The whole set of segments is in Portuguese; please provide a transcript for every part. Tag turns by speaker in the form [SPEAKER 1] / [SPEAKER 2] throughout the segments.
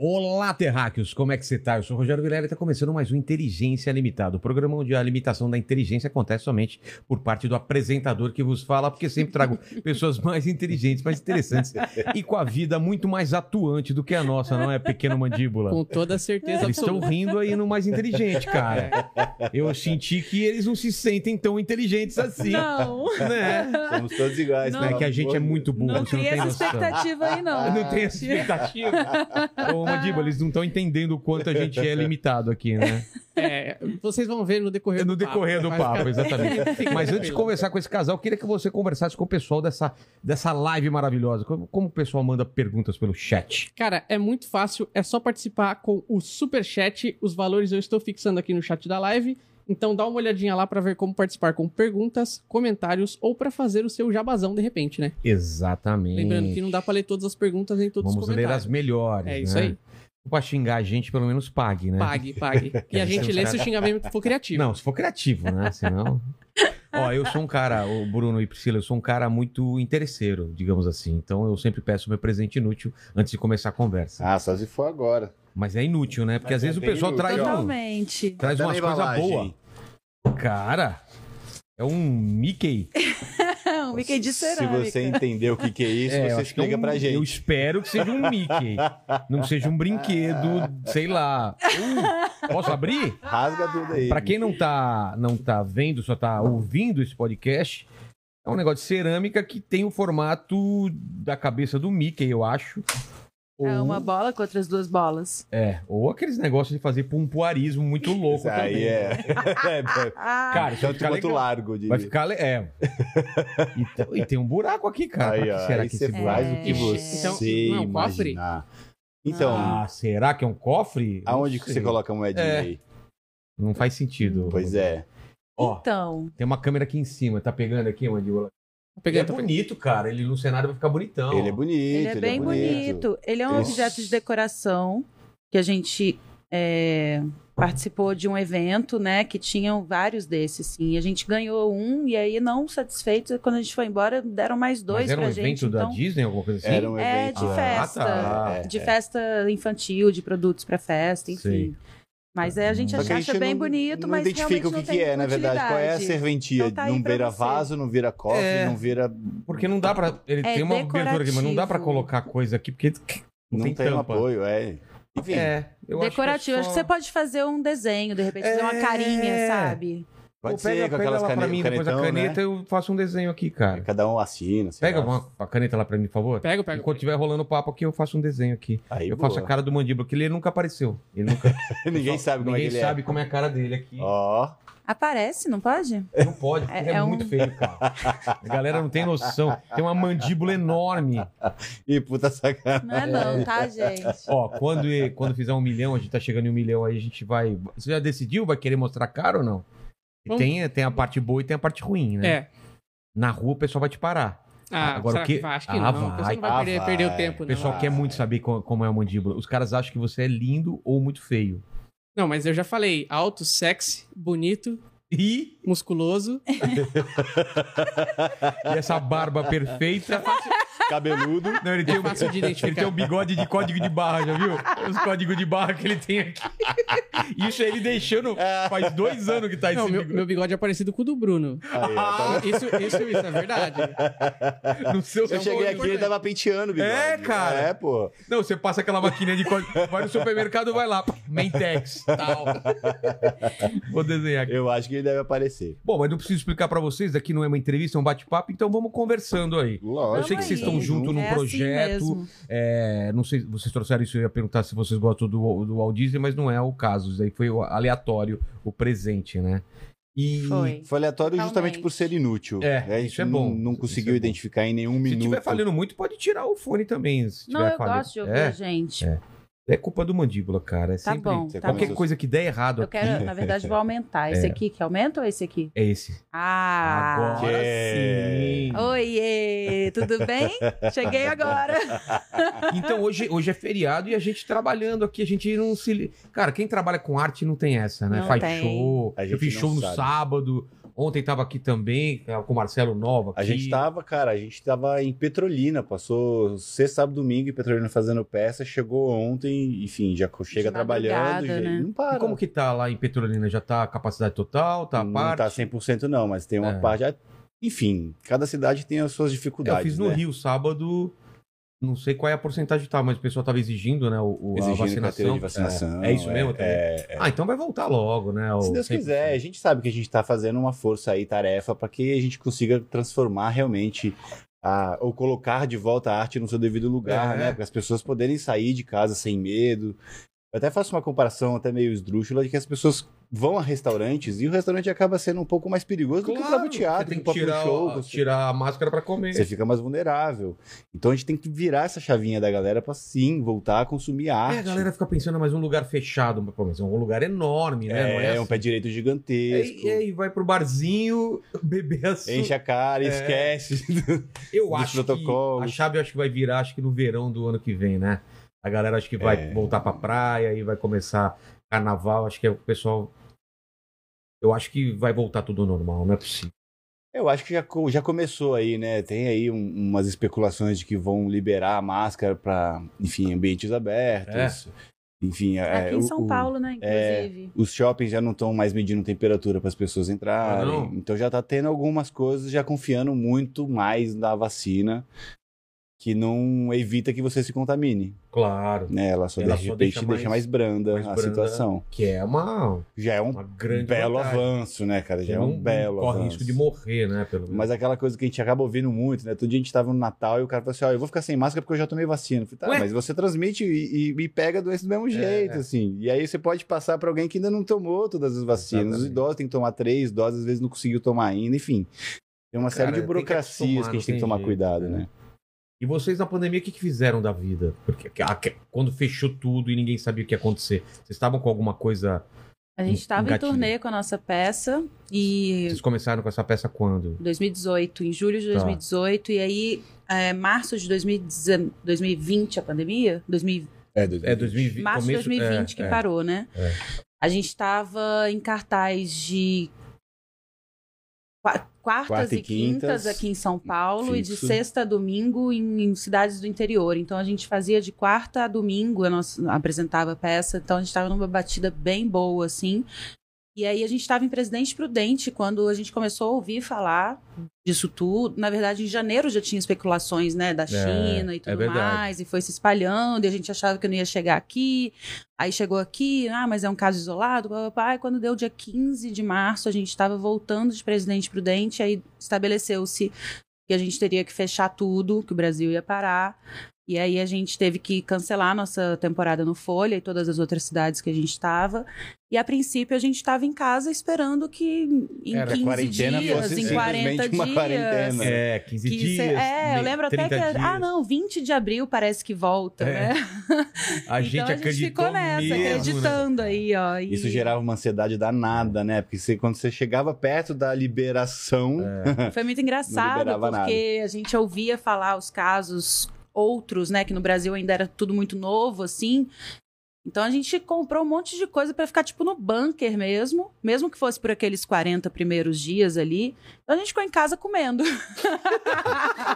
[SPEAKER 1] Olá, terráqueos, como é que você tá? Eu sou o Rogério Vilela e está começando mais um Inteligência Limitada, o programa onde a limitação da inteligência acontece somente por parte do apresentador que vos fala, porque sempre trago pessoas mais inteligentes, mais interessantes e com a vida muito mais atuante do que a nossa, não é, pequeno mandíbula?
[SPEAKER 2] Com toda certeza
[SPEAKER 1] Eles estão rindo aí no mais inteligente, cara. Eu senti que eles não se sentem tão inteligentes assim.
[SPEAKER 3] Não,
[SPEAKER 1] Né?
[SPEAKER 4] Somos todos iguais,
[SPEAKER 3] Não.
[SPEAKER 4] né?
[SPEAKER 1] É que a gente é muito burro,
[SPEAKER 3] não
[SPEAKER 1] você não tem
[SPEAKER 3] essa
[SPEAKER 1] noção.
[SPEAKER 3] expectativa aí, não.
[SPEAKER 1] Não tem essa expectativa. Ô, Mandíbula, eles não estão entendendo o quanto a gente é limitado aqui, né?
[SPEAKER 2] É, vocês vão ver no decorrer
[SPEAKER 1] No
[SPEAKER 2] do papo.
[SPEAKER 1] decorrer do
[SPEAKER 2] Vai
[SPEAKER 1] papo, exatamente. Mas antes de conversar com esse casal, eu queria que você conversasse com o pessoal dessa, dessa live maravilhosa. Como, como o pessoal manda perguntas pelo chat?
[SPEAKER 2] Cara, é muito fácil, é só participar com o Superchat. Os valores eu estou fixando aqui no chat da live. Então dá uma olhadinha lá pra ver como participar com perguntas, comentários ou pra fazer o seu jabazão de repente, né?
[SPEAKER 1] Exatamente.
[SPEAKER 2] Lembrando que não dá pra ler todas as perguntas em todos
[SPEAKER 1] Vamos
[SPEAKER 2] os
[SPEAKER 1] ler
[SPEAKER 2] comentários.
[SPEAKER 1] as melhores.
[SPEAKER 2] É isso
[SPEAKER 1] né?
[SPEAKER 2] aí.
[SPEAKER 1] Pra xingar a gente, pelo menos pague, né?
[SPEAKER 2] Pague, pague. E a gente lê se o xingamento for criativo.
[SPEAKER 1] Não, se for criativo, né? Senão. Ó, eu sou um cara, o Bruno e Priscila, eu sou um cara muito interesseiro, digamos assim. Então eu sempre peço meu presente inútil antes de começar a conversa.
[SPEAKER 4] Ah, só se for agora.
[SPEAKER 1] Mas é inútil, né? Porque
[SPEAKER 4] Mas
[SPEAKER 1] às vezes
[SPEAKER 4] é
[SPEAKER 1] o
[SPEAKER 4] bem
[SPEAKER 1] pessoal
[SPEAKER 4] inútil,
[SPEAKER 1] traz, um,
[SPEAKER 3] Totalmente.
[SPEAKER 1] traz
[SPEAKER 4] Tá na
[SPEAKER 1] umas coisas
[SPEAKER 4] embalagem.
[SPEAKER 1] boas. Cara, é um Mickey.
[SPEAKER 3] um Mickey de
[SPEAKER 4] Se
[SPEAKER 3] cerâmica.
[SPEAKER 4] você entender o que, que é isso,
[SPEAKER 1] É, eu
[SPEAKER 4] você
[SPEAKER 1] acho que é
[SPEAKER 4] explica
[SPEAKER 1] um-
[SPEAKER 4] pra
[SPEAKER 1] Eu
[SPEAKER 4] gente.
[SPEAKER 1] espero que seja um Mickey. Não seja um brinquedo, sei lá. Uh, posso abrir?
[SPEAKER 4] Rasga tudo aí.
[SPEAKER 1] Pra quem não tá, não tá vendo, só tá ouvindo esse podcast, é um negócio de cerâmica que tem o formato da cabeça do Mickey, eu acho. Ou,
[SPEAKER 3] É uma bola com outras duas bolas.
[SPEAKER 1] é, ou aqueles negócios de fazer pompoarismo muito louco
[SPEAKER 4] Isso aí
[SPEAKER 1] também.
[SPEAKER 4] é. é
[SPEAKER 3] Ah,
[SPEAKER 1] Cara, ficar
[SPEAKER 4] quanto
[SPEAKER 1] legal.
[SPEAKER 4] largo. De...
[SPEAKER 1] Vai ficar... le- É. E, tem- e tem um buraco aqui, cara.
[SPEAKER 4] Aí, ó,
[SPEAKER 1] será
[SPEAKER 4] aí
[SPEAKER 1] que
[SPEAKER 4] você
[SPEAKER 1] esse
[SPEAKER 4] faz
[SPEAKER 1] buraco?
[SPEAKER 4] o que
[SPEAKER 3] É.
[SPEAKER 4] você
[SPEAKER 2] Então, não é um cofre?
[SPEAKER 4] imaginar. Então,
[SPEAKER 1] Ah, será que é um cofre?
[SPEAKER 4] Aonde que você coloca a moedinha
[SPEAKER 1] É.
[SPEAKER 4] aí?
[SPEAKER 1] Não faz sentido.
[SPEAKER 4] Pois é.
[SPEAKER 1] Ó,
[SPEAKER 3] Então,
[SPEAKER 1] tem uma câmera aqui em cima. Tá pegando aqui, mandíbula?
[SPEAKER 2] Tô
[SPEAKER 1] Ele é
[SPEAKER 2] pegando.
[SPEAKER 1] bonito, cara. Ele no cenário vai ficar bonitão.
[SPEAKER 4] Ele é bonito.
[SPEAKER 3] ele é bem bonito. Ele é um
[SPEAKER 4] Isso.
[SPEAKER 3] objeto de decoração que a gente é, participou de um evento, né? Que tinham vários desses, sim. A gente ganhou um e aí, não satisfeitos, quando a gente foi embora, deram mais dois
[SPEAKER 1] Mas era um
[SPEAKER 3] pra
[SPEAKER 1] evento
[SPEAKER 3] gente.
[SPEAKER 1] da
[SPEAKER 3] então,
[SPEAKER 1] Disney, alguma coisa assim?
[SPEAKER 4] Era um
[SPEAKER 3] É,
[SPEAKER 4] evento.
[SPEAKER 3] de
[SPEAKER 1] Ah,
[SPEAKER 3] festa.
[SPEAKER 1] tá.
[SPEAKER 4] É,
[SPEAKER 3] de
[SPEAKER 4] é.
[SPEAKER 3] festa infantil, de produtos pra festa, enfim.
[SPEAKER 1] Sei.
[SPEAKER 3] Mas é, a gente
[SPEAKER 4] Só que a
[SPEAKER 3] acha
[SPEAKER 4] gente
[SPEAKER 3] bem
[SPEAKER 4] não-
[SPEAKER 3] bonito,
[SPEAKER 4] não
[SPEAKER 3] mas
[SPEAKER 4] identifica
[SPEAKER 3] realmente
[SPEAKER 4] o que,
[SPEAKER 3] não
[SPEAKER 4] que é, na verdade. Qual é a
[SPEAKER 3] utilidade.
[SPEAKER 4] serventia?
[SPEAKER 3] Então tá
[SPEAKER 4] não vira
[SPEAKER 3] você.
[SPEAKER 4] vaso, não vira cofre,
[SPEAKER 1] É.
[SPEAKER 4] não vira.
[SPEAKER 1] Porque não dá pra. Ele
[SPEAKER 3] É
[SPEAKER 1] tem uma abertura aqui, mas não dá pra
[SPEAKER 3] decorativo.
[SPEAKER 1] colocar coisa aqui, porque não,
[SPEAKER 4] Não,
[SPEAKER 1] tem,
[SPEAKER 4] tem, um
[SPEAKER 1] tampa.
[SPEAKER 4] apoio, é. Enfim.
[SPEAKER 1] É, eu acho
[SPEAKER 3] Decorativo. Acho que,
[SPEAKER 1] só-
[SPEAKER 3] você pode fazer um desenho, de repente, fazer uma
[SPEAKER 1] É.
[SPEAKER 3] carinha, sabe?
[SPEAKER 4] Pode
[SPEAKER 1] Pô,
[SPEAKER 4] ser
[SPEAKER 1] pega,
[SPEAKER 4] com
[SPEAKER 1] pega
[SPEAKER 4] aquelas
[SPEAKER 1] lá pra
[SPEAKER 4] cane-
[SPEAKER 1] mim, depois a
[SPEAKER 4] canetão,
[SPEAKER 1] caneta
[SPEAKER 4] né?
[SPEAKER 1] eu faço um desenho aqui, cara.
[SPEAKER 4] Cada um assina. sei
[SPEAKER 1] Pega
[SPEAKER 4] lá.
[SPEAKER 1] uma, a caneta lá pra mim, por favor.
[SPEAKER 2] Pego, pego.
[SPEAKER 1] Enquanto estiver rolando o papo aqui, eu faço um desenho aqui.
[SPEAKER 4] Aí,
[SPEAKER 1] eu
[SPEAKER 4] boa.
[SPEAKER 1] faço a cara do mandíbula, porque ele nunca apareceu. Ele nunca,
[SPEAKER 4] Ninguém sabe como
[SPEAKER 1] ninguém
[SPEAKER 4] é que ele
[SPEAKER 1] sabe como é a cara dele aqui.
[SPEAKER 4] é. Ó.
[SPEAKER 3] Aparece, não pode?
[SPEAKER 1] Não pode, porque
[SPEAKER 3] É-
[SPEAKER 1] ele é,
[SPEAKER 3] é um-
[SPEAKER 1] muito feio, cara. A galera não tem noção. Tem uma mandíbula enorme.
[SPEAKER 4] Ih, puta sacanagem.
[SPEAKER 3] Não é não, tá, gente?
[SPEAKER 1] Ó, quando, quando fizer um milhão, a gente tá chegando em um milhão aí, a gente vai. Você já decidiu? Vai querer mostrar cara ou não? E tem, tem a parte boa e tem a parte ruim, né?
[SPEAKER 2] É.
[SPEAKER 1] Na rua o pessoal vai te parar.
[SPEAKER 2] Ah,
[SPEAKER 1] Agora, o que-
[SPEAKER 2] que vai? Acho que
[SPEAKER 1] Ah,
[SPEAKER 2] não. O
[SPEAKER 1] vai.
[SPEAKER 2] não vai
[SPEAKER 4] Ah,
[SPEAKER 2] perder,
[SPEAKER 4] vai.
[SPEAKER 2] perder o tempo,
[SPEAKER 1] O
[SPEAKER 2] não.
[SPEAKER 1] pessoal
[SPEAKER 4] Ah.
[SPEAKER 1] quer muito saber co- como é a mandíbula. Os caras acham que você é lindo ou muito feio.
[SPEAKER 2] Não, mas eu já falei. Alto, sexy, bonito,
[SPEAKER 1] E,
[SPEAKER 2] musculoso.
[SPEAKER 1] e essa barba perfeita.
[SPEAKER 4] Cabeludo.
[SPEAKER 1] Não, ele tem,
[SPEAKER 2] É
[SPEAKER 1] um,
[SPEAKER 2] fácil de
[SPEAKER 1] ele tem um bigode de código de barra, já viu? Os códigos de barra que ele tem aqui. Isso ele deixando. Faz dois anos que tá esse
[SPEAKER 2] Não, meu,
[SPEAKER 1] bigode.
[SPEAKER 2] meu bigode é parecido com o do Bruno.
[SPEAKER 4] Aí, vendo?
[SPEAKER 2] Isso, isso, isso é verdade.
[SPEAKER 1] No seu
[SPEAKER 4] Eu cheguei aqui e ele tava penteando o bigode.
[SPEAKER 1] É, cara.
[SPEAKER 4] É, pô.
[SPEAKER 1] Não, você passa aquela maquininha de código. Vai no supermercado, vai lá. Mentex, tal. Vou desenhar aqui.
[SPEAKER 4] Eu acho que ele deve aparecer.
[SPEAKER 1] Bom, mas não preciso explicar pra vocês. Aqui não é uma entrevista, é um bate-papo. Então vamos conversando aí.
[SPEAKER 4] Lógico.
[SPEAKER 1] Eu sei que vocês estão junto num
[SPEAKER 3] É assim
[SPEAKER 1] projeto.
[SPEAKER 3] mesmo.
[SPEAKER 1] é, não sei, vocês trouxeram isso, eu ia perguntar se vocês gostam do, do Walt Disney, mas não é o caso. Isso aí foi o aleatório, o presente, né? E
[SPEAKER 3] Foi.
[SPEAKER 4] Foi aleatório
[SPEAKER 3] Totalmente.
[SPEAKER 4] justamente por ser inútil.
[SPEAKER 1] É,
[SPEAKER 4] A gente
[SPEAKER 1] isso é bom.
[SPEAKER 4] Não, não
[SPEAKER 1] Isso
[SPEAKER 4] conseguiu
[SPEAKER 1] é bom.
[SPEAKER 4] identificar em nenhum
[SPEAKER 1] se
[SPEAKER 4] minuto.
[SPEAKER 1] estiver falhando muito, pode tirar o fone também. Se
[SPEAKER 3] Não,
[SPEAKER 1] tiver
[SPEAKER 3] eu
[SPEAKER 1] falhando.
[SPEAKER 3] gosto de ouvir
[SPEAKER 1] É.
[SPEAKER 3] a gente.
[SPEAKER 1] É. É culpa do mandíbula, cara. É
[SPEAKER 3] Tá
[SPEAKER 1] sempre
[SPEAKER 3] bom,
[SPEAKER 4] tá
[SPEAKER 1] qualquer
[SPEAKER 4] bom.
[SPEAKER 1] coisa que der errado
[SPEAKER 3] Eu
[SPEAKER 1] aqui
[SPEAKER 3] quero, na verdade, vou aumentar. Esse aqui que aumenta ou esse aqui?
[SPEAKER 1] é esse.
[SPEAKER 3] Ah!
[SPEAKER 1] Agora sim.
[SPEAKER 3] Oiê, tudo bem? Cheguei agora.
[SPEAKER 1] Então hoje, hoje é feriado e a gente trabalhando aqui, a gente não se. Cara, quem trabalha com arte não tem essa, né?
[SPEAKER 3] Não
[SPEAKER 1] Faz
[SPEAKER 3] tem.
[SPEAKER 1] show.
[SPEAKER 4] A
[SPEAKER 1] Eu fiz show no
[SPEAKER 4] sabe.
[SPEAKER 1] sábado. Ontem tava aqui também, é, com o Marcelo Nova.
[SPEAKER 4] A
[SPEAKER 1] aqui.
[SPEAKER 4] gente tava, cara, a gente tava em Petrolina, passou sexta, sábado, domingo em Petrolina fazendo peça, chegou ontem, enfim, já chega trabalhando, já,
[SPEAKER 3] né?
[SPEAKER 4] não para.
[SPEAKER 1] E como que tá lá em Petrolina? Já tá a capacidade total? Tá a
[SPEAKER 4] não
[SPEAKER 1] parte?
[SPEAKER 4] tá 100% não, mas tem uma
[SPEAKER 1] É.
[SPEAKER 4] parte, enfim, cada cidade tem as suas
[SPEAKER 1] Eu
[SPEAKER 4] dificuldades,
[SPEAKER 1] fiz no
[SPEAKER 4] né?
[SPEAKER 1] Rio sábado. Não sei qual é a porcentagem que tá, mas o pessoal tava exigindo, né? O, o- a
[SPEAKER 4] Exigindo
[SPEAKER 1] vacinação.
[SPEAKER 4] carteira de vacinação.
[SPEAKER 1] É, é isso mesmo também?
[SPEAKER 4] é,
[SPEAKER 1] Ah, então vai voltar logo, né? o
[SPEAKER 4] Se Deus
[SPEAKER 1] 100%.
[SPEAKER 4] quiser, a gente sabe que a gente está fazendo uma força aí, tarefa, para que a gente consiga transformar realmente, a, ou colocar de volta a arte no seu devido lugar,
[SPEAKER 1] É.
[SPEAKER 4] né? Para as pessoas poderem sair de casa sem medo. Eu até faço uma comparação até meio esdrúxula de que as pessoas vão a restaurantes e o restaurante acaba sendo um pouco mais perigoso do que o próprio teatro,
[SPEAKER 1] você tem que tirar,
[SPEAKER 4] show.
[SPEAKER 1] a-
[SPEAKER 4] você-
[SPEAKER 1] tirar a máscara pra comer.
[SPEAKER 4] Você fica mais vulnerável. Então a gente tem que virar essa chavinha da galera para sim voltar a consumir arte.
[SPEAKER 1] É, a galera fica pensando, mas um lugar fechado, mas é um lugar enorme, né?
[SPEAKER 4] É,
[SPEAKER 1] é
[SPEAKER 4] um
[SPEAKER 1] assim.
[SPEAKER 4] pé direito gigantesco.
[SPEAKER 1] E aí vai pro barzinho beber a sua-
[SPEAKER 4] Enche a cara,
[SPEAKER 1] É.
[SPEAKER 4] esquece.
[SPEAKER 1] Eu acho que a chave acho que vai virar, acho que no verão do ano que vem, né? A galera acho que vai
[SPEAKER 4] É.
[SPEAKER 1] voltar pra praia e vai começar carnaval, acho que é o pessoal eu acho que vai voltar tudo ao normal, não é possível.
[SPEAKER 4] Eu acho que já, já começou aí, né? Tem aí um- umas especulações de que vão liberar a máscara para, enfim, ambientes abertos. Enfim, é,
[SPEAKER 3] Aqui em
[SPEAKER 4] o-
[SPEAKER 3] São
[SPEAKER 4] o-
[SPEAKER 3] Paulo, né? Inclusive.
[SPEAKER 4] Os shoppings já não estão mais medindo temperatura para as pessoas entrarem.
[SPEAKER 1] Ah,
[SPEAKER 4] então já tá tendo algumas coisas já confiando muito mais na vacina que não evita que você se contamine.
[SPEAKER 1] Claro.
[SPEAKER 4] Né? Ela só,
[SPEAKER 1] Ela
[SPEAKER 4] de
[SPEAKER 1] só
[SPEAKER 4] repente
[SPEAKER 1] deixa
[SPEAKER 4] deixa,
[SPEAKER 1] mais-
[SPEAKER 4] mais, branda
[SPEAKER 1] mais
[SPEAKER 4] a
[SPEAKER 1] branda.
[SPEAKER 4] situação.
[SPEAKER 1] Que é uma,
[SPEAKER 4] Já é um belo
[SPEAKER 1] vantagem.
[SPEAKER 4] avanço, né, cara? Já é um belo
[SPEAKER 1] corre
[SPEAKER 4] avanço.
[SPEAKER 1] risco de morrer, né? Pelo menos.
[SPEAKER 4] Mas aquela coisa que a gente acaba ouvindo muito, né? Todo dia a gente tava no Natal e o cara falou assim: ó, eu vou ficar sem máscara porque eu já tomei vacina. Eu falei, tá,
[SPEAKER 1] Ué?
[SPEAKER 4] mas você transmite e, e- e pega a doença do mesmo jeito,
[SPEAKER 1] É.
[SPEAKER 4] assim. E aí você pode passar pra alguém que ainda não tomou todas as vacinas. Os
[SPEAKER 1] Exatamente.
[SPEAKER 4] idosos têm que tomar três doses, às vezes não conseguiu tomar ainda, enfim. Tem uma
[SPEAKER 1] Cara,
[SPEAKER 4] série de
[SPEAKER 1] que
[SPEAKER 4] burocracias
[SPEAKER 1] acostumar,
[SPEAKER 4] que a gente tem que tomar
[SPEAKER 1] jeito,
[SPEAKER 4] cuidado,
[SPEAKER 1] né?
[SPEAKER 4] né?
[SPEAKER 1] E vocês na pandemia, o que, que fizeram da vida? Porque a- a- quando fechou tudo e ninguém sabia o que ia acontecer, vocês estavam com alguma coisa.
[SPEAKER 3] A gente estava em turnê com a nossa peça e
[SPEAKER 1] Vocês começaram com essa peça quando?
[SPEAKER 3] 2018, em julho de
[SPEAKER 1] Tá.
[SPEAKER 3] 2018, e aí, é, março de 2019 2020, a pandemia? 2000,
[SPEAKER 4] É,
[SPEAKER 1] É 2020.
[SPEAKER 3] março de
[SPEAKER 1] começo-
[SPEAKER 3] 2020
[SPEAKER 1] é,
[SPEAKER 3] que
[SPEAKER 1] é.
[SPEAKER 3] parou, né?
[SPEAKER 1] É.
[SPEAKER 3] A gente estava em cartaz de quartas
[SPEAKER 4] Quarta e
[SPEAKER 3] quintas
[SPEAKER 4] quintas,
[SPEAKER 3] aqui em São Paulo e de
[SPEAKER 4] fixo.
[SPEAKER 3] sexta a domingo em, em cidades do interior. Então a gente fazia de quarta a domingo, a nossa, apresentava a peça, então a gente estava numa batida bem boa, assim. E aí a gente estava em Presidente Prudente quando a gente começou a ouvir falar disso tudo. Na verdade, em janeiro já tinha especulações, né, da China e
[SPEAKER 1] é
[SPEAKER 3] tudo
[SPEAKER 1] verdade.
[SPEAKER 3] mais, e foi se espalhando, e a gente achava que não ia chegar aqui. Aí chegou aqui, ah, mas é um caso isolado, papai. E quando deu dia 15 de março, a gente estava voltando de Presidente Prudente, aí estabeleceu-se que a gente teria que fechar tudo, que o Brasil ia parar. E aí a gente teve que cancelar a nossa temporada no Folha e todas as outras cidades que a gente estava. E a princípio a gente estava em casa esperando que em
[SPEAKER 1] Era
[SPEAKER 3] 15
[SPEAKER 4] quarentena
[SPEAKER 3] dias,
[SPEAKER 4] fosse
[SPEAKER 3] em 40
[SPEAKER 4] simplesmente uma
[SPEAKER 3] dias.
[SPEAKER 4] quarentena.
[SPEAKER 1] É, 15
[SPEAKER 3] que
[SPEAKER 1] dias.
[SPEAKER 3] cê- é, eu lembro até que.
[SPEAKER 1] 30
[SPEAKER 3] era- Ah, não, 20 de abril parece que volta,
[SPEAKER 1] É.
[SPEAKER 3] né?
[SPEAKER 1] A gente
[SPEAKER 3] então a gente
[SPEAKER 1] acreditou
[SPEAKER 3] ficou nessa,
[SPEAKER 1] mesmo, né?
[SPEAKER 3] acreditando aí, ó. e-
[SPEAKER 4] Isso gerava uma ansiedade danada, né? Porque você- quando você chegava perto da liberação,
[SPEAKER 1] É.
[SPEAKER 3] Foi muito engraçado, porque a gente ouvia falar os casos outros, né? Que no Brasil ainda era tudo muito novo, assim. Então a gente comprou um monte de coisa pra ficar, tipo, no bunker mesmo. Mesmo que fosse por aqueles 40 primeiros dias ali. Então a gente ficou em casa comendo.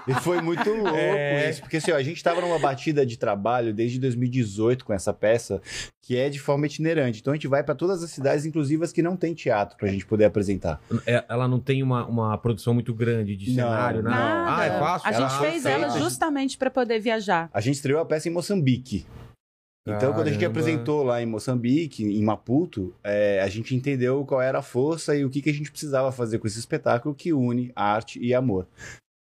[SPEAKER 4] E foi muito louco
[SPEAKER 1] É.
[SPEAKER 4] isso, porque assim, ó, a gente tava numa batida de trabalho desde 2018 com essa peça, que é de forma itinerante. Então a gente vai pra todas as cidades, inclusive as que não tem teatro, pra gente poder apresentar.
[SPEAKER 1] É, Ela não tem uma, uma produção muito grande de
[SPEAKER 4] Não,
[SPEAKER 1] cenário, nada.
[SPEAKER 3] Nada.
[SPEAKER 1] Ah, é fácil?
[SPEAKER 3] A
[SPEAKER 4] Ela
[SPEAKER 3] gente
[SPEAKER 4] foi
[SPEAKER 3] fez
[SPEAKER 4] feita
[SPEAKER 3] ela justamente pra poder viajar.
[SPEAKER 4] A gente estreou a peça em Moçambique. Então, quando a gente
[SPEAKER 1] Caramba.
[SPEAKER 4] apresentou lá em Moçambique, em Maputo, é, a gente entendeu qual era a força e o que, que a gente precisava fazer com esse espetáculo que une arte e amor.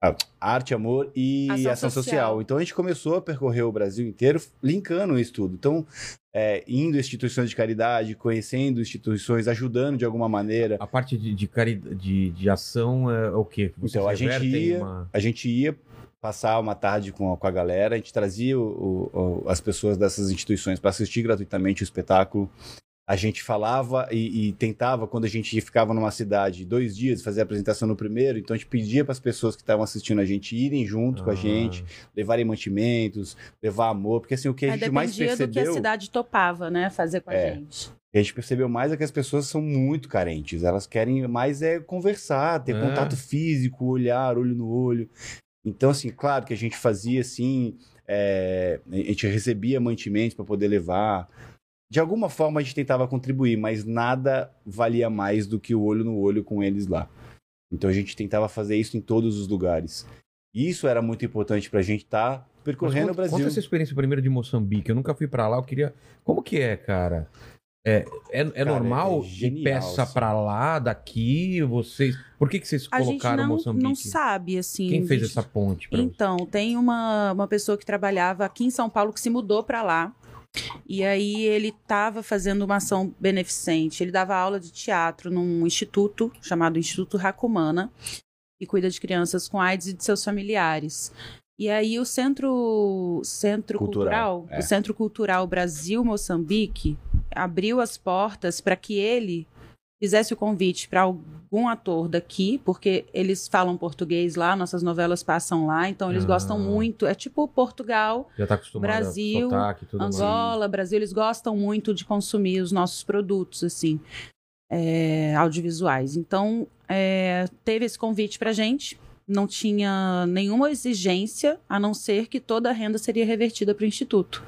[SPEAKER 4] Ah, Arte, amor e
[SPEAKER 3] Ação
[SPEAKER 4] ação, social.
[SPEAKER 3] social.
[SPEAKER 4] Então a gente começou a percorrer o Brasil inteiro linkando isso tudo. Então, é, indo a instituições de caridade, conhecendo instituições, ajudando de alguma maneira.
[SPEAKER 1] A parte de, de, cari- de, de ação é o quê? Vocês
[SPEAKER 4] Então, a gente ia-
[SPEAKER 1] uma-
[SPEAKER 4] A gente ia passar uma tarde com, com a galera, a gente trazia o, o, o, as pessoas dessas instituições para assistir gratuitamente o espetáculo. A gente falava e, e, tentava, quando a gente ficava numa cidade dois dias, fazer a apresentação no primeiro, então a gente pedia para as pessoas que estavam assistindo a gente irem junto
[SPEAKER 1] Ah.
[SPEAKER 4] com a gente, levarem mantimentos, levar amor, porque assim, o que a
[SPEAKER 3] Aí
[SPEAKER 4] gente mais
[SPEAKER 3] dependia do que a
[SPEAKER 4] percebeu...
[SPEAKER 3] cidade topava, né? Fazer com a
[SPEAKER 4] É.
[SPEAKER 3] gente.
[SPEAKER 4] O que a gente percebeu mais é que as pessoas são muito carentes. Elas querem mais é conversar, ter
[SPEAKER 1] É.
[SPEAKER 4] contato físico, olhar, olho no olho. Então, assim, claro que a gente fazia assim, é, a gente recebia mantimentos para poder levar. De alguma forma a gente tentava contribuir, mas nada valia mais do que o olho no olho com eles lá. Então a gente tentava fazer isso em todos os lugares. E isso era muito importante pra gente estar
[SPEAKER 1] Mas
[SPEAKER 4] percorrendo
[SPEAKER 1] conta,
[SPEAKER 4] o Brasil.
[SPEAKER 1] Conta essa experiência primeiro de Moçambique. Eu nunca fui pra lá, eu queria. Como que é, cara? É, é, é
[SPEAKER 4] Cara,
[SPEAKER 1] normal
[SPEAKER 4] é
[SPEAKER 1] ir
[SPEAKER 4] genial,
[SPEAKER 1] peça
[SPEAKER 4] assim.
[SPEAKER 1] pra lá, daqui? Vocês. Por que, que vocês
[SPEAKER 3] A gente
[SPEAKER 1] colocaram
[SPEAKER 3] não,
[SPEAKER 1] Moçambique?
[SPEAKER 3] não sabe, assim.
[SPEAKER 1] Quem fez
[SPEAKER 3] gente-
[SPEAKER 1] essa ponte?
[SPEAKER 3] Então, tem uma, uma pessoa que trabalhava aqui em São Paulo que se mudou para lá. E aí ele estava fazendo uma ação beneficente. Ele dava aula de teatro num instituto chamado Instituto Racumana, que cuida de crianças com AIDS e de seus familiares. E aí o Centro Centro
[SPEAKER 4] Cultural,
[SPEAKER 3] Cultural,
[SPEAKER 4] é.
[SPEAKER 3] o Centro Cultural Brasil Moçambique abriu as portas para que ele fizesse o convite para algum ator daqui, porque eles falam português lá, nossas novelas passam lá, então eles
[SPEAKER 1] Ah.
[SPEAKER 3] gostam muito. É tipo Portugal,
[SPEAKER 1] tá
[SPEAKER 3] Brasil,
[SPEAKER 1] a sotaque tudo mais.
[SPEAKER 3] Angola, Brasil, eles gostam muito de consumir os nossos produtos, assim, é, audiovisuais. Então, é, teve esse convite pra gente, não tinha nenhuma exigência, a não ser que toda a renda seria revertida para o Instituto.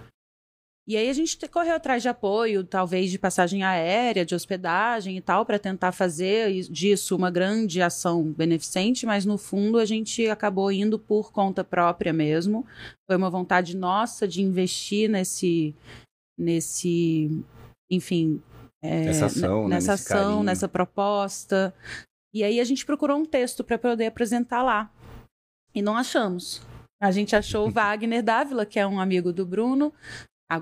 [SPEAKER 3] E aí a gente te- correu atrás de apoio, talvez de passagem aérea, de hospedagem e tal, para tentar fazer disso uma grande ação beneficente, mas no fundo a gente acabou indo por conta própria mesmo. Foi uma vontade nossa de investir nesse, nesse, enfim, é,
[SPEAKER 4] Nessa ação, né?
[SPEAKER 3] nessa ação,
[SPEAKER 4] carinho.
[SPEAKER 3] nessa proposta. E aí a gente procurou um texto para poder apresentar lá. E não achamos. A gente achou o Wagner Dávila, que é um amigo do Bruno,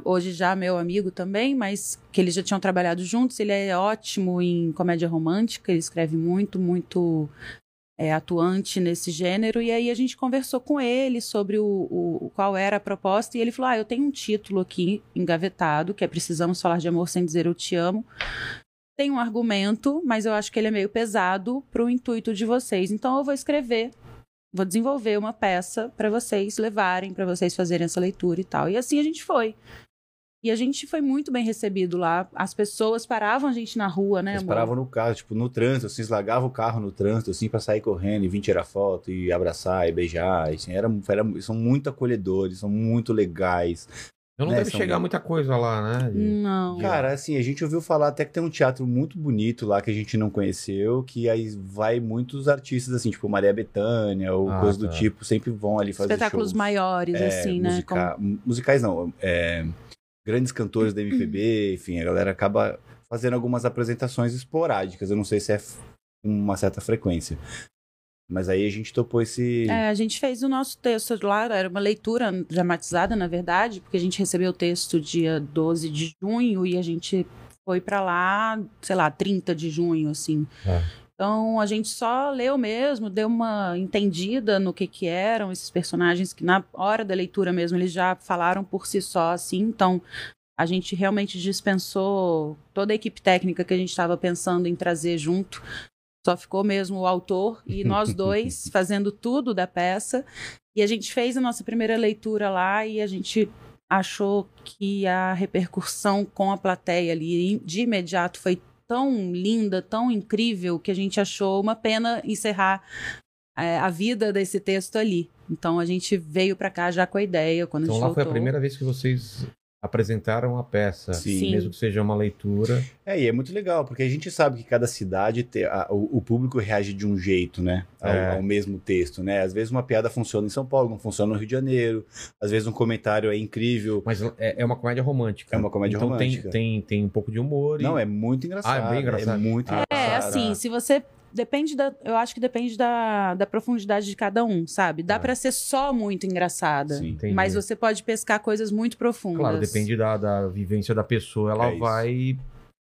[SPEAKER 3] hoje já meu amigo também, mas que eles já tinham trabalhado juntos. Ele é ótimo em comédia romântica, ele escreve muito, muito é, atuante nesse gênero. E aí a gente conversou com ele sobre o, o- o- qual era a proposta e ele falou: Ah, eu tenho um título aqui engavetado, que é Precisamos Falar de Amor Sem Dizer Eu Te Amo. Tem um argumento, mas eu acho que ele é meio pesado para o intuito de vocês. Então eu vou escrever, vou desenvolver uma peça para vocês levarem, para vocês fazerem essa leitura e tal. E assim a gente foi. E a gente foi muito bem recebido lá. As pessoas paravam a gente na rua, né,
[SPEAKER 4] Eles
[SPEAKER 3] amor?
[SPEAKER 4] paravam no carro, tipo, no trânsito, assim, eles largavam o carro no trânsito, assim, pra sair correndo e vir tirar foto e abraçar e beijar. Assim, era, era, são muito acolhedores, são muito legais.
[SPEAKER 1] Eu não
[SPEAKER 4] né,
[SPEAKER 1] deve chegar muita coisa lá, né?
[SPEAKER 3] Não.
[SPEAKER 4] Cara, assim, a gente ouviu falar até que tem um teatro muito bonito lá que a gente não conheceu, que aí vai muitos artistas, assim, tipo Maria Bethânia ou
[SPEAKER 1] Ah,
[SPEAKER 4] coisa do
[SPEAKER 1] tá.
[SPEAKER 4] tipo, sempre vão ali fazer
[SPEAKER 3] Espetáculos
[SPEAKER 4] shows.
[SPEAKER 3] maiores,
[SPEAKER 4] É,
[SPEAKER 3] assim, né?
[SPEAKER 4] musica- Musicais não, é, grandes cantores da MPB, enfim, a galera acaba fazendo algumas apresentações esporádicas. Eu não sei se é uma certa frequência. Mas aí a gente topou esse.
[SPEAKER 3] É, a gente fez o nosso texto lá, era uma leitura dramatizada, na verdade, porque a gente recebeu o texto dia 12 de junho e a gente foi pra lá, sei lá, 30 de junho, assim.
[SPEAKER 1] É.
[SPEAKER 3] Então a gente só leu mesmo, deu uma entendida no que que eram esses personagens que na hora da leitura mesmo eles já falaram por si só, assim. Então a gente realmente dispensou toda a equipe técnica que a gente estava pensando em trazer junto. Só ficou mesmo o autor e nós dois fazendo tudo da peça. E a gente fez a nossa primeira leitura lá e a gente achou que a repercussão com a plateia ali de imediato foi tão linda, tão incrível, que a gente achou uma pena encerrar é, a vida desse texto ali. Então a gente veio para cá já com a ideia quando
[SPEAKER 1] Então
[SPEAKER 3] a gente
[SPEAKER 1] lá foi a
[SPEAKER 3] voltou.
[SPEAKER 1] primeira vez que vocês apresentaram a peça.
[SPEAKER 4] Sim.
[SPEAKER 1] Mesmo que seja uma leitura.
[SPEAKER 4] É, e é muito legal, porque a gente sabe que cada cidade, te- a- o, o público reage de um jeito, né? Ao,
[SPEAKER 1] É.
[SPEAKER 4] ao mesmo texto, né? Às vezes uma piada funciona em São Paulo, não funciona no Rio de Janeiro. Às vezes um comentário é incrível.
[SPEAKER 1] Mas é, é uma comédia romântica.
[SPEAKER 4] É uma comédia
[SPEAKER 1] então
[SPEAKER 4] romântica.
[SPEAKER 1] Tem, tem, tem um pouco de humor. e-
[SPEAKER 4] Não, é muito engraçado.
[SPEAKER 1] Ah, é bem engraçado.
[SPEAKER 4] É muito
[SPEAKER 1] Ah,
[SPEAKER 3] É,
[SPEAKER 4] engraçado.
[SPEAKER 3] assim, se você. Depende da. Eu acho que depende da, da profundidade de cada um, sabe? Dá
[SPEAKER 1] É.
[SPEAKER 3] pra ser só muito engraçada.
[SPEAKER 4] Sim.
[SPEAKER 1] Entendi.
[SPEAKER 3] Mas você pode pescar coisas muito profundas.
[SPEAKER 1] Claro, depende da, da vivência da pessoa. Ela
[SPEAKER 4] É
[SPEAKER 1] vai.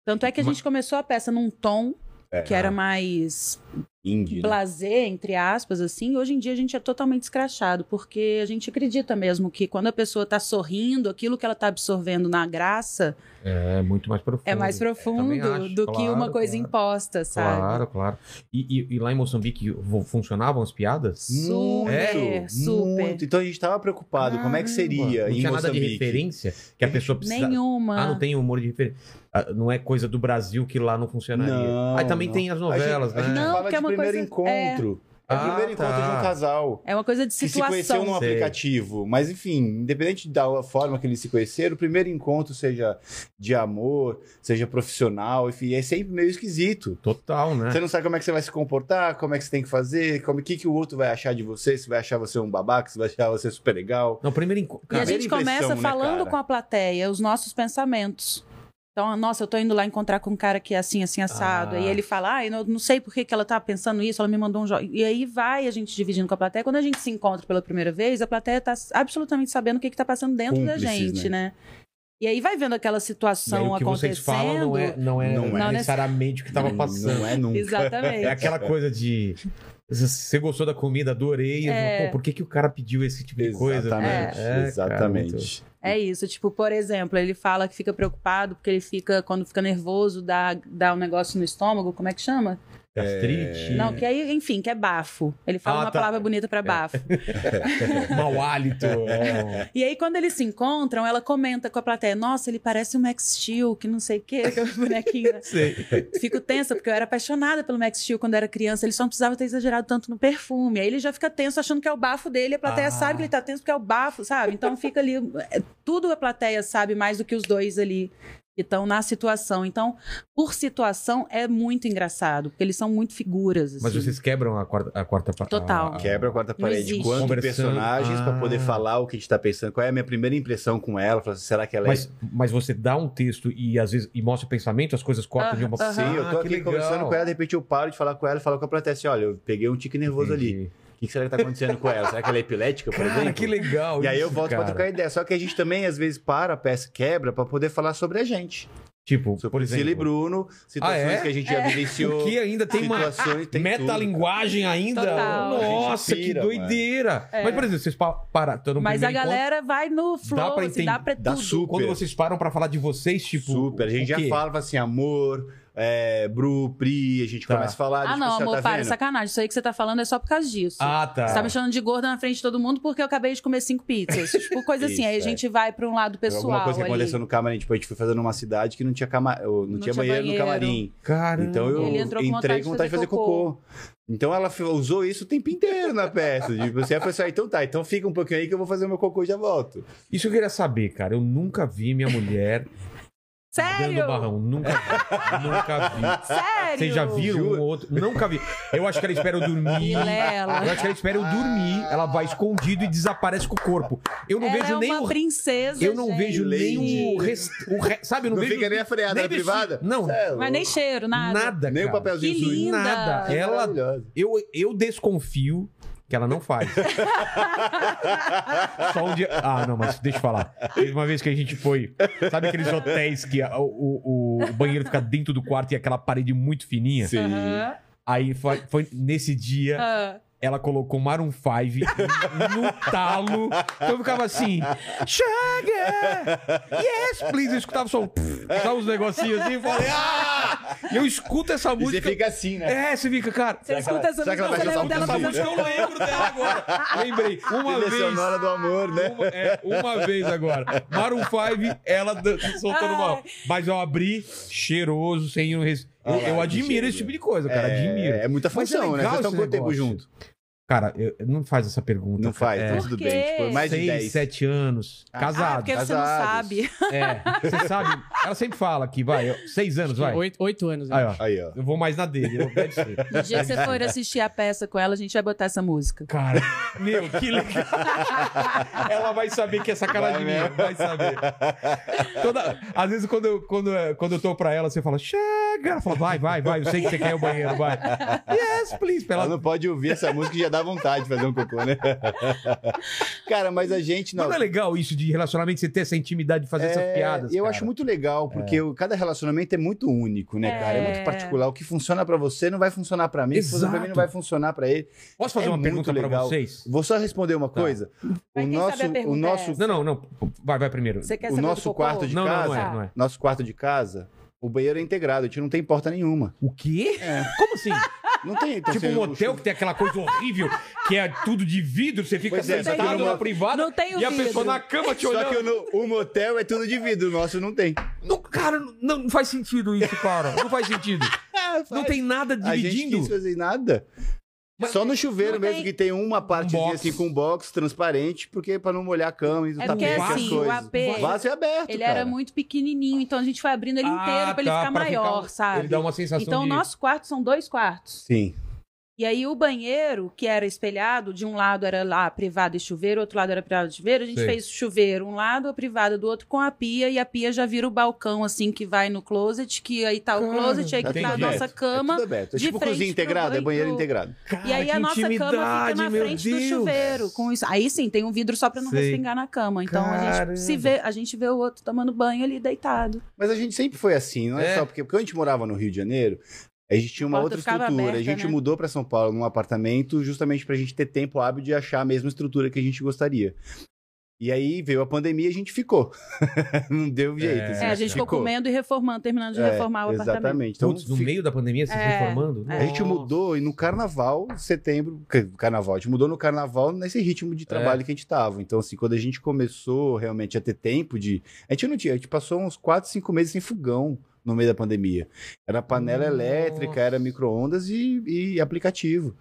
[SPEAKER 3] Tanto é que a gente começou a peça num tom
[SPEAKER 4] É.
[SPEAKER 3] que era mais
[SPEAKER 4] Indie, né?
[SPEAKER 3] blazer, entre aspas, assim, hoje em dia a gente é totalmente escrachado, porque a gente acredita mesmo que quando a pessoa tá sorrindo, aquilo que ela tá absorvendo na graça
[SPEAKER 1] É muito mais profundo.
[SPEAKER 3] é mais
[SPEAKER 1] Também
[SPEAKER 3] profundo
[SPEAKER 1] acho,
[SPEAKER 3] do que
[SPEAKER 1] claro,
[SPEAKER 3] uma coisa
[SPEAKER 1] claro.
[SPEAKER 3] imposta, sabe?
[SPEAKER 1] Claro, claro. E, e- e lá em Moçambique funcionavam as piadas?
[SPEAKER 3] Super,
[SPEAKER 4] Muito,
[SPEAKER 3] super.
[SPEAKER 4] muito. Então a gente tava preocupado, como é que seria
[SPEAKER 1] Não
[SPEAKER 4] em
[SPEAKER 1] tinha nada de
[SPEAKER 4] Moçambique?
[SPEAKER 1] referência que a pessoa precisa.
[SPEAKER 3] Nenhuma.
[SPEAKER 1] Ah, não tem humor de referência. Não é coisa do Brasil que lá não funcionaria.
[SPEAKER 4] Não,
[SPEAKER 1] Aí também
[SPEAKER 4] não.
[SPEAKER 1] tem as novelas,
[SPEAKER 4] a gente, A gente
[SPEAKER 1] né?
[SPEAKER 3] Não,
[SPEAKER 4] fala
[SPEAKER 3] porque
[SPEAKER 4] de
[SPEAKER 3] é
[SPEAKER 4] primeiro
[SPEAKER 3] coisa-
[SPEAKER 4] encontro. É, o
[SPEAKER 1] Ah,
[SPEAKER 4] primeiro
[SPEAKER 1] tá.
[SPEAKER 4] encontro de um casal.
[SPEAKER 3] É uma coisa de
[SPEAKER 4] Que se conheceu
[SPEAKER 3] situação.
[SPEAKER 4] num
[SPEAKER 1] Sei.
[SPEAKER 4] aplicativo. Mas, enfim, independente da forma que eles se conheceram, o primeiro encontro, seja de amor, seja profissional, enfim, é sempre meio esquisito.
[SPEAKER 1] Total, né?
[SPEAKER 4] Você não sabe como é que você vai se comportar, como é que você tem que fazer, como que, que o outro vai achar de você, se vai achar você um babaca, se vai achar você super legal.
[SPEAKER 1] Não, primeiro encontro.
[SPEAKER 3] E a gente começa
[SPEAKER 4] né,
[SPEAKER 3] falando
[SPEAKER 4] cara?
[SPEAKER 3] com a plateia os nossos pensamentos. Então, nossa, eu tô indo lá encontrar com um cara que é assim, assim, assado.
[SPEAKER 1] Ah.
[SPEAKER 3] E ele fala, ah, eu não, não sei por que, que ela tá pensando isso, ela me mandou um jogo. E aí vai a gente dividindo com a plateia. Quando a gente se encontra pela primeira vez, a plateia tá absolutamente sabendo o que, que tá passando dentro da
[SPEAKER 4] Cúmplices,
[SPEAKER 3] gente, né? E aí vai vendo aquela
[SPEAKER 1] e aí
[SPEAKER 3] situação
[SPEAKER 1] o que
[SPEAKER 3] acontecendo.
[SPEAKER 1] vocês falam não é, não é,
[SPEAKER 4] Não
[SPEAKER 3] é.
[SPEAKER 1] necessariamente o que tava
[SPEAKER 4] Não-
[SPEAKER 1] passando.
[SPEAKER 4] Não é nunca.
[SPEAKER 3] Exatamente.
[SPEAKER 1] É aquela coisa de. Você gostou da comida, adorei.
[SPEAKER 3] É.
[SPEAKER 1] Pô, por que, que o cara pediu esse tipo de coisa?
[SPEAKER 4] Exatamente.
[SPEAKER 1] É, cara,
[SPEAKER 4] exatamente.
[SPEAKER 1] muito-
[SPEAKER 3] É isso, tipo, por exemplo, ele fala que fica preocupado porque ele fica, quando fica nervoso, dá, dá um negócio no estômago, como é que chama?
[SPEAKER 1] Gastrite.
[SPEAKER 3] Não, que aí, enfim, que é bafo. Ele fala
[SPEAKER 1] Ah,
[SPEAKER 3] uma
[SPEAKER 1] tá.
[SPEAKER 3] palavra bonita pra bafo.
[SPEAKER 1] Mau hálito. é.
[SPEAKER 3] E aí, quando eles se encontram, ela comenta com a plateia: Nossa, ele parece o Max Steel, que não sei o quê, aquele bonequinho. né?
[SPEAKER 1] Sei.
[SPEAKER 3] Fico tensa, porque eu era apaixonada pelo Max Steel quando era criança. Ele só não precisava ter exagerado tanto no perfume. Aí ele já fica tenso achando que é o bafo dele. A plateia
[SPEAKER 1] Ah.
[SPEAKER 3] sabe que ele tá tenso porque é o bafo, sabe? Então fica ali. é, Tudo a plateia sabe mais do que os dois ali que estão na situação. Então, por situação, é muito engraçado, porque eles são muito figuras.
[SPEAKER 1] Mas
[SPEAKER 3] assim.
[SPEAKER 1] vocês quebram a quarta, a quarta pa-
[SPEAKER 3] Total.
[SPEAKER 1] a- a-
[SPEAKER 4] Quebra a quarta parede quanto personagens pra poder
[SPEAKER 1] Ah.
[SPEAKER 4] falar o que a gente tá pensando. Qual é a minha primeira impressão com ela? Assim, será que ela é
[SPEAKER 1] Mas, mas você dá um texto e às vezes e mostra o pensamento, as coisas cortam de uma
[SPEAKER 3] Ah,
[SPEAKER 4] Sim, eu tô
[SPEAKER 1] Ah,
[SPEAKER 4] aqui
[SPEAKER 1] legal.
[SPEAKER 4] conversando com ela, de repente eu paro de falar com ela e falo com a plateia assim: olha, eu peguei um tique nervoso ali.
[SPEAKER 1] Entendi.
[SPEAKER 4] O que que será que tá acontecendo com ela? Será que ela é epilética, por
[SPEAKER 1] Cara,
[SPEAKER 4] exemplo?
[SPEAKER 1] que legal.
[SPEAKER 4] E aí eu volto
[SPEAKER 1] cara.
[SPEAKER 4] pra trocar ideia. Só que a gente também, às vezes, para a peça quebra pra poder falar sobre a gente.
[SPEAKER 1] Tipo,
[SPEAKER 4] Sobre
[SPEAKER 1] por exemplo.
[SPEAKER 4] E Bruno, situações
[SPEAKER 1] Ah, é?
[SPEAKER 4] que a gente já vivenciou.
[SPEAKER 1] O que ainda tem uma
[SPEAKER 4] tem
[SPEAKER 1] metalinguagem ainda.
[SPEAKER 3] Total.
[SPEAKER 1] Nossa,
[SPEAKER 4] A gente
[SPEAKER 1] que
[SPEAKER 4] pira,
[SPEAKER 1] doideira.
[SPEAKER 3] É.
[SPEAKER 1] Mas, por exemplo, vocês pa- param. tô no
[SPEAKER 3] Mas a galera vai no flow,
[SPEAKER 1] pra
[SPEAKER 3] assim,
[SPEAKER 1] entender-
[SPEAKER 3] dá pra
[SPEAKER 4] dá
[SPEAKER 3] tudo.
[SPEAKER 4] super.
[SPEAKER 1] encontro, Quando vocês param pra falar de vocês, tipo.
[SPEAKER 4] Super. A gente
[SPEAKER 1] o
[SPEAKER 4] já falava assim, amor, é, Bru, Pri, a gente
[SPEAKER 1] Tá.
[SPEAKER 4] começa a falar.
[SPEAKER 3] Ah,
[SPEAKER 4] tipo,
[SPEAKER 3] não,
[SPEAKER 4] assim,
[SPEAKER 3] amor,
[SPEAKER 4] tá
[SPEAKER 3] para,
[SPEAKER 4] vendo?
[SPEAKER 3] sacanagem. Isso aí que você tá falando é só por causa disso.
[SPEAKER 1] Ah, tá.
[SPEAKER 3] Você tá me chamando de gorda na frente de todo mundo porque eu acabei de comer cinco pizzas. tipo, coisa assim.
[SPEAKER 4] Isso,
[SPEAKER 3] Aí a
[SPEAKER 4] é.
[SPEAKER 3] gente vai pra um lado pessoal
[SPEAKER 4] Alguma coisa que
[SPEAKER 3] ali.
[SPEAKER 4] aconteceu no camarim. Tipo, a gente foi fazendo uma cidade que não tinha, cama... não
[SPEAKER 3] Não
[SPEAKER 4] tinha banheiro,
[SPEAKER 3] banheiro.
[SPEAKER 4] no camarim.
[SPEAKER 1] Caramba.
[SPEAKER 4] Então eu
[SPEAKER 3] Ele entrou com vontade
[SPEAKER 4] entrei
[SPEAKER 3] de
[SPEAKER 4] com vontade de fazer
[SPEAKER 3] fazer
[SPEAKER 4] cocô. Então ela usou isso o tempo inteiro na peça. Tipo, você foi assim, ah, então tá, então fica um pouquinho aí que eu vou fazer meu cocô e já volto.
[SPEAKER 1] Isso eu queria saber, cara. Eu nunca vi minha mulher
[SPEAKER 3] Sério?
[SPEAKER 1] dando barrão. Nunca vi. nunca vi.
[SPEAKER 3] Sério?
[SPEAKER 1] Vocês já viram um ou outro? Nunca vi. Eu acho que ela espera eu dormir.
[SPEAKER 3] Vilela.
[SPEAKER 1] Eu acho que ela espera eu dormir. Ela vai escondido e desaparece com o corpo. Eu não
[SPEAKER 3] Ela
[SPEAKER 1] vejo
[SPEAKER 3] é
[SPEAKER 1] nem
[SPEAKER 3] uma
[SPEAKER 1] o.
[SPEAKER 3] princesa,
[SPEAKER 1] Eu não
[SPEAKER 3] gente.
[SPEAKER 1] vejo nem o, rest... o re- Sabe, eu não,
[SPEAKER 4] Não
[SPEAKER 1] vejo.
[SPEAKER 4] fica nem a freada
[SPEAKER 1] nem vestido.
[SPEAKER 4] privada?
[SPEAKER 1] Não,
[SPEAKER 4] é
[SPEAKER 3] Mas nem cheiro, nada.
[SPEAKER 1] nada.
[SPEAKER 4] Nem o
[SPEAKER 1] cara.
[SPEAKER 4] papelzinho
[SPEAKER 3] Que
[SPEAKER 4] sujo.
[SPEAKER 3] linda.
[SPEAKER 1] Nada. Ela.
[SPEAKER 4] Maravilhosa.
[SPEAKER 1] Eu, eu desconfio que ela não faz. Só um dia. Ah, não, mas deixa eu falar. Teve uma vez que a gente foi. Sabe aqueles hotéis que a- o, o, o banheiro fica dentro do quarto e aquela parede muito fininha?
[SPEAKER 4] Sim.
[SPEAKER 1] Aí foi, foi nesse dia.
[SPEAKER 3] Ah,
[SPEAKER 1] ela colocou Maroon 5 no talo. Então eu ficava assim, chega! Yes, please! Eu escutava só, um sabe uns negocinhos assim, eu falei, ah! E eu escuto essa
[SPEAKER 4] E você
[SPEAKER 1] música.
[SPEAKER 4] fica assim, né?
[SPEAKER 1] É, você fica, cara.
[SPEAKER 3] Você escuta essa música, você lembra
[SPEAKER 4] um
[SPEAKER 3] dela
[SPEAKER 1] Essa música eu lembro dela agora. Lembrei. Uma
[SPEAKER 4] Trilha
[SPEAKER 1] vez.
[SPEAKER 4] sonora do amor, né?
[SPEAKER 1] Uma, é, uma vez agora. Maroon 5, ela soltando uma. Mas eu abri cheiroso, sem. res- Eu,
[SPEAKER 4] Ah,
[SPEAKER 1] eu
[SPEAKER 4] que
[SPEAKER 1] admiro
[SPEAKER 4] cheiro.
[SPEAKER 1] esse tipo de coisa, cara.
[SPEAKER 4] é,
[SPEAKER 1] Admiro.
[SPEAKER 4] É muita
[SPEAKER 1] é
[SPEAKER 4] função, né?
[SPEAKER 1] legal
[SPEAKER 4] Vocês estão quanto tempo junto?
[SPEAKER 1] Cara, eu- não faz essa pergunta.
[SPEAKER 4] Não faz,
[SPEAKER 1] É,
[SPEAKER 4] então tudo bem. Tipo, mais de
[SPEAKER 1] seis,
[SPEAKER 4] 10.
[SPEAKER 1] sete anos.
[SPEAKER 3] Ah,
[SPEAKER 1] Casado.
[SPEAKER 3] porque você não sabe.
[SPEAKER 1] É, você sabe. Ela sempre fala que vai, eu- seis anos, vai.
[SPEAKER 2] Oito, oito anos.
[SPEAKER 1] Aí, ó.
[SPEAKER 4] Aí, ó.
[SPEAKER 1] Eu vou mais na dele, eu- deve ser.
[SPEAKER 3] No dia que você for assistir a peça com ela, a gente vai botar essa música.
[SPEAKER 1] Cara, meu, que legal. Ela vai saber que é sacanagem
[SPEAKER 4] Vai
[SPEAKER 1] minha, vai saber. Toda, às vezes, quando eu, quando, eu- quando eu tô pra ela, você fala, chega. Ela fala, vai, vai, vai, eu sei que você quer ir ao banheiro, vai. Yes, please.
[SPEAKER 4] Ela
[SPEAKER 1] ela...
[SPEAKER 4] não pode ouvir essa música e já dá vontade de fazer um cocô, né? Cara, mas a gente
[SPEAKER 1] Não,
[SPEAKER 4] não.
[SPEAKER 1] não é legal isso de relacionamento, você ter essa intimidade de fazer essas
[SPEAKER 4] É,
[SPEAKER 1] piadas.
[SPEAKER 4] Eu
[SPEAKER 1] cara?
[SPEAKER 4] acho muito legal, porque o- cada relacionamento é muito único, né, cara? É muito
[SPEAKER 3] É.
[SPEAKER 4] particular. O que funciona pra você não vai funcionar pra mim, o que funciona pra mim não
[SPEAKER 1] Exato.
[SPEAKER 4] vai funcionar pra ele.
[SPEAKER 1] Posso fazer
[SPEAKER 4] é
[SPEAKER 1] uma pergunta pra
[SPEAKER 4] legal.
[SPEAKER 1] vocês?
[SPEAKER 4] Vou só responder uma
[SPEAKER 1] Tá.
[SPEAKER 4] coisa.
[SPEAKER 3] Mas
[SPEAKER 4] o nosso, o
[SPEAKER 3] pergunta
[SPEAKER 4] nosso,
[SPEAKER 3] é
[SPEAKER 1] Não, não, não. Vai, vai primeiro.
[SPEAKER 3] Você quer
[SPEAKER 4] o nosso quarto de
[SPEAKER 1] Não, não,
[SPEAKER 4] casa,
[SPEAKER 1] não é, não é.
[SPEAKER 4] nosso quarto de casa, o banheiro é integrado, a gente não tem porta nenhuma.
[SPEAKER 1] O quê?
[SPEAKER 4] É.
[SPEAKER 1] Como assim?
[SPEAKER 4] Não tem, então,
[SPEAKER 1] tipo um
[SPEAKER 4] o
[SPEAKER 1] hotel que tem aquela coisa horrível, que é tudo de vidro, você fica
[SPEAKER 4] Pois é, só
[SPEAKER 1] sentado
[SPEAKER 4] numa-
[SPEAKER 1] na privada
[SPEAKER 3] Não tem o
[SPEAKER 1] e a
[SPEAKER 3] vidro.
[SPEAKER 1] pessoa na cama te
[SPEAKER 4] Só
[SPEAKER 1] olhando.
[SPEAKER 4] que o, no- o motel é tudo de vidro, o nosso não tem.
[SPEAKER 1] Não, cara, não, não faz sentido isso, cara. Não faz sentido. Não tem nada
[SPEAKER 4] A gente
[SPEAKER 1] dividindo.
[SPEAKER 4] quis fazer nada. Só no chuveiro
[SPEAKER 3] não
[SPEAKER 4] mesmo
[SPEAKER 3] tem-
[SPEAKER 4] que tem uma partezinha
[SPEAKER 1] box.
[SPEAKER 4] assim com box transparente, porque pra não molhar a cama e
[SPEAKER 3] É
[SPEAKER 4] tapete,
[SPEAKER 3] porque,
[SPEAKER 4] essas
[SPEAKER 3] assim, o
[SPEAKER 4] coisas.
[SPEAKER 3] AP
[SPEAKER 4] O vaso é aberto,
[SPEAKER 3] Ele
[SPEAKER 4] cara.
[SPEAKER 3] era muito pequenininho, então a gente foi abrindo ele
[SPEAKER 1] Ah,
[SPEAKER 3] inteiro pra ele
[SPEAKER 1] tá,
[SPEAKER 3] ficar
[SPEAKER 1] pra
[SPEAKER 3] maior,
[SPEAKER 1] ficar-
[SPEAKER 3] sabe?
[SPEAKER 1] Ele dá uma sensação
[SPEAKER 3] Então, o
[SPEAKER 1] de...
[SPEAKER 3] nosso quarto são dois quartos.
[SPEAKER 4] Sim.
[SPEAKER 3] E aí, o banheiro, que era espelhado, de um lado era lá privado e chuveiro, outro lado era privado e chuveiro. A gente
[SPEAKER 1] Sei.
[SPEAKER 3] fez chuveiro, um lado, a privada do outro, com a pia. E a pia já vira o balcão, assim, que vai no closet, que aí tá o
[SPEAKER 1] Cara,
[SPEAKER 3] closet, aí que
[SPEAKER 4] Tá
[SPEAKER 3] a nossa cama.
[SPEAKER 4] É tudo aberto. É
[SPEAKER 3] de
[SPEAKER 4] tipo
[SPEAKER 3] frente
[SPEAKER 4] cozinha integrada, é banheiro
[SPEAKER 3] do-
[SPEAKER 4] integrado.
[SPEAKER 1] Cara,
[SPEAKER 3] E aí a nossa cama fica na frente
[SPEAKER 1] Deus.
[SPEAKER 3] do chuveiro. Com isso. Aí sim, tem um vidro só pra não
[SPEAKER 1] Sei.
[SPEAKER 3] respingar na cama. Então a
[SPEAKER 1] Caramba.
[SPEAKER 3] gente se vê, a gente vê o outro tomando banho ali deitado.
[SPEAKER 4] Mas a gente sempre foi assim, não é,
[SPEAKER 1] É.
[SPEAKER 4] só porque, porque a gente morava no Rio de Janeiro, a gente tinha uma
[SPEAKER 3] A
[SPEAKER 4] outra estrutura.
[SPEAKER 3] aberta,
[SPEAKER 4] a gente
[SPEAKER 3] né?
[SPEAKER 4] mudou pra São Paulo num apartamento justamente pra gente ter tempo hábil de achar a mesma estrutura que a gente gostaria. E aí veio a pandemia e a gente ficou. não deu jeito.
[SPEAKER 1] É.
[SPEAKER 4] assim,
[SPEAKER 3] É, a gente ficou comendo e reformando, terminando de
[SPEAKER 4] É,
[SPEAKER 3] reformar o apartamento.
[SPEAKER 4] Exatamente. Então,
[SPEAKER 1] Putz, no
[SPEAKER 4] fi-
[SPEAKER 1] meio da pandemia, vocês
[SPEAKER 3] É,
[SPEAKER 1] reformando?
[SPEAKER 3] é.
[SPEAKER 4] A gente mudou e no carnaval, setembro, carnaval, a gente mudou no carnaval nesse ritmo de trabalho que a gente tava. Então, assim, quando a gente começou realmente a ter tempo de. A gente não tinha, a gente passou uns 4, 5 meses sem fogão no meio da pandemia. Era panela
[SPEAKER 1] Nossa.
[SPEAKER 4] elétrica, era micro-ondas e, e aplicativo.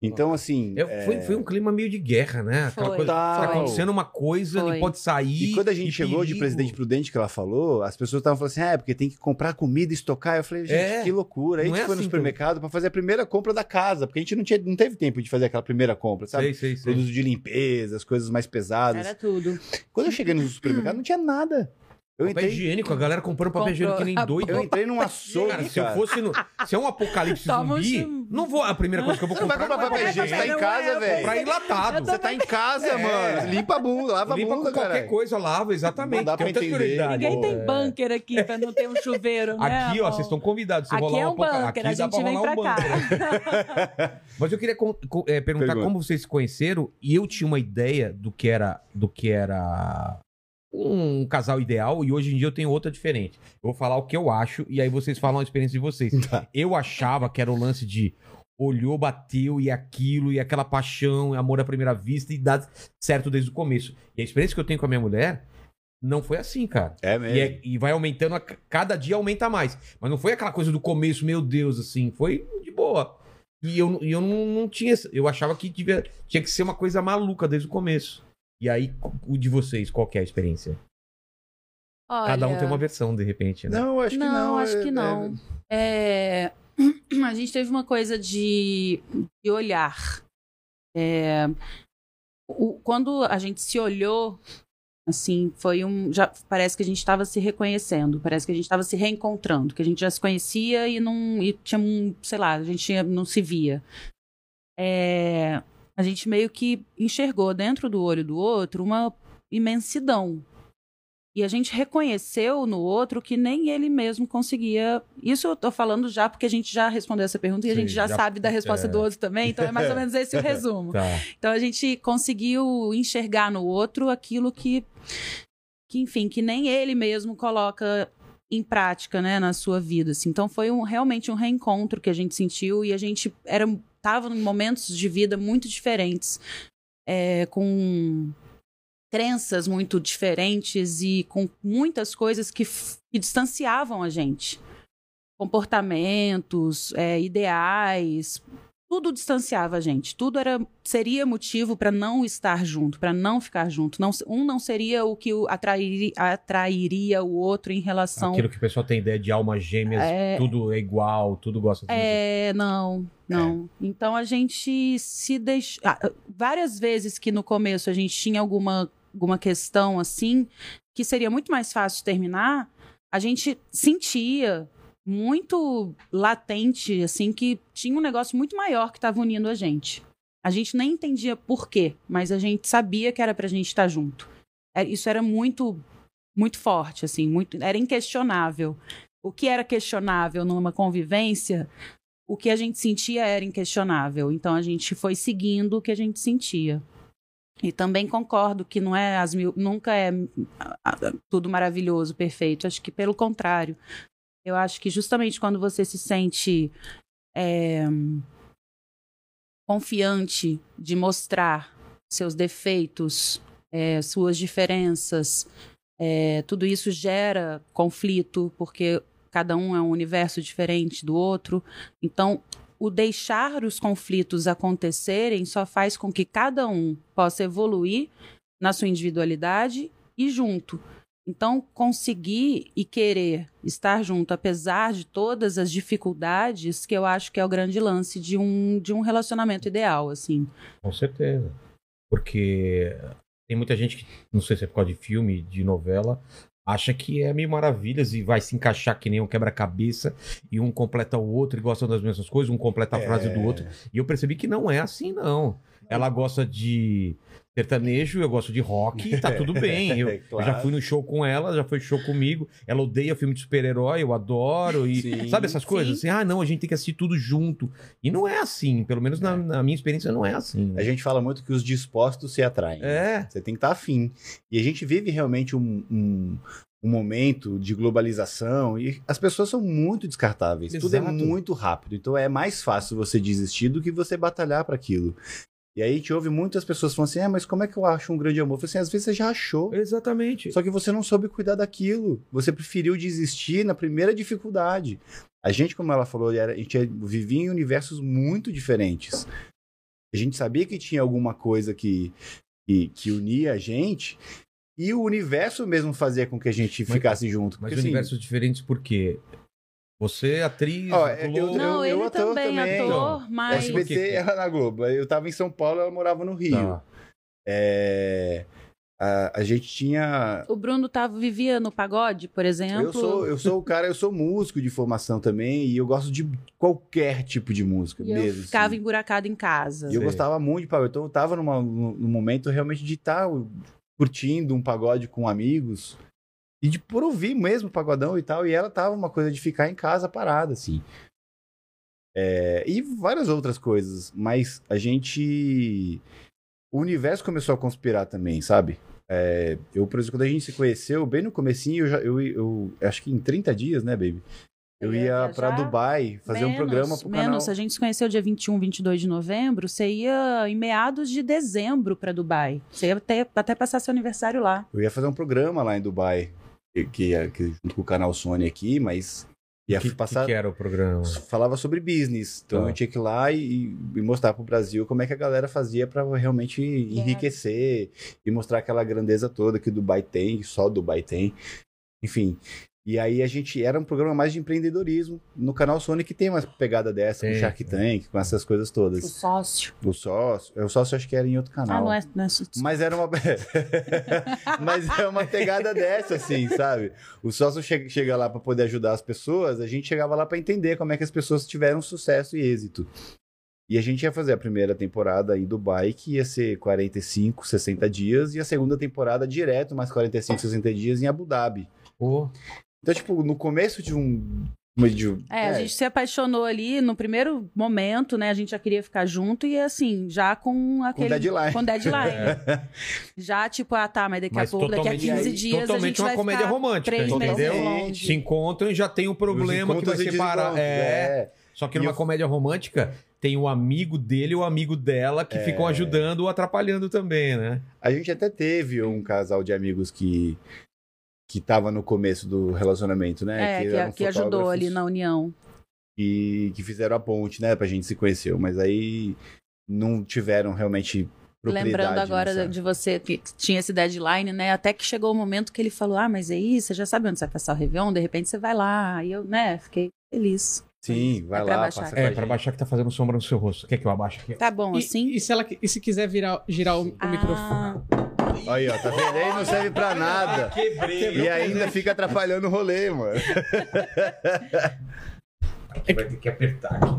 [SPEAKER 4] Então, assim.
[SPEAKER 1] É,
[SPEAKER 4] é,
[SPEAKER 1] foi, foi um clima meio de guerra, né? Aquela
[SPEAKER 3] Foi,
[SPEAKER 1] coisa,
[SPEAKER 4] Tá,
[SPEAKER 1] acontecendo uma coisa,
[SPEAKER 3] Foi.
[SPEAKER 1] não pode sair.
[SPEAKER 4] E quando a gente chegou de
[SPEAKER 1] perigo.
[SPEAKER 4] presidente prudente que ela falou, as pessoas estavam falando assim: ah, é porque tem que comprar comida e estocar. Eu falei, gente,
[SPEAKER 1] É.
[SPEAKER 4] que loucura. Aí a gente
[SPEAKER 1] é
[SPEAKER 4] foi no
[SPEAKER 1] assim
[SPEAKER 4] supermercado pra fazer a primeira compra da casa, porque a gente não, tinha, não teve tempo de fazer aquela primeira compra, sabe?
[SPEAKER 1] Sei, sei, sei.
[SPEAKER 4] Produtos de limpeza, as coisas mais pesadas.
[SPEAKER 3] Era tudo.
[SPEAKER 4] Quando eu cheguei no supermercado, não tinha nada. Eu
[SPEAKER 1] Papel
[SPEAKER 4] entrei,
[SPEAKER 1] higiênico, a galera comprando papel
[SPEAKER 3] Comprou.
[SPEAKER 1] higiênico que nem doido.
[SPEAKER 4] eu entrei num açougue,
[SPEAKER 1] Cara,
[SPEAKER 4] cara.
[SPEAKER 1] se eu fosse no. Se é um apocalipse
[SPEAKER 3] Toma
[SPEAKER 1] zumbi,
[SPEAKER 3] um-
[SPEAKER 1] não vou. A primeira coisa que eu vou
[SPEAKER 4] Você não vai
[SPEAKER 1] comprar.
[SPEAKER 4] comprar
[SPEAKER 1] é
[SPEAKER 4] papel higiênico, você tá em casa,
[SPEAKER 3] é,
[SPEAKER 4] velho.
[SPEAKER 1] comprar enlatado.
[SPEAKER 4] Você tá em casa,
[SPEAKER 1] É.
[SPEAKER 4] mano. Limpa a bunda, lava
[SPEAKER 1] Limpa
[SPEAKER 4] a bunda,
[SPEAKER 1] com qualquer
[SPEAKER 4] cara.
[SPEAKER 1] coisa, lava, exatamente.
[SPEAKER 4] Não dá pra entender.
[SPEAKER 3] Ninguém tem
[SPEAKER 1] É.
[SPEAKER 3] bunker aqui pra não ter um chuveiro, né?
[SPEAKER 1] Aqui, ó, vocês estão convidados. Se
[SPEAKER 3] Aqui
[SPEAKER 1] rolar
[SPEAKER 3] é
[SPEAKER 1] um
[SPEAKER 3] bunker,
[SPEAKER 1] aqui
[SPEAKER 3] a
[SPEAKER 1] dá
[SPEAKER 3] gente
[SPEAKER 1] pra
[SPEAKER 3] vem
[SPEAKER 1] rolar
[SPEAKER 3] pra
[SPEAKER 1] um bunker. Mas eu queria é, perguntar
[SPEAKER 4] Pergunta.
[SPEAKER 1] como vocês se conheceram e eu tinha uma ideia do que era do que era um casal ideal e hoje em dia eu tenho outra diferente. Eu vou falar o que eu acho e aí vocês falam a experiência de vocês.
[SPEAKER 4] Tá.
[SPEAKER 1] Eu achava que era o lance de olhou, bateu e aquilo e aquela paixão, amor à primeira vista e dá certo desde o começo. E a experiência que eu tenho com a minha mulher não foi assim, cara.
[SPEAKER 4] É mesmo.
[SPEAKER 1] E, é- e vai aumentando, a- cada dia aumenta mais. Mas não foi aquela coisa do começo, meu Deus, assim. Foi de boa. E eu, e eu não, não tinha. Eu achava que devia- tinha que ser uma coisa maluca desde o começo. E aí, o de vocês, qual que é a experiência? Cada um
[SPEAKER 3] Olha,
[SPEAKER 1] tem uma versão, de repente, né?
[SPEAKER 4] Não, acho que
[SPEAKER 3] Não,
[SPEAKER 4] não.
[SPEAKER 3] acho
[SPEAKER 4] é-
[SPEAKER 3] que não. É, A gente teve uma coisa de, de olhar. É, o- quando a gente se olhou, assim, foi um. Já parece que a gente estava se reconhecendo, parece que a gente estava se reencontrando, que a gente já se conhecia e não. E tinha um, sei lá, a gente não se via. É, a gente meio que enxergou dentro do olho do outro uma imensidão. E a gente reconheceu no outro que nem ele mesmo conseguia. Isso eu tô falando já porque a gente já respondeu essa pergunta e a
[SPEAKER 1] Sim,
[SPEAKER 3] gente já,
[SPEAKER 1] já-
[SPEAKER 3] sabe da resposta
[SPEAKER 1] é.
[SPEAKER 3] do outro também, então é mais ou menos esse o resumo.
[SPEAKER 1] Tá.
[SPEAKER 3] Então a gente conseguiu enxergar no outro aquilo que, que enfim, que nem ele mesmo coloca em prática, né, na sua vida. assim. Então foi um, realmente um reencontro que a gente sentiu e a gente era tava em momentos de vida muito diferentes, é, com crenças muito diferentes e com muitas coisas que, que distanciavam a gente. Comportamentos, é, ideais, tudo distanciava a gente. Tudo era seria motivo para não estar junto, para não ficar junto. Não, um não seria o que o atrairi- atrairia o outro em relação.
[SPEAKER 1] Aquilo que o pessoal tem ideia de almas gêmeas,
[SPEAKER 3] É.
[SPEAKER 1] tudo é igual, tudo gosta de
[SPEAKER 3] É, não, não. Então a gente se deixa. ah, várias vezes que no começo a gente tinha alguma, alguma questão assim, que seria muito mais fácil terminar, a gente sentia muito latente, assim, que tinha um negócio muito maior que estava unindo a gente. A gente nem entendia por quê, mas a gente sabia que era pra gente estar junto. É, Isso era muito, muito forte, assim, muito, era inquestionável. O que era questionável numa convivência, o que a gente sentia era inquestionável. Então a gente foi seguindo o que a gente sentia. E também concordo que não é as mil, nunca é tudo maravilhoso, perfeito. Acho que pelo contrário. Eu acho que justamente quando você se sente é, confiante de mostrar seus defeitos, é, suas diferenças, é, tudo isso gera conflito, porque cada um é um universo diferente do outro. Então, o deixar os conflitos acontecerem só faz com que cada um possa evoluir na sua individualidade e junto. Então, conseguir e querer estar junto, apesar de todas as dificuldades, que eu acho que é o grande lance de um, de um relacionamento ideal, assim.
[SPEAKER 1] Com certeza. Porque tem muita gente que, não sei se é por causa de filme, de novela, acha que é mil maravilhas e vai se encaixar que nem um quebra-cabeça e um completa o outro e gostam das mesmas coisas, um completa a frase do outro. E eu percebi que não é assim, não. Ela gosta de sertanejo, eu gosto de rock, tá tudo bem. Eu, eu já
[SPEAKER 4] Claro.
[SPEAKER 1] fui no show com ela, já foi show comigo. Ela odeia filme de super-herói, eu adoro. E
[SPEAKER 4] Sim.
[SPEAKER 1] sabe essas coisas?
[SPEAKER 3] Sim.
[SPEAKER 1] Assim, ah, não, a gente tem que assistir tudo junto. E não é assim, pelo menos na, na minha experiência não é assim. né?
[SPEAKER 4] A gente fala muito que os dispostos se atraem. né?
[SPEAKER 1] É.
[SPEAKER 4] Você tem que estar afim. E a gente vive realmente um, um, um momento de globalização e as pessoas são muito descartáveis. Tudo é
[SPEAKER 1] Exato.
[SPEAKER 4] muito rápido. Então é mais fácil você desistir do que você batalhar para aquilo. E aí a gente ouve muitas pessoas falando assim: é, mas como é que eu acho um grande amor? Eu falo assim, às vezes você já achou.
[SPEAKER 1] Exatamente.
[SPEAKER 4] Só que você não soube cuidar daquilo. Você preferiu desistir na primeira dificuldade. A gente, como ela falou, era- a gente vivia em universos muito diferentes. A gente sabia que tinha alguma coisa que, que, que unia a gente. E o universo mesmo fazia com que a gente
[SPEAKER 1] Mas-
[SPEAKER 4] ficasse junto.
[SPEAKER 1] Mas
[SPEAKER 4] Porque, assim,
[SPEAKER 1] universos diferentes por quê? Você, é atriz,
[SPEAKER 4] Ó, eu-
[SPEAKER 1] Globo-
[SPEAKER 3] Não,
[SPEAKER 4] eu
[SPEAKER 3] ele
[SPEAKER 4] ator
[SPEAKER 3] também,
[SPEAKER 4] também.
[SPEAKER 3] ator,
[SPEAKER 4] o
[SPEAKER 3] mas...
[SPEAKER 4] SBT era na Globo. Eu tava em São Paulo, ela morava no Rio.
[SPEAKER 1] Tá.
[SPEAKER 4] É, a, a gente tinha
[SPEAKER 3] O Bruno tava, vivia no pagode, por exemplo.
[SPEAKER 4] Eu sou, eu sou o cara, eu sou músico de formação também e eu gosto de qualquer tipo de música
[SPEAKER 3] E eu
[SPEAKER 4] mesmo.
[SPEAKER 3] ficava
[SPEAKER 4] assim.
[SPEAKER 3] emburacado em casa.
[SPEAKER 4] E eu gostava muito de pagode. Então eu tava numa, num num momento realmente de estar curtindo um pagode com amigos e de por ouvir mesmo pagodão e tal. E ela tava uma coisa de ficar em casa parada, assim. É, e várias outras coisas. Mas a gente. O universo começou a conspirar também, sabe? É, eu, por exemplo, quando a gente se conheceu, bem no comecinho, eu, já, eu, eu acho que em 30 dias, né, baby? Eu
[SPEAKER 3] ia viajar
[SPEAKER 4] Dubai fazer um
[SPEAKER 3] Menos,
[SPEAKER 4] programa pro
[SPEAKER 3] menos.
[SPEAKER 4] canal.
[SPEAKER 3] A gente se conheceu dia 21, 22 de novembro. Você ia em meados de dezembro pra Dubai. Você ia até, até passar seu aniversário lá.
[SPEAKER 4] Eu ia fazer um programa lá em Dubai, que, que, que junto com o canal Sony aqui, mas ia
[SPEAKER 1] que,
[SPEAKER 4] passar.
[SPEAKER 1] que era o programa?
[SPEAKER 4] Falava sobre business. Então
[SPEAKER 1] Tá.
[SPEAKER 4] eu tinha que ir lá e, e mostrar pro Brasil como é que a galera fazia para realmente enriquecer e mostrar aquela grandeza toda que Dubai tem, só Dubai tem. Enfim. E aí a gente era um programa mais de empreendedorismo no canal Sony que tem uma pegada dessa,
[SPEAKER 1] Tem,
[SPEAKER 4] com Shark
[SPEAKER 1] é.
[SPEAKER 4] Tank, com essas coisas
[SPEAKER 3] O
[SPEAKER 4] todas.
[SPEAKER 3] sócio.
[SPEAKER 4] O sócio, o sócio acho que era em outro canal.
[SPEAKER 3] Ah, não é. Não é...
[SPEAKER 4] Mas era uma. Mas é uma pegada dessa, assim, sabe? O sócio chega, chega lá para poder ajudar as pessoas, a gente chegava lá para entender como é que as pessoas tiveram sucesso e êxito. E a gente ia fazer a primeira temporada em Dubai, que ia ser 45, 60 dias, e a segunda temporada direto, mais 45, 60 dias em Abu Dhabi.
[SPEAKER 1] Pô,
[SPEAKER 4] Então, tipo, no começo de um. De, um-
[SPEAKER 3] É, a gente se apaixonou ali no primeiro momento, né? A gente já queria ficar junto e assim, já com
[SPEAKER 4] com
[SPEAKER 3] aquele.
[SPEAKER 4] deadline.
[SPEAKER 3] Com deadline. Já, tipo, ah, tá, mas daqui
[SPEAKER 1] mas
[SPEAKER 3] a pouco, daqui a
[SPEAKER 1] totalmente,
[SPEAKER 3] 15 dias, a
[SPEAKER 1] totalmente
[SPEAKER 3] gente
[SPEAKER 1] uma
[SPEAKER 3] vai
[SPEAKER 1] comédia
[SPEAKER 3] ficar
[SPEAKER 1] romântica, entendeu? Se encontram e já tem um problema que vai separar.
[SPEAKER 4] desencontros,
[SPEAKER 1] É. Só que
[SPEAKER 4] E
[SPEAKER 1] numa
[SPEAKER 4] eu-
[SPEAKER 1] comédia romântica tem o amigo dele e o amigo dela que
[SPEAKER 4] É.
[SPEAKER 1] ficam ajudando ou atrapalhando também, né?
[SPEAKER 4] A gente até teve um casal de amigos que que tava no começo do relacionamento, né?
[SPEAKER 3] É, que,
[SPEAKER 4] eram
[SPEAKER 3] que ajudou ali na união.
[SPEAKER 4] E que fizeram a ponte, né? Pra gente se conhecer. Mas aí não tiveram realmente.
[SPEAKER 3] Lembrando agora
[SPEAKER 4] nessa-
[SPEAKER 3] de você que tinha esse deadline, né? Até que chegou o momento que ele falou: Ah, mas é isso, você já sabe onde você vai passar o Réveillon, de repente você vai lá. E eu, né, fiquei feliz.
[SPEAKER 4] Sim, vai
[SPEAKER 3] É
[SPEAKER 4] lá,
[SPEAKER 1] É, pra
[SPEAKER 4] gente.
[SPEAKER 1] baixar que tá fazendo sombra no seu rosto. Quer que eu abaixe aqui?
[SPEAKER 3] Tá bom,
[SPEAKER 2] E,
[SPEAKER 3] assim.
[SPEAKER 2] e se, ela, e se quiser virar, girar o, o
[SPEAKER 3] Ah,
[SPEAKER 2] microfone?
[SPEAKER 4] Aí, ó, tá vendo? Aí não serve pra nada.
[SPEAKER 1] Quebrei.
[SPEAKER 4] E ainda fica atrapalhando o rolê, mano.
[SPEAKER 1] Aqui vai ter que apertar aqui.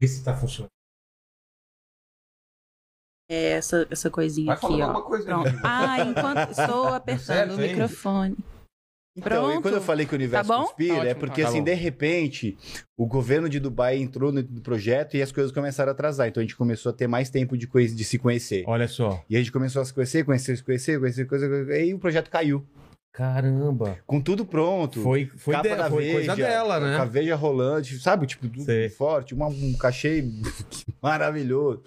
[SPEAKER 1] Vê se tá funcionando.
[SPEAKER 3] É essa, essa coisinha
[SPEAKER 1] Vai
[SPEAKER 3] aqui, ó.
[SPEAKER 1] alguma coisa
[SPEAKER 3] Pronto. Ah, enquanto estou apertando
[SPEAKER 1] Certo
[SPEAKER 3] o microfone.
[SPEAKER 4] Então,
[SPEAKER 3] Pronto.
[SPEAKER 4] e quando eu falei que o universo
[SPEAKER 3] Tá
[SPEAKER 4] conspira,
[SPEAKER 2] Tá
[SPEAKER 4] é porque,
[SPEAKER 1] tá
[SPEAKER 4] assim,
[SPEAKER 1] bom.
[SPEAKER 4] de repente, o governo de Dubai entrou no projeto e as coisas começaram a atrasar. Então a gente começou a ter mais tempo de, conhe- de se conhecer.
[SPEAKER 1] Olha só.
[SPEAKER 4] E a gente começou a se conhecer, conhecer, se conhecer, conhecer, coisa, coisa, e aí o projeto caiu.
[SPEAKER 1] Caramba.
[SPEAKER 4] Com tudo pronto.
[SPEAKER 1] Foi, foi,
[SPEAKER 4] capa
[SPEAKER 1] de-
[SPEAKER 4] da
[SPEAKER 1] foi
[SPEAKER 4] Veja,
[SPEAKER 1] coisa dela,
[SPEAKER 4] Com a
[SPEAKER 1] né?
[SPEAKER 4] Veja rolante, sabe? Tipo, tudo
[SPEAKER 1] Sei.
[SPEAKER 4] forte, uma- um cachê maravilhoso.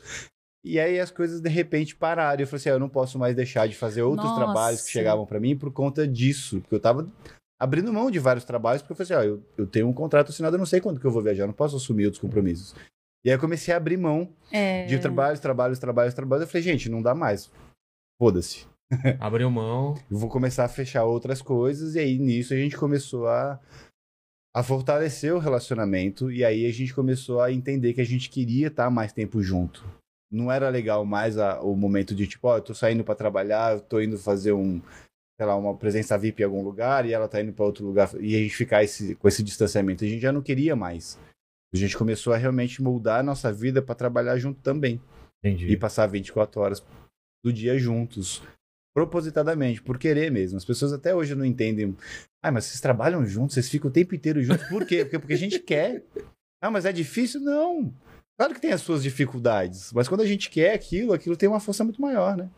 [SPEAKER 4] E aí as coisas de repente pararam. E eu falei assim: ah, eu não posso mais deixar de fazer outros
[SPEAKER 3] Nossa.
[SPEAKER 4] trabalhos que chegavam pra mim por conta disso. Porque eu tava abrindo mão de vários trabalhos, porque eu falei assim: ó, eu, eu tenho um contrato assinado, eu não sei quando que eu vou viajar, eu não posso assumir outros compromissos. E aí eu comecei a abrir mão
[SPEAKER 3] É...
[SPEAKER 4] de trabalhos, trabalhos, trabalhos, trabalhos. Eu falei, gente, não dá mais. Foda-se.
[SPEAKER 1] Abriu mão.
[SPEAKER 4] Eu vou começar a fechar outras coisas, e aí nisso a gente começou a, a fortalecer o relacionamento, e aí a gente começou a entender que a gente queria estar mais tempo junto. Não era legal mais a- o momento de tipo, ó, eu tô saindo pra trabalhar, eu tô indo fazer um, sei lá, uma presença VIP em algum lugar, e ela tá indo pra outro lugar, e a gente ficar esse- com esse distanciamento. A gente já não queria mais. A gente começou a realmente moldar a nossa vida pra trabalhar junto também
[SPEAKER 1] Entendi.
[SPEAKER 4] e passar 24 horas do dia juntos. Propositadamente, por querer mesmo. As pessoas até hoje não entendem. Ah, mas vocês trabalham juntos, vocês ficam o tempo inteiro juntos. Por quê? Porque, porque a gente quer. Ah, mas é difícil? Não. Claro que tem as suas dificuldades, mas quando a gente quer aquilo, aquilo tem uma força muito maior, né?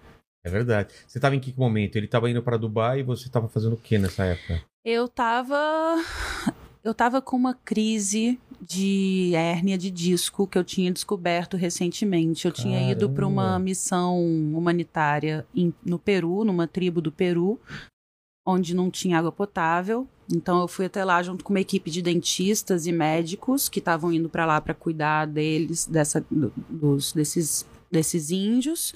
[SPEAKER 1] É verdade. Você tava em que momento? Ele tava indo pra Dubai e você tava fazendo o que nessa época?
[SPEAKER 3] Eu tava. Eu tava com uma crise de hérnia de disco que eu tinha descoberto recentemente. Eu tinha ido para uma
[SPEAKER 1] Caramba.
[SPEAKER 3] missão humanitária em- no Peru, numa tribo do Peru, onde não tinha água potável. Então eu fui até lá junto com uma equipe de dentistas e médicos que estavam indo para lá para cuidar deles, dessa, do- dos, desses, desses índios.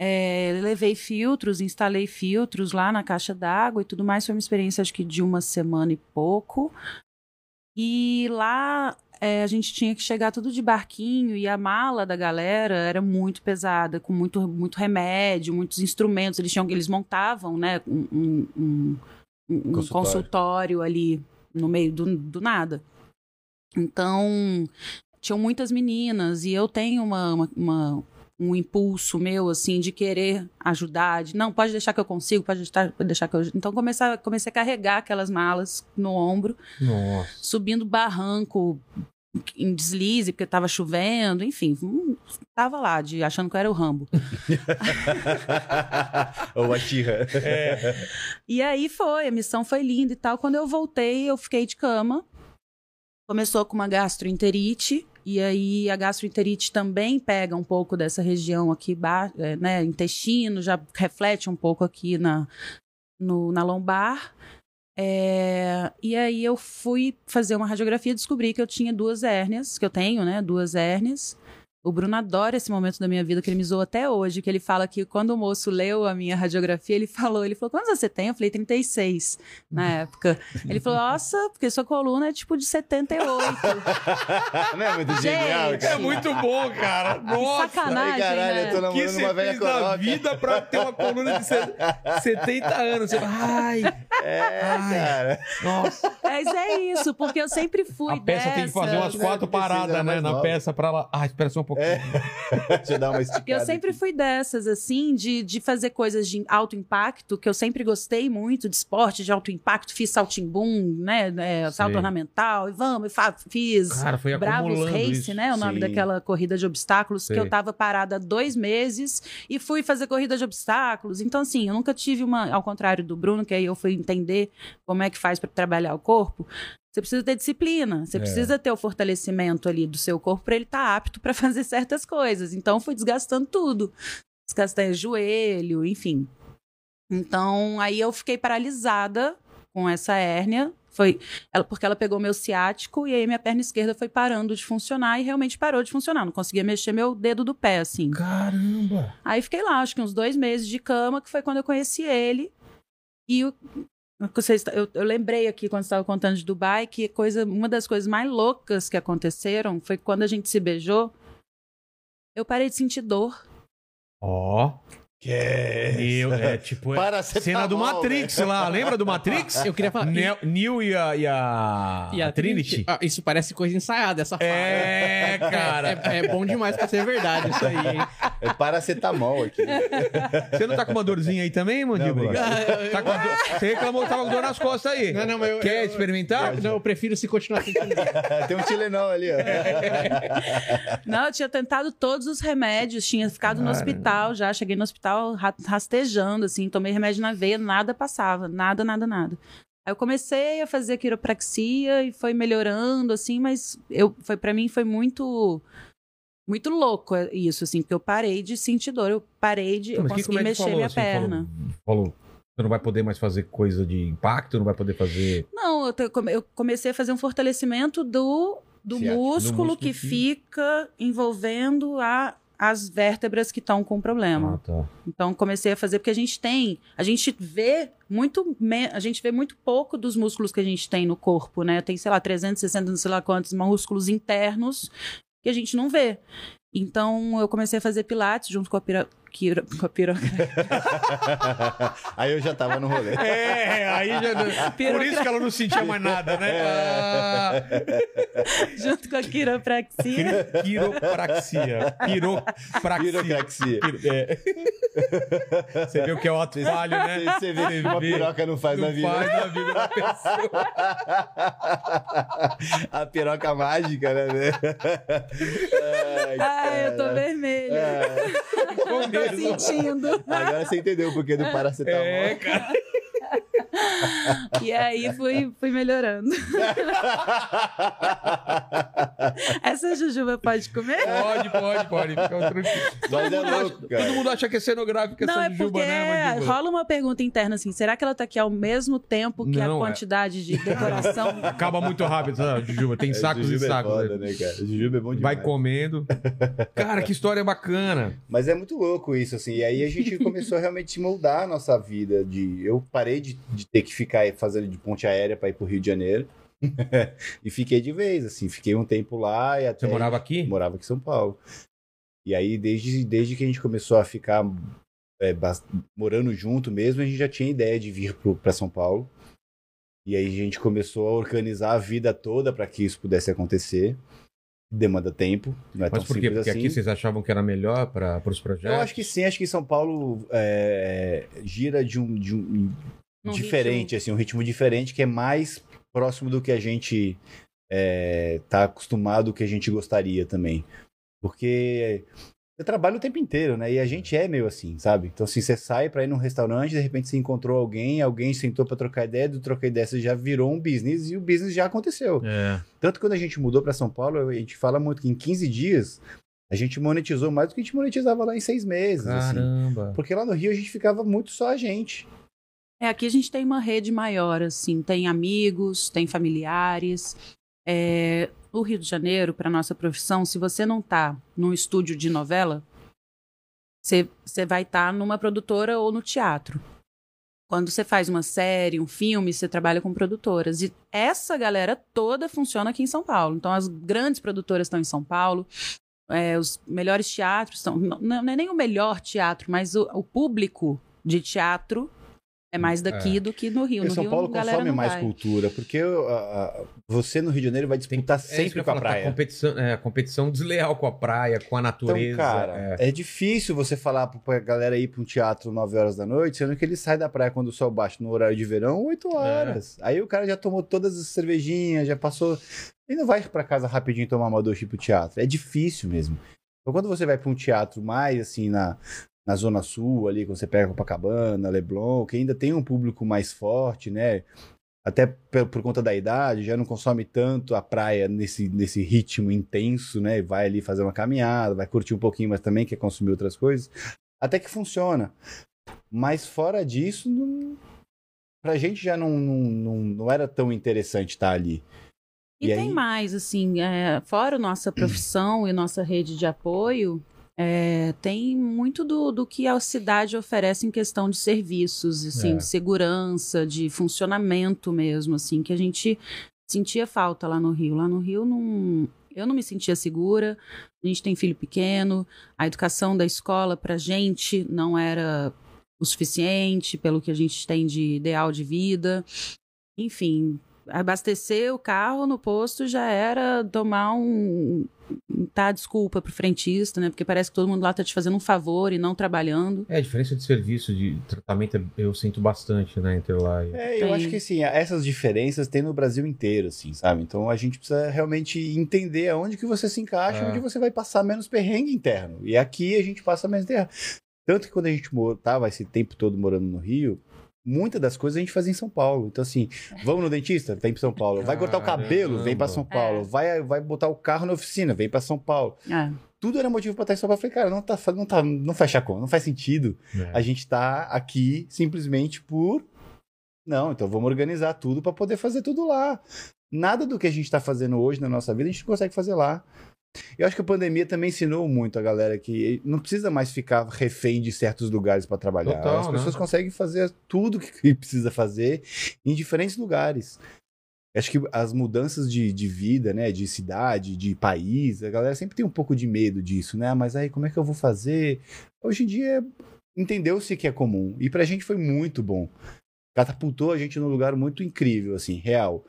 [SPEAKER 3] É, levei filtros, instalei filtros lá na caixa d'água e tudo mais. Foi uma experiência, acho que de uma semana e pouco. E lá é, a gente tinha que chegar tudo de barquinho e a mala da galera era muito pesada, com muito, muito remédio, muitos instrumentos. Eles, tinham, eles montavam né, um, um- um- um
[SPEAKER 4] Consultório.
[SPEAKER 3] consultório ali no meio do, do nada. Então, tinham muitas meninas e eu tenho uma, uma- uma- um impulso meu, assim, de querer ajudar, de não, pode deixar que eu consigo, pode deixar, pode deixar que eu... Então, comecei, comecei a carregar aquelas malas no ombro,
[SPEAKER 1] Nossa.
[SPEAKER 3] subindo barranco em deslize, porque tava chovendo, enfim, hum, tava lá, de, achando que eu era o Rambo.
[SPEAKER 4] Ou a Xirra.
[SPEAKER 3] E aí foi, a missão foi linda e tal. Quando eu voltei, eu fiquei de cama. Começou com uma gastroenterite. E aí a gastroenterite também pega um pouco dessa região aqui, é, né, intestino, já reflete um pouco aqui na, no- na lombar. É, e aí eu fui fazer uma radiografia e descobri que eu tinha duas hérnias, que eu tenho, né, duas hérnias. O Bruno adora esse momento da minha vida, que ele me zoou até hoje, que ele fala que quando o moço leu a minha radiografia, ele falou, ele falou, quantos você tem? Eu falei, 36, na época. Ele falou, nossa, porque sua coluna é tipo de 78.
[SPEAKER 4] Não é muito genial, cara?
[SPEAKER 1] É muito bom, cara.
[SPEAKER 3] Que
[SPEAKER 1] Nossa.
[SPEAKER 3] sacanagem,
[SPEAKER 4] Ai, caralho,
[SPEAKER 3] né?
[SPEAKER 4] eu tô
[SPEAKER 1] que
[SPEAKER 4] namorando uma velha
[SPEAKER 1] fez da vida pra ter uma coluna de se- 70 anos. Você... Ai,
[SPEAKER 4] É,
[SPEAKER 1] Ai.
[SPEAKER 4] cara.
[SPEAKER 1] nossa.
[SPEAKER 3] Mas é isso, porque eu sempre fui
[SPEAKER 1] A peça tem que fazer umas
[SPEAKER 3] dessas.
[SPEAKER 1] quatro paradas, né? Na
[SPEAKER 4] nova.
[SPEAKER 1] peça pra ela. Ah, espera só um pouquinho.
[SPEAKER 4] Deixa eu dar uma esticada.
[SPEAKER 3] Eu sempre
[SPEAKER 4] aqui.
[SPEAKER 3] fui dessas, assim, de, de fazer coisas de alto impacto, que eu sempre gostei muito de esporte de alto impacto. Fiz saltimbum, né? É, salto ornamental, e vamos, e fiz
[SPEAKER 1] Cara, foi
[SPEAKER 3] Bravos Race,
[SPEAKER 1] isso.
[SPEAKER 3] né? O nome
[SPEAKER 4] Sim.
[SPEAKER 3] daquela corrida de obstáculos,
[SPEAKER 1] Sei.
[SPEAKER 3] que eu tava parada há dois meses e fui fazer corrida de obstáculos. Então, assim, eu nunca tive uma. Ao contrário do Bruno, que aí eu fui entender como é que faz para trabalhar o corpo. Você precisa ter disciplina, você
[SPEAKER 1] É.
[SPEAKER 3] precisa ter o fortalecimento ali do seu corpo para ele estar apto para fazer certas coisas. Então, fui desgastando tudo. Desgastei joelho, enfim. Então, aí eu fiquei paralisada com essa hérnia. Foi ela, porque ela pegou meu ciático e aí minha perna esquerda foi parando de funcionar e realmente parou de funcionar. Não conseguia mexer meu dedo do pé, assim.
[SPEAKER 1] Caramba.
[SPEAKER 3] Aí fiquei lá, acho que uns dois meses de cama, que foi quando eu conheci ele. E eu, eu lembrei aqui, quando você estava contando de Dubai, que coisa, uma das coisas mais loucas que aconteceram foi quando a gente se beijou, eu parei de sentir dor.
[SPEAKER 1] Ó.
[SPEAKER 4] Que é
[SPEAKER 1] Eu,
[SPEAKER 4] essa?
[SPEAKER 1] é tipo, é
[SPEAKER 4] Paracetamol,
[SPEAKER 1] cena do Matrix lá, lembra do Matrix?
[SPEAKER 2] Eu queria falar.
[SPEAKER 1] Neo, Neo e a, e a,
[SPEAKER 2] E a
[SPEAKER 1] Trinity?
[SPEAKER 2] Ah, isso parece coisa ensaiada, essa fala.
[SPEAKER 1] É, cara.
[SPEAKER 2] É, é bom demais pra ser verdade isso aí, hein?
[SPEAKER 4] É paracetamol aqui.
[SPEAKER 1] Você não tá com uma dorzinha aí também, Mandíbula?
[SPEAKER 4] Não,
[SPEAKER 1] Tá com dor- Você reclamou que tava com dor nas costas aí.
[SPEAKER 2] Não, não, mas eu-
[SPEAKER 1] Quer
[SPEAKER 2] eu-
[SPEAKER 1] experimentar?
[SPEAKER 2] Não, eu prefiro se continuar sentindo.
[SPEAKER 4] Tem um Tilenol ali, ó.
[SPEAKER 3] Não, eu tinha tentado todos os remédios, tinha ficado no hospital já, cheguei no hospital ra- rastejando, assim, tomei remédio na veia, nada passava, nada, nada, nada. Aí eu comecei a fazer quiropraxia e foi melhorando, assim, mas eu, foi para mim foi muito muito louco isso, assim, porque eu parei de sentir dor, eu parei de, eu
[SPEAKER 1] Mas que
[SPEAKER 3] consegui
[SPEAKER 1] é que
[SPEAKER 3] mexer
[SPEAKER 1] falou,
[SPEAKER 3] minha
[SPEAKER 1] assim,
[SPEAKER 3] perna.
[SPEAKER 1] Falou, falou, você não vai poder mais fazer coisa de impacto, não vai poder fazer...
[SPEAKER 3] Não, eu, te- eu comecei a fazer um fortalecimento do, do
[SPEAKER 4] Ciático, do
[SPEAKER 3] músculo,
[SPEAKER 1] músculo
[SPEAKER 3] que
[SPEAKER 1] que-
[SPEAKER 3] fica envolvendo a, as vértebras que estão com problema.
[SPEAKER 1] Ah, tá.
[SPEAKER 3] Então comecei a fazer porque a gente tem, a gente vê muito, a gente vê muito pouco dos músculos que a gente tem no corpo, né? Tem, sei lá, 360, não sei lá quantos músculos internos que a gente não vê. Então eu comecei a fazer pilates junto com a quiro- com a piroca.
[SPEAKER 4] Aí eu já tava no rolê.
[SPEAKER 1] É, aí já... Por isso que ela não sentia mais nada, né? Ah,
[SPEAKER 3] junto com a quiropraxia.
[SPEAKER 1] quiro- quiropraxia. Quiropraxia.
[SPEAKER 4] Pirocraxia.
[SPEAKER 1] Quiro- é. Você vê o que é o ato falho, né?
[SPEAKER 4] Você vê que uma piroca não faz na
[SPEAKER 1] Não
[SPEAKER 4] vida.
[SPEAKER 1] faz na vida da pessoa.
[SPEAKER 4] A piroca mágica, né? Ai,
[SPEAKER 3] Ai, eu tô
[SPEAKER 4] cara.
[SPEAKER 3] vermelha.
[SPEAKER 4] É.
[SPEAKER 3] Sentindo.
[SPEAKER 4] Agora você entendeu o porquê do paracetamol.
[SPEAKER 1] É, cara.
[SPEAKER 3] E aí fui, fui melhorando. Essa jujuba pode comer?
[SPEAKER 1] Pode, pode, pode. Fica tranquilo.
[SPEAKER 4] É
[SPEAKER 1] Todo mundo acha-
[SPEAKER 4] louco, cara.
[SPEAKER 1] Todo mundo acha que é cenográfica
[SPEAKER 3] Não,
[SPEAKER 1] essa
[SPEAKER 3] é porque
[SPEAKER 1] juba, né, Mandíbula?
[SPEAKER 3] rola uma pergunta interna assim: será que ela tá aqui ao mesmo tempo que
[SPEAKER 1] Não,
[SPEAKER 3] a
[SPEAKER 1] é.
[SPEAKER 3] quantidade de decoração?
[SPEAKER 1] Acaba muito rápido, Jujuba. Tem sacos e
[SPEAKER 4] Jujuba é
[SPEAKER 1] sacos.
[SPEAKER 4] foda,
[SPEAKER 1] né?
[SPEAKER 4] né, cara? Jujuba é bom demais.
[SPEAKER 1] Vai comendo. Cara, que história bacana.
[SPEAKER 4] Mas é muito louco isso, assim. E aí a gente começou a realmente moldar a nossa vida. De... Eu parei de, de ter que ficar fazendo de ponte aérea para ir pro Rio de Janeiro. e fiquei de vez, assim. Fiquei um tempo lá e até.
[SPEAKER 1] Você morava aqui?
[SPEAKER 4] Morava aqui em São Paulo. E aí, desde, desde que a gente começou a ficar é, morando junto mesmo, a gente já tinha ideia de vir para São Paulo. E aí a gente começou a organizar a vida toda para que isso pudesse acontecer. Demanda tempo, não é
[SPEAKER 1] Mas por quê? Porque
[SPEAKER 4] assim.
[SPEAKER 1] aqui vocês achavam que era melhor para os projetos?
[SPEAKER 4] Eu acho que sim, acho que São Paulo é, gira de um, de um
[SPEAKER 3] Num
[SPEAKER 4] diferente, assim, um ritmo diferente que é mais próximo do que a gente é, tá acostumado, do que a gente gostaria também. Porque eu trabalho o tempo inteiro, né? E a gente é meio assim, sabe? Então, assim, você sai pra ir num restaurante, de repente você encontrou alguém, alguém sentou pra trocar ideia, do trocar ideia você já virou um business e o business já aconteceu.
[SPEAKER 1] É.
[SPEAKER 4] Tanto que quando a gente mudou pra São Paulo, a gente fala muito que em 15 dias a gente monetizou mais do que a gente monetizava lá em seis meses, assim.
[SPEAKER 1] Caramba.
[SPEAKER 4] Porque lá no Rio a gente ficava muito só a gente.
[SPEAKER 3] É, aqui a gente tem uma rede maior, assim, tem amigos, tem familiares. É, no Rio de Janeiro, para nossa profissão, se você não tá num estúdio de novela, você, vai estar numa produtora ou no teatro. Quando você faz uma série, um filme, você trabalha com produtoras. E essa galera toda funciona aqui em São Paulo. Então, as grandes produtoras estão em São Paulo. é, os melhores teatros estão. Não, não é nem o melhor teatro, mas o, o público de teatro é mais daqui do que no Rio.
[SPEAKER 4] Porque
[SPEAKER 3] No
[SPEAKER 4] São
[SPEAKER 3] Rio,
[SPEAKER 4] Paulo consome mais
[SPEAKER 3] vai.
[SPEAKER 4] cultura, porque uh, uh, você no Rio de Janeiro vai disputar
[SPEAKER 1] É isso que
[SPEAKER 4] sempre
[SPEAKER 1] eu
[SPEAKER 4] com a
[SPEAKER 1] tá
[SPEAKER 4] praia.
[SPEAKER 1] competição, é, competição desleal com a praia, com a natureza.
[SPEAKER 4] Então, cara,
[SPEAKER 1] é.
[SPEAKER 4] é. difícil você falar pra galera ir pra um teatro 9 horas da noite, sendo que ele sai da praia quando o sol baixa no horário de verão, 8 horas. Aí o cara já tomou todas as cervejinhas, já passou. E não vai pra casa rapidinho tomar uma ducha e ir pro teatro. É difícil mesmo. Então, quando você vai pra um teatro mais assim na, na Zona Sul, ali, quando você pega Copacabana, Leblon, que ainda tem um público mais forte, né? Até por, por conta da idade, já não consome tanto a praia nesse, nesse ritmo intenso, né? Vai ali fazer uma caminhada, vai curtir um pouquinho, mas também quer consumir outras coisas. Até que funciona. Mas fora disso, não... pra gente já não, não, não, era tão interessante estar ali.
[SPEAKER 3] E,
[SPEAKER 4] E
[SPEAKER 3] tem
[SPEAKER 4] aí-
[SPEAKER 3] mais, assim, é, fora nossa profissão e nossa rede de apoio, é, tem muito do, do que a cidade oferece em questão de serviços, assim,
[SPEAKER 1] É.
[SPEAKER 3] de segurança, de funcionamento mesmo, assim, que a gente sentia falta lá no Rio. Lá no Rio não, eu não me sentia segura. A gente tem filho pequeno, a educação da escola pra gente não era o suficiente pelo que a gente tem de ideal de vida. Enfim, abastecer o carro no posto já era tomar um. Tá, desculpa pro frentista, né? Porque parece que todo mundo lá tá te fazendo um favor e não trabalhando.
[SPEAKER 1] É, a diferença de serviço, de tratamento, eu sinto bastante, né, entre lá e...
[SPEAKER 4] É, eu
[SPEAKER 3] Tem.
[SPEAKER 4] acho que assim, essas diferenças tem no Brasil inteiro, assim, sabe? Então a gente precisa realmente entender aonde que você se encaixa,
[SPEAKER 1] É.
[SPEAKER 4] onde você vai passar menos perrengue interno. E aqui a gente passa menos terra. Tanto que quando a gente tava esse tempo todo morando no Rio, muitas das coisas a gente fazia em São Paulo. Então, assim, vamos no dentista? Vem para São Paulo. Vai cortar o cabelo? Vem para São Paulo.
[SPEAKER 3] É.
[SPEAKER 4] Vai, vai botar o carro na oficina? Vem para São Paulo.
[SPEAKER 3] É.
[SPEAKER 4] Tudo era motivo para estar em São Paulo. Eu falei, cara, não, tá, não, tá, não fecha a conta, não faz sentido
[SPEAKER 1] É.
[SPEAKER 4] a gente tá aqui simplesmente por. Não, então vamos organizar tudo para poder fazer tudo lá. Nada do que a gente está fazendo hoje na nossa vida a gente consegue fazer lá. Eu acho que a pandemia também ensinou muito a galera que não precisa mais ficar refém de certos lugares para trabalhar.
[SPEAKER 1] Total,
[SPEAKER 4] As
[SPEAKER 1] né?
[SPEAKER 4] pessoas conseguem fazer tudo que precisa fazer em diferentes lugares. Acho que as mudanças de, de vida, né, de cidade, de país, a galera sempre tem um pouco de medo disso, né? Mas aí como é que eu vou fazer? Hoje em dia entendeu-se que é comum e pra gente foi muito bom. Catapultou a gente num lugar muito incrível, assim, real.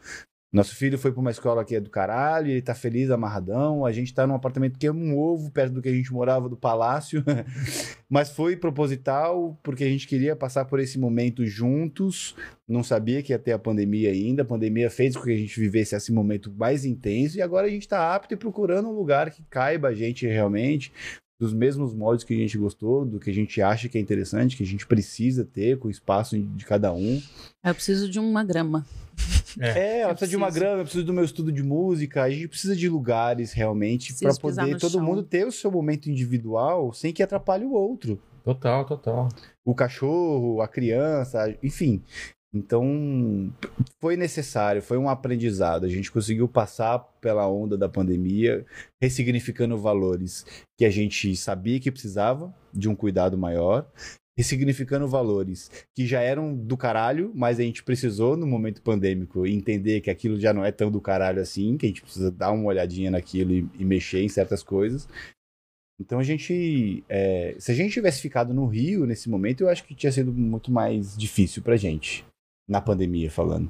[SPEAKER 4] Nosso filho foi pra uma escola que é do caralho, ele tá feliz, amarradão. A gente tá num apartamento que é um ovo, perto do que a gente morava, do palácio. Mas foi proposital, porque a gente queria passar por esse momento juntos. Não sabia que ia ter a pandemia ainda. A pandemia fez com que a gente vivesse esse momento mais intenso. E agora a gente tá apto e procurando um lugar que caiba a gente realmente, dos mesmos moldes que a gente gostou, do que a gente acha que é interessante, que a gente precisa ter, com o espaço de cada um.
[SPEAKER 3] Eu preciso de uma grama.
[SPEAKER 4] É, ela
[SPEAKER 3] Eu
[SPEAKER 4] precisa de uma
[SPEAKER 3] preciso.
[SPEAKER 4] grana, precisa do meu estudo de música, a gente precisa de lugares realmente para
[SPEAKER 3] Preciso
[SPEAKER 4] poder todo
[SPEAKER 3] chão.
[SPEAKER 4] mundo ter o seu momento individual sem que atrapalhe o outro.
[SPEAKER 1] Total, total.
[SPEAKER 4] O cachorro, a criança, enfim. Então, foi necessário, foi um aprendizado. A gente conseguiu passar pela onda da pandemia, ressignificando valores que a gente sabia que precisava de um cuidado maior, ressignificando valores que já eram do caralho, mas a gente precisou, no momento pandêmico, entender que aquilo já não é tão do caralho assim, que a gente precisa dar uma olhadinha naquilo e, e mexer em certas coisas. Então a gente. é, se a gente tivesse ficado no Rio nesse momento, eu acho que tinha sido muito mais difícil pra gente. Na pandemia, falando.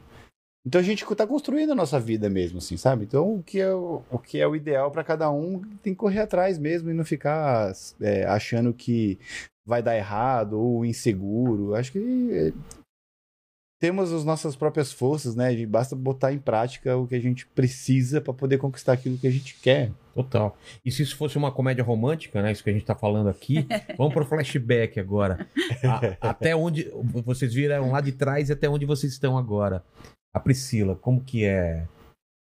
[SPEAKER 4] Então a gente tá construindo a nossa vida mesmo, assim, sabe? Então o que é o, o, que é o ideal pra cada um tem que correr atrás mesmo e não ficar é, achando que vai dar errado ou inseguro. Acho que temos as nossas próprias forças, né? E basta botar em prática o que a gente precisa pra poder conquistar aquilo que a gente quer.
[SPEAKER 1] Total. E se isso fosse uma comédia romântica, né? Isso que a gente tá falando aqui, vamos pro flashback agora. A- até onde vocês viram lá de trás e até onde vocês estão agora. A Priscila, como que é?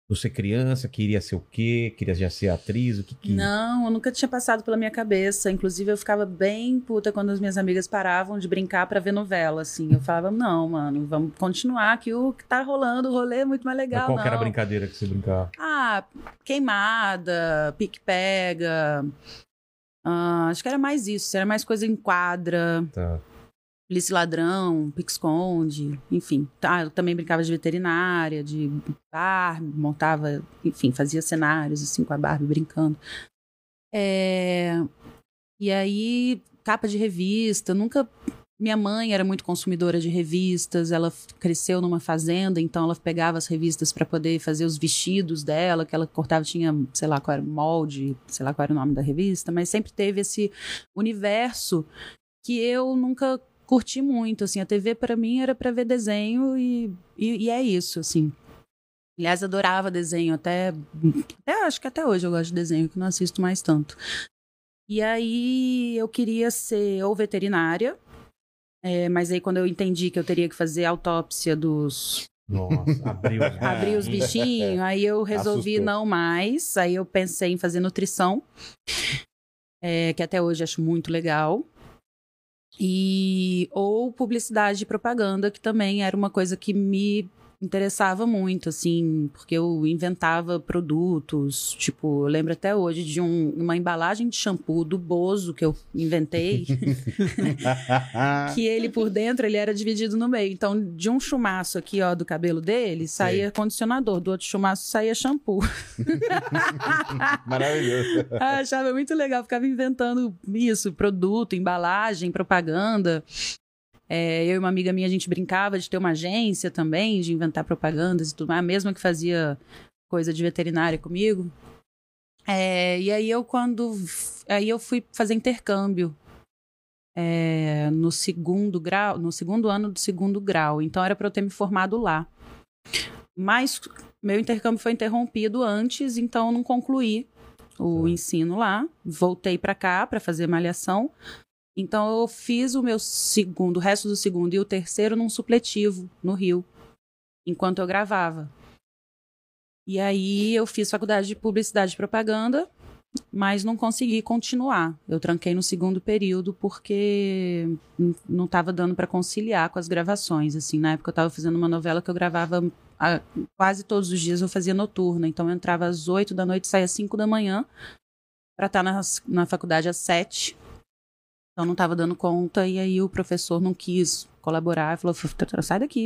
[SPEAKER 1] Você criança, queria ser o quê? Queria já ser atriz? O que que...
[SPEAKER 3] Não, eu nunca tinha passado pela minha cabeça. Inclusive, eu ficava bem puta quando as minhas amigas paravam de brincar pra ver novela, assim. Eu falava, não, mano, vamos continuar que o que tá rolando, o rolê é muito mais
[SPEAKER 1] Mas
[SPEAKER 3] legal,
[SPEAKER 1] qual que era a
[SPEAKER 3] não.
[SPEAKER 1] brincadeira que você brincava?
[SPEAKER 3] Ah, queimada, pique-pega. Ah, acho que era mais isso. Era mais coisa em quadra,
[SPEAKER 1] Tá.
[SPEAKER 3] Polícia e ladrão, pique-esconde, enfim. Tá, eu também brincava de veterinária, de Barbie, montava, enfim, fazia cenários assim com a Barbie brincando. É, E aí, capa de revista, nunca. Minha mãe era muito consumidora de revistas, ela cresceu numa fazenda, então ela pegava as revistas para poder fazer os vestidos dela, que ela cortava, tinha, sei lá qual era o molde, sei lá qual era o nome da revista, mas sempre teve esse universo que eu nunca curti muito, assim, a TV para mim era para ver desenho e, e, e é isso, assim. Aliás, adorava desenho, até, até acho que até hoje eu gosto de desenho, que não assisto mais tanto. E aí eu queria ser ou veterinária, é, mas aí quando eu entendi que eu teria que fazer autópsia dos
[SPEAKER 1] Nossa, abriu os
[SPEAKER 3] abrir os bichinhos, aí eu resolvi
[SPEAKER 4] Assustou.
[SPEAKER 3] não mais. Aí eu pensei em fazer nutrição, é, que até hoje acho muito legal. E ou publicidade e propaganda, que também era uma coisa que me interessava muito, assim, porque eu inventava produtos. Tipo, eu lembro até hoje de um- uma embalagem de shampoo do Bozo que eu inventei, que ele por dentro ele era dividido no meio. Então, de um chumaço aqui, ó, do cabelo dele, saía condicionador, do outro chumaço saía shampoo.
[SPEAKER 4] Maravilhoso.
[SPEAKER 3] Ah, achava muito legal, ficava inventando isso, produto, embalagem, propaganda. É, eu e uma amiga minha, a gente brincava de ter uma agência também, de inventar propagandas e tudo mais, a mesma que fazia coisa de veterinária comigo. É, e aí eu quando aí eu fui fazer intercâmbio é, no segundo grau, no segundo ano do segundo grau. Então era para eu ter me formado lá. Mas meu intercâmbio foi interrompido antes, então eu não concluí o ensino lá. Voltei para cá para fazer malhação. Então eu fiz o meu segundo, o resto do segundo e o terceiro num supletivo no Rio, enquanto eu gravava. E aí eu fiz faculdade de publicidade e propaganda, mas não consegui continuar. Eu tranquei no segundo período porque não estava dando para conciliar com as gravações. Assim, na época eu estava fazendo uma novela que eu gravava ah, quase todos os dias. Eu fazia noturna, então eu entrava às oito da noite, saía às cinco da manhã para estar na, na faculdade às sete. Então não estava dando conta e aí o professor não quis colaborar, falou: "F- f- sai daqui,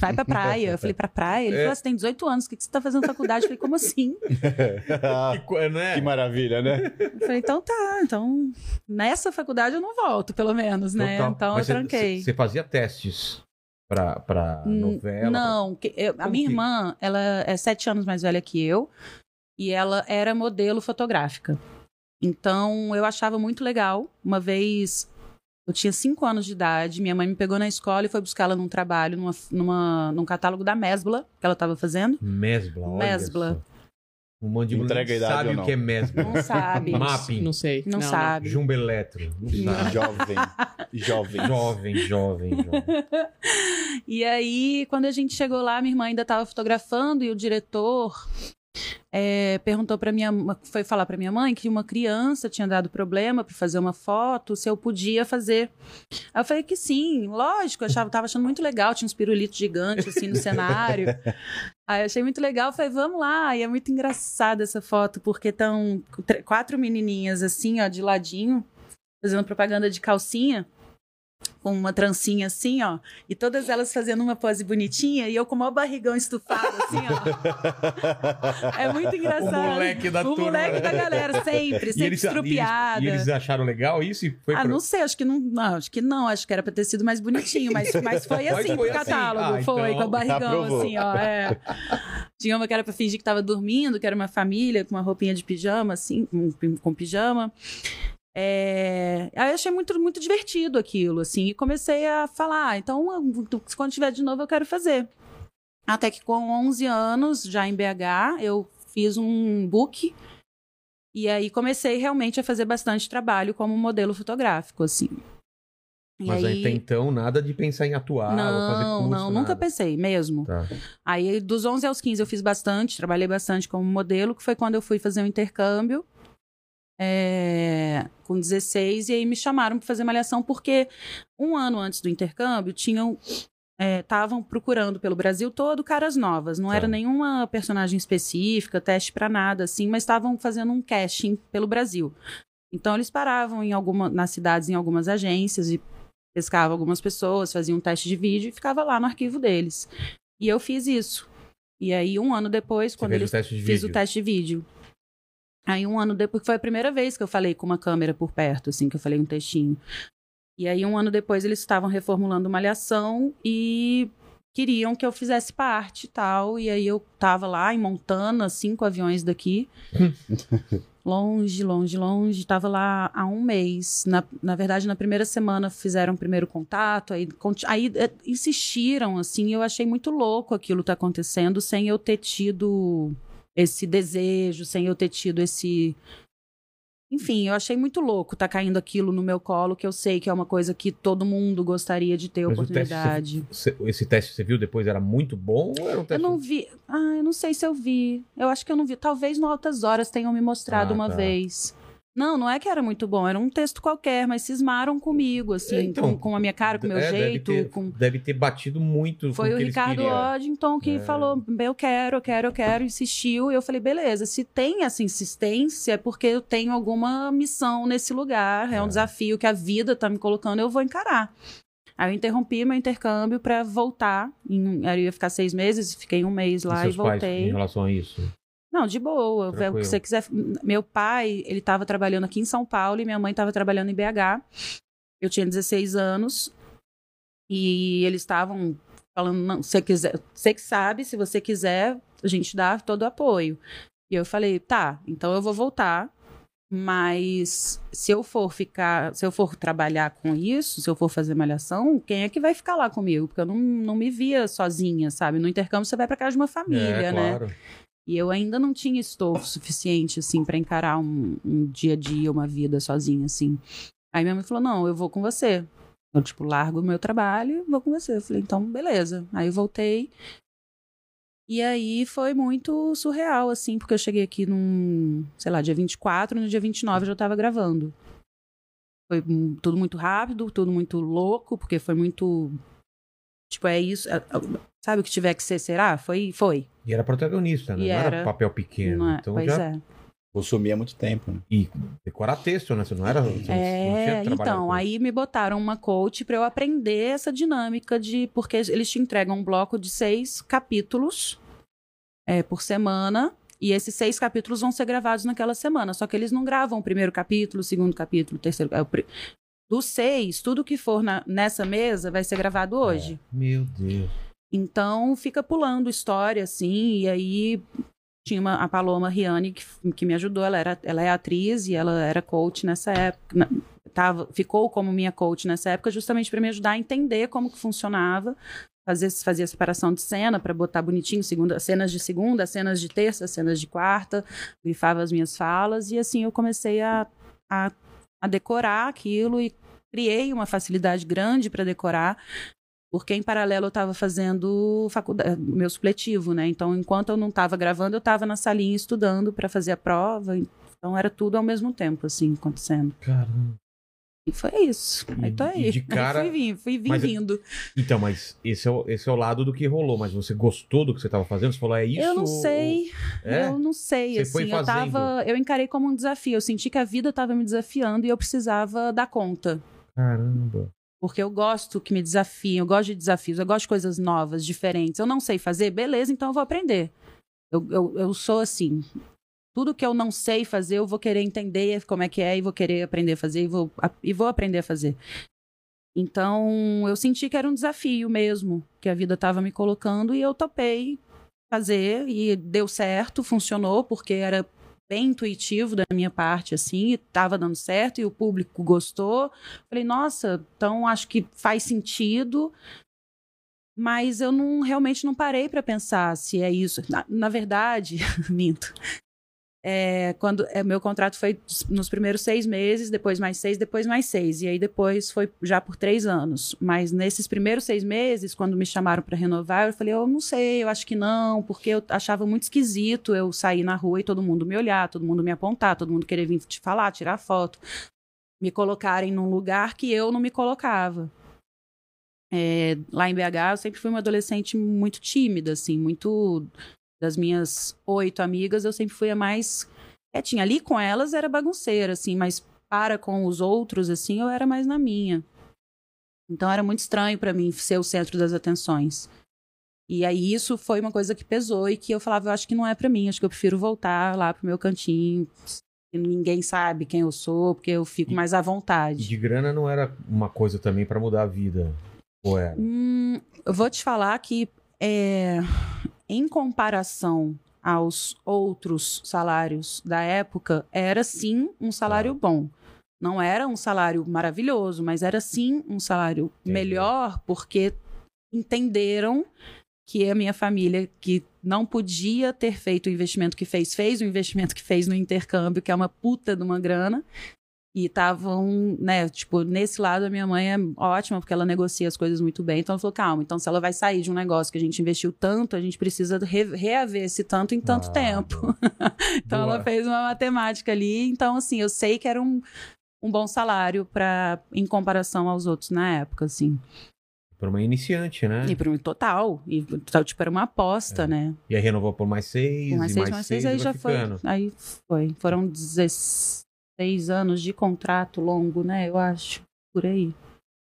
[SPEAKER 3] vai pra praia. Eu falei: pra praia? Ele falou: você tem 18 anos, o que que você tá fazendo na faculdade? Eu falei: como assim?
[SPEAKER 1] Que, né?
[SPEAKER 4] que maravilha, né?
[SPEAKER 3] Eu falei: então tá, então nessa faculdade eu não volto, pelo menos, né?
[SPEAKER 1] Total.
[SPEAKER 3] Então
[SPEAKER 1] Mas
[SPEAKER 3] eu tranquei.
[SPEAKER 1] Você fazia testes pra, pra novela?
[SPEAKER 3] Não, que- eu- a minha
[SPEAKER 1] que-
[SPEAKER 3] irmã, ela é sete anos mais velha que eu e ela era modelo fotográfica. Então eu achava muito legal. Uma vez eu tinha cinco anos de idade, minha mãe me pegou na escola e foi buscar ela num trabalho, numa, numa, num catálogo da Mesbla que ela estava fazendo.
[SPEAKER 1] Mesbla, olha
[SPEAKER 3] Mesbla.
[SPEAKER 1] só. O mandíbula
[SPEAKER 4] Entrega idade
[SPEAKER 1] sabe o
[SPEAKER 4] não?
[SPEAKER 1] que é mesbla.
[SPEAKER 3] Não sabe.
[SPEAKER 1] Mapping.
[SPEAKER 2] Não sei.
[SPEAKER 3] Não, sabe.
[SPEAKER 1] Jumbo eletro. Não sabe.
[SPEAKER 4] Jovem. Jovem.
[SPEAKER 1] Jovem, jovem, jovem.
[SPEAKER 3] E aí, quando a gente chegou lá, minha irmã ainda estava fotografando e o diretor é, perguntou para minha, foi falar para minha mãe que uma criança tinha dado problema para fazer uma foto, se eu podia fazer. Aí eu falei que sim, lógico, eu achava, tava achando muito legal, tinha uns pirulitos gigantes assim no cenário. Aí eu achei muito legal, falei, vamos lá. E é muito engraçada essa foto, porque estão quatro menininhas assim, ó, de ladinho, fazendo propaganda de calcinha com uma trancinha assim, ó, e todas elas fazendo uma pose bonitinha e eu com o maior barrigão estufado assim, ó. É muito engraçado.
[SPEAKER 1] O moleque da
[SPEAKER 3] O
[SPEAKER 1] turma,
[SPEAKER 3] moleque
[SPEAKER 1] né?
[SPEAKER 3] da galera, sempre, sempre estrupiada.
[SPEAKER 1] E eles, e eles acharam legal isso? E foi
[SPEAKER 3] Ah,
[SPEAKER 1] pro-
[SPEAKER 3] não sei, acho que não, não, acho que não, acho que era pra ter sido mais bonitinho, mas, mas foi assim
[SPEAKER 1] foi
[SPEAKER 3] pro
[SPEAKER 1] assim.
[SPEAKER 3] catálogo,
[SPEAKER 1] Ah,
[SPEAKER 3] foi,
[SPEAKER 1] então,
[SPEAKER 3] com o barrigão assim, ó, é. Tinha uma que era pra fingir que tava dormindo, que era uma família com uma roupinha de pijama, assim, com, com pijama. É... Aí eu achei muito, muito divertido aquilo, assim, e comecei a falar, ah, então quando tiver de novo eu quero fazer. Até que com 11 anos, já em BH, eu fiz um book e aí comecei realmente a fazer bastante trabalho como modelo fotográfico, assim. E
[SPEAKER 1] Mas
[SPEAKER 3] aí...
[SPEAKER 1] até então, nada de pensar em atuar ou fazer
[SPEAKER 3] não,
[SPEAKER 1] curso,
[SPEAKER 3] não, nunca
[SPEAKER 1] nada.
[SPEAKER 3] pensei mesmo.
[SPEAKER 1] Tá.
[SPEAKER 3] Aí, dos 11 aos 15, eu fiz bastante, trabalhei bastante como modelo, que foi quando eu fui fazer um intercâmbio é, com 16, e aí me chamaram para fazer malhação, porque um ano antes do intercâmbio, tinham. Estavam procurando pelo Brasil todo caras novas. Não
[SPEAKER 1] Tá.
[SPEAKER 3] era nenhuma personagem específica, teste para nada, assim, mas estavam fazendo um casting pelo Brasil. Então eles paravam em alguma, nas cidades, em algumas agências, e pescavam algumas pessoas, faziam um teste de vídeo e ficava lá no arquivo deles. E eu fiz isso. E aí, um ano depois,
[SPEAKER 1] Você
[SPEAKER 3] quando eles
[SPEAKER 1] o
[SPEAKER 3] fiz
[SPEAKER 1] vídeo.
[SPEAKER 3] o teste de vídeo. Aí um ano depois, foi a primeira vez que eu falei com uma câmera por perto, assim, que eu falei um textinho. E aí um ano depois eles estavam reformulando uma alhação e queriam que eu fizesse parte e tal. E aí eu tava lá em Montana, cinco aviões daqui. longe, longe, longe. Tava lá há um mês. Na, na verdade, na primeira semana fizeram o primeiro contato, aí, aí é, insistiram, assim, e eu achei muito louco aquilo tá acontecendo sem eu ter tido esse desejo, sem eu ter tido esse. Enfim, eu achei muito louco tá caindo aquilo no meu colo, que eu sei que é uma coisa que todo mundo gostaria de ter
[SPEAKER 1] Mas teste
[SPEAKER 3] oportunidade.
[SPEAKER 1] Você- Esse teste você viu depois era muito bom ou era um
[SPEAKER 3] Eu
[SPEAKER 1] teste...
[SPEAKER 3] não vi. Ah, eu não sei se eu vi. Eu acho que eu não vi. Talvez no Altas Horas tenham me mostrado
[SPEAKER 1] Ah,
[SPEAKER 3] uma
[SPEAKER 1] tá.
[SPEAKER 3] vez. Não, não é que era muito bom, era um texto qualquer, mas cismaram comigo, assim,
[SPEAKER 1] É, então,
[SPEAKER 3] com, com a minha cara, com o meu
[SPEAKER 1] É, deve
[SPEAKER 3] jeito.
[SPEAKER 1] ter-
[SPEAKER 3] com...
[SPEAKER 1] Deve ter batido muito.
[SPEAKER 3] Foi o Ricardo. Oddington que
[SPEAKER 1] É.
[SPEAKER 3] falou: eu quero, eu quero, eu quero, insistiu. E eu falei: beleza, se tem essa insistência, é porque eu tenho alguma missão nesse lugar, é um
[SPEAKER 1] É.
[SPEAKER 3] desafio que a vida tá me colocando, eu vou encarar. Aí eu interrompi meu intercâmbio para voltar. Em, eu ia ficar seis meses, fiquei um mês
[SPEAKER 1] E
[SPEAKER 3] lá e,
[SPEAKER 1] pais,
[SPEAKER 3] voltei.
[SPEAKER 1] em relação a isso?
[SPEAKER 3] Não, de boa. O
[SPEAKER 1] Tranquilo.
[SPEAKER 3] que você quiser. Meu pai, ele estava trabalhando aqui em São Paulo e minha mãe estava trabalhando em BH. Eu tinha 16 anos e eles estavam falando, não, você quiser, você que sabe, se você quiser, a gente dá todo o apoio. E eu falei, tá, então eu vou voltar, mas se eu for ficar, se eu for trabalhar com isso, se eu for fazer malhação, quem é que vai ficar lá comigo? Porque eu não, não me via sozinha, sabe? No intercâmbio você vai para casa de uma família,
[SPEAKER 1] é,
[SPEAKER 3] né? E eu ainda não tinha estofo suficiente, assim, pra encarar um, um dia a dia, uma vida sozinha, assim. Aí minha mãe falou: não, eu vou com você. Eu, tipo, largo o meu trabalho e vou com você. Eu falei, então, beleza. Aí eu voltei. E aí foi muito surreal, assim, porque eu cheguei aqui num, sei lá, dia 24, no dia 29 eu já tava gravando. Foi tudo muito rápido, tudo muito louco, porque foi muito. Tipo, é isso. é- é- Sabe o que tiver que ser, será? Foi, foi.
[SPEAKER 1] E era protagonista, né?
[SPEAKER 3] E
[SPEAKER 1] não era
[SPEAKER 3] era.
[SPEAKER 1] papel pequeno.
[SPEAKER 3] Não é?
[SPEAKER 1] Então
[SPEAKER 3] pois
[SPEAKER 1] já
[SPEAKER 3] é.
[SPEAKER 4] Há muito tempo, né?
[SPEAKER 1] E decorar texto, né? Você não era. Você não tinha
[SPEAKER 3] É,
[SPEAKER 1] trabalhado
[SPEAKER 3] então,
[SPEAKER 1] com
[SPEAKER 3] aí me botaram uma coach para eu aprender essa dinâmica de. Porque eles te entregam um bloco de seis capítulos é, por semana. E esses seis capítulos vão ser gravados naquela semana. Só que eles não gravam o primeiro capítulo, o segundo capítulo, o terceiro. é, o Dos seis, tudo que for na- nessa mesa vai ser gravado hoje.
[SPEAKER 1] É. Meu Deus.
[SPEAKER 3] Então fica pulando história, assim, e aí tinha uma, a Paloma Riani que, que me ajudou, ela, era, ela é atriz e ela era coach nessa época, na- tava, ficou como minha coach nessa época justamente para me ajudar a entender como que funcionava, fazer, fazer a separação de cena para botar bonitinho, segunda, cenas de segunda, cenas de terça, cenas de quarta, grifava as minhas falas e assim eu comecei a, a, a decorar aquilo e criei uma facilidade grande para decorar porque em paralelo eu estava fazendo faculdade, meu supletivo, né? Então, enquanto eu não estava gravando, eu estava na salinha estudando para fazer a prova. Então, era tudo ao mesmo tempo, assim, acontecendo.
[SPEAKER 1] Caramba.
[SPEAKER 3] E foi isso.
[SPEAKER 1] E-
[SPEAKER 3] aí tô
[SPEAKER 1] e
[SPEAKER 3] aí.
[SPEAKER 1] de cara-
[SPEAKER 3] Aí fui, vim, fui vim
[SPEAKER 1] Mas-
[SPEAKER 3] vindo.
[SPEAKER 1] Então, mas esse é, o, esse é o lado do que rolou. Mas você gostou do que você estava fazendo? Você falou, é isso?
[SPEAKER 3] eu não sei.
[SPEAKER 1] É?
[SPEAKER 3] Eu não sei,
[SPEAKER 1] Você
[SPEAKER 3] assim.
[SPEAKER 1] foi
[SPEAKER 3] eu tava. Eu encarei como um desafio. Eu senti que a vida estava me desafiando e eu precisava dar conta.
[SPEAKER 1] Caramba.
[SPEAKER 3] Porque eu gosto que me desafiem, eu gosto de desafios, eu gosto de coisas novas, diferentes. Eu não sei fazer, beleza, então eu vou aprender. Eu, eu, eu sou assim. Tudo que eu não sei fazer, eu vou querer entender como é que é e vou querer aprender a fazer e vou, e vou aprender a fazer. Então, eu senti que era um desafio mesmo, que a vida estava me colocando e eu topei fazer e deu certo, funcionou, porque era bem intuitivo da minha parte, assim, e tava dando certo e o público gostou. Falei, nossa, então acho que faz sentido. Mas eu não realmente não parei para pensar se é isso. Na, na verdade, minto. É, quando é, meu contrato foi nos primeiros seis meses, depois mais seis, depois mais seis, e aí depois foi já por três anos. Mas nesses primeiros seis meses, quando me chamaram para renovar, eu falei, eu não sei, eu acho que não, porque eu achava muito esquisito eu sair na rua e todo mundo me olhar, todo mundo me apontar, todo mundo querer vir te falar, tirar foto, me colocarem num lugar que eu não me colocava. É, lá em BH, eu sempre fui uma adolescente muito tímida, assim, muito das minhas oito amigas, eu sempre fui a mais quietinha. Ali com elas era bagunceira, assim, mas para com os outros, assim, eu era mais na minha. Então era muito estranho para mim ser o centro das atenções. E aí isso foi uma coisa que pesou e que eu falava, eu acho que não é para mim, acho que eu prefiro voltar lá pro meu cantinho. Ninguém sabe quem eu sou, porque eu fico
[SPEAKER 1] E-
[SPEAKER 3] mais à vontade.
[SPEAKER 1] de grana não era uma coisa também pra mudar a vida. Ou era?
[SPEAKER 3] Hum, eu vou te falar que, é, em comparação aos outros salários da época, era sim um salário bom. Não era um salário maravilhoso, mas era sim um salário melhor, porque entenderam que a minha família, que não podia ter feito o investimento que fez, fez o investimento que fez no intercâmbio, que é uma puta de uma grana. E estavam, né, tipo, nesse lado a minha mãe é ótima, porque ela negocia as coisas muito bem. Então ela falou, calma, então se ela vai sair de um negócio que a gente investiu tanto, a gente precisa re reaver esse tanto em tanto
[SPEAKER 1] Ah,
[SPEAKER 3] tempo. então
[SPEAKER 1] Boa.
[SPEAKER 3] ela fez uma matemática ali. Então, assim, eu sei que era um, um bom salário para em comparação aos outros na época, assim.
[SPEAKER 1] Por uma iniciante, né?
[SPEAKER 3] E para um total. E total, tipo, era uma aposta,
[SPEAKER 1] É.
[SPEAKER 3] né?
[SPEAKER 1] E aí renovou por mais seis,
[SPEAKER 3] Mais
[SPEAKER 1] e
[SPEAKER 3] seis,
[SPEAKER 1] mais
[SPEAKER 3] mais
[SPEAKER 1] seis,
[SPEAKER 3] seis, aí já foi. Aí foi. Foram 16 anos de contrato longo, né? Eu acho. Por aí.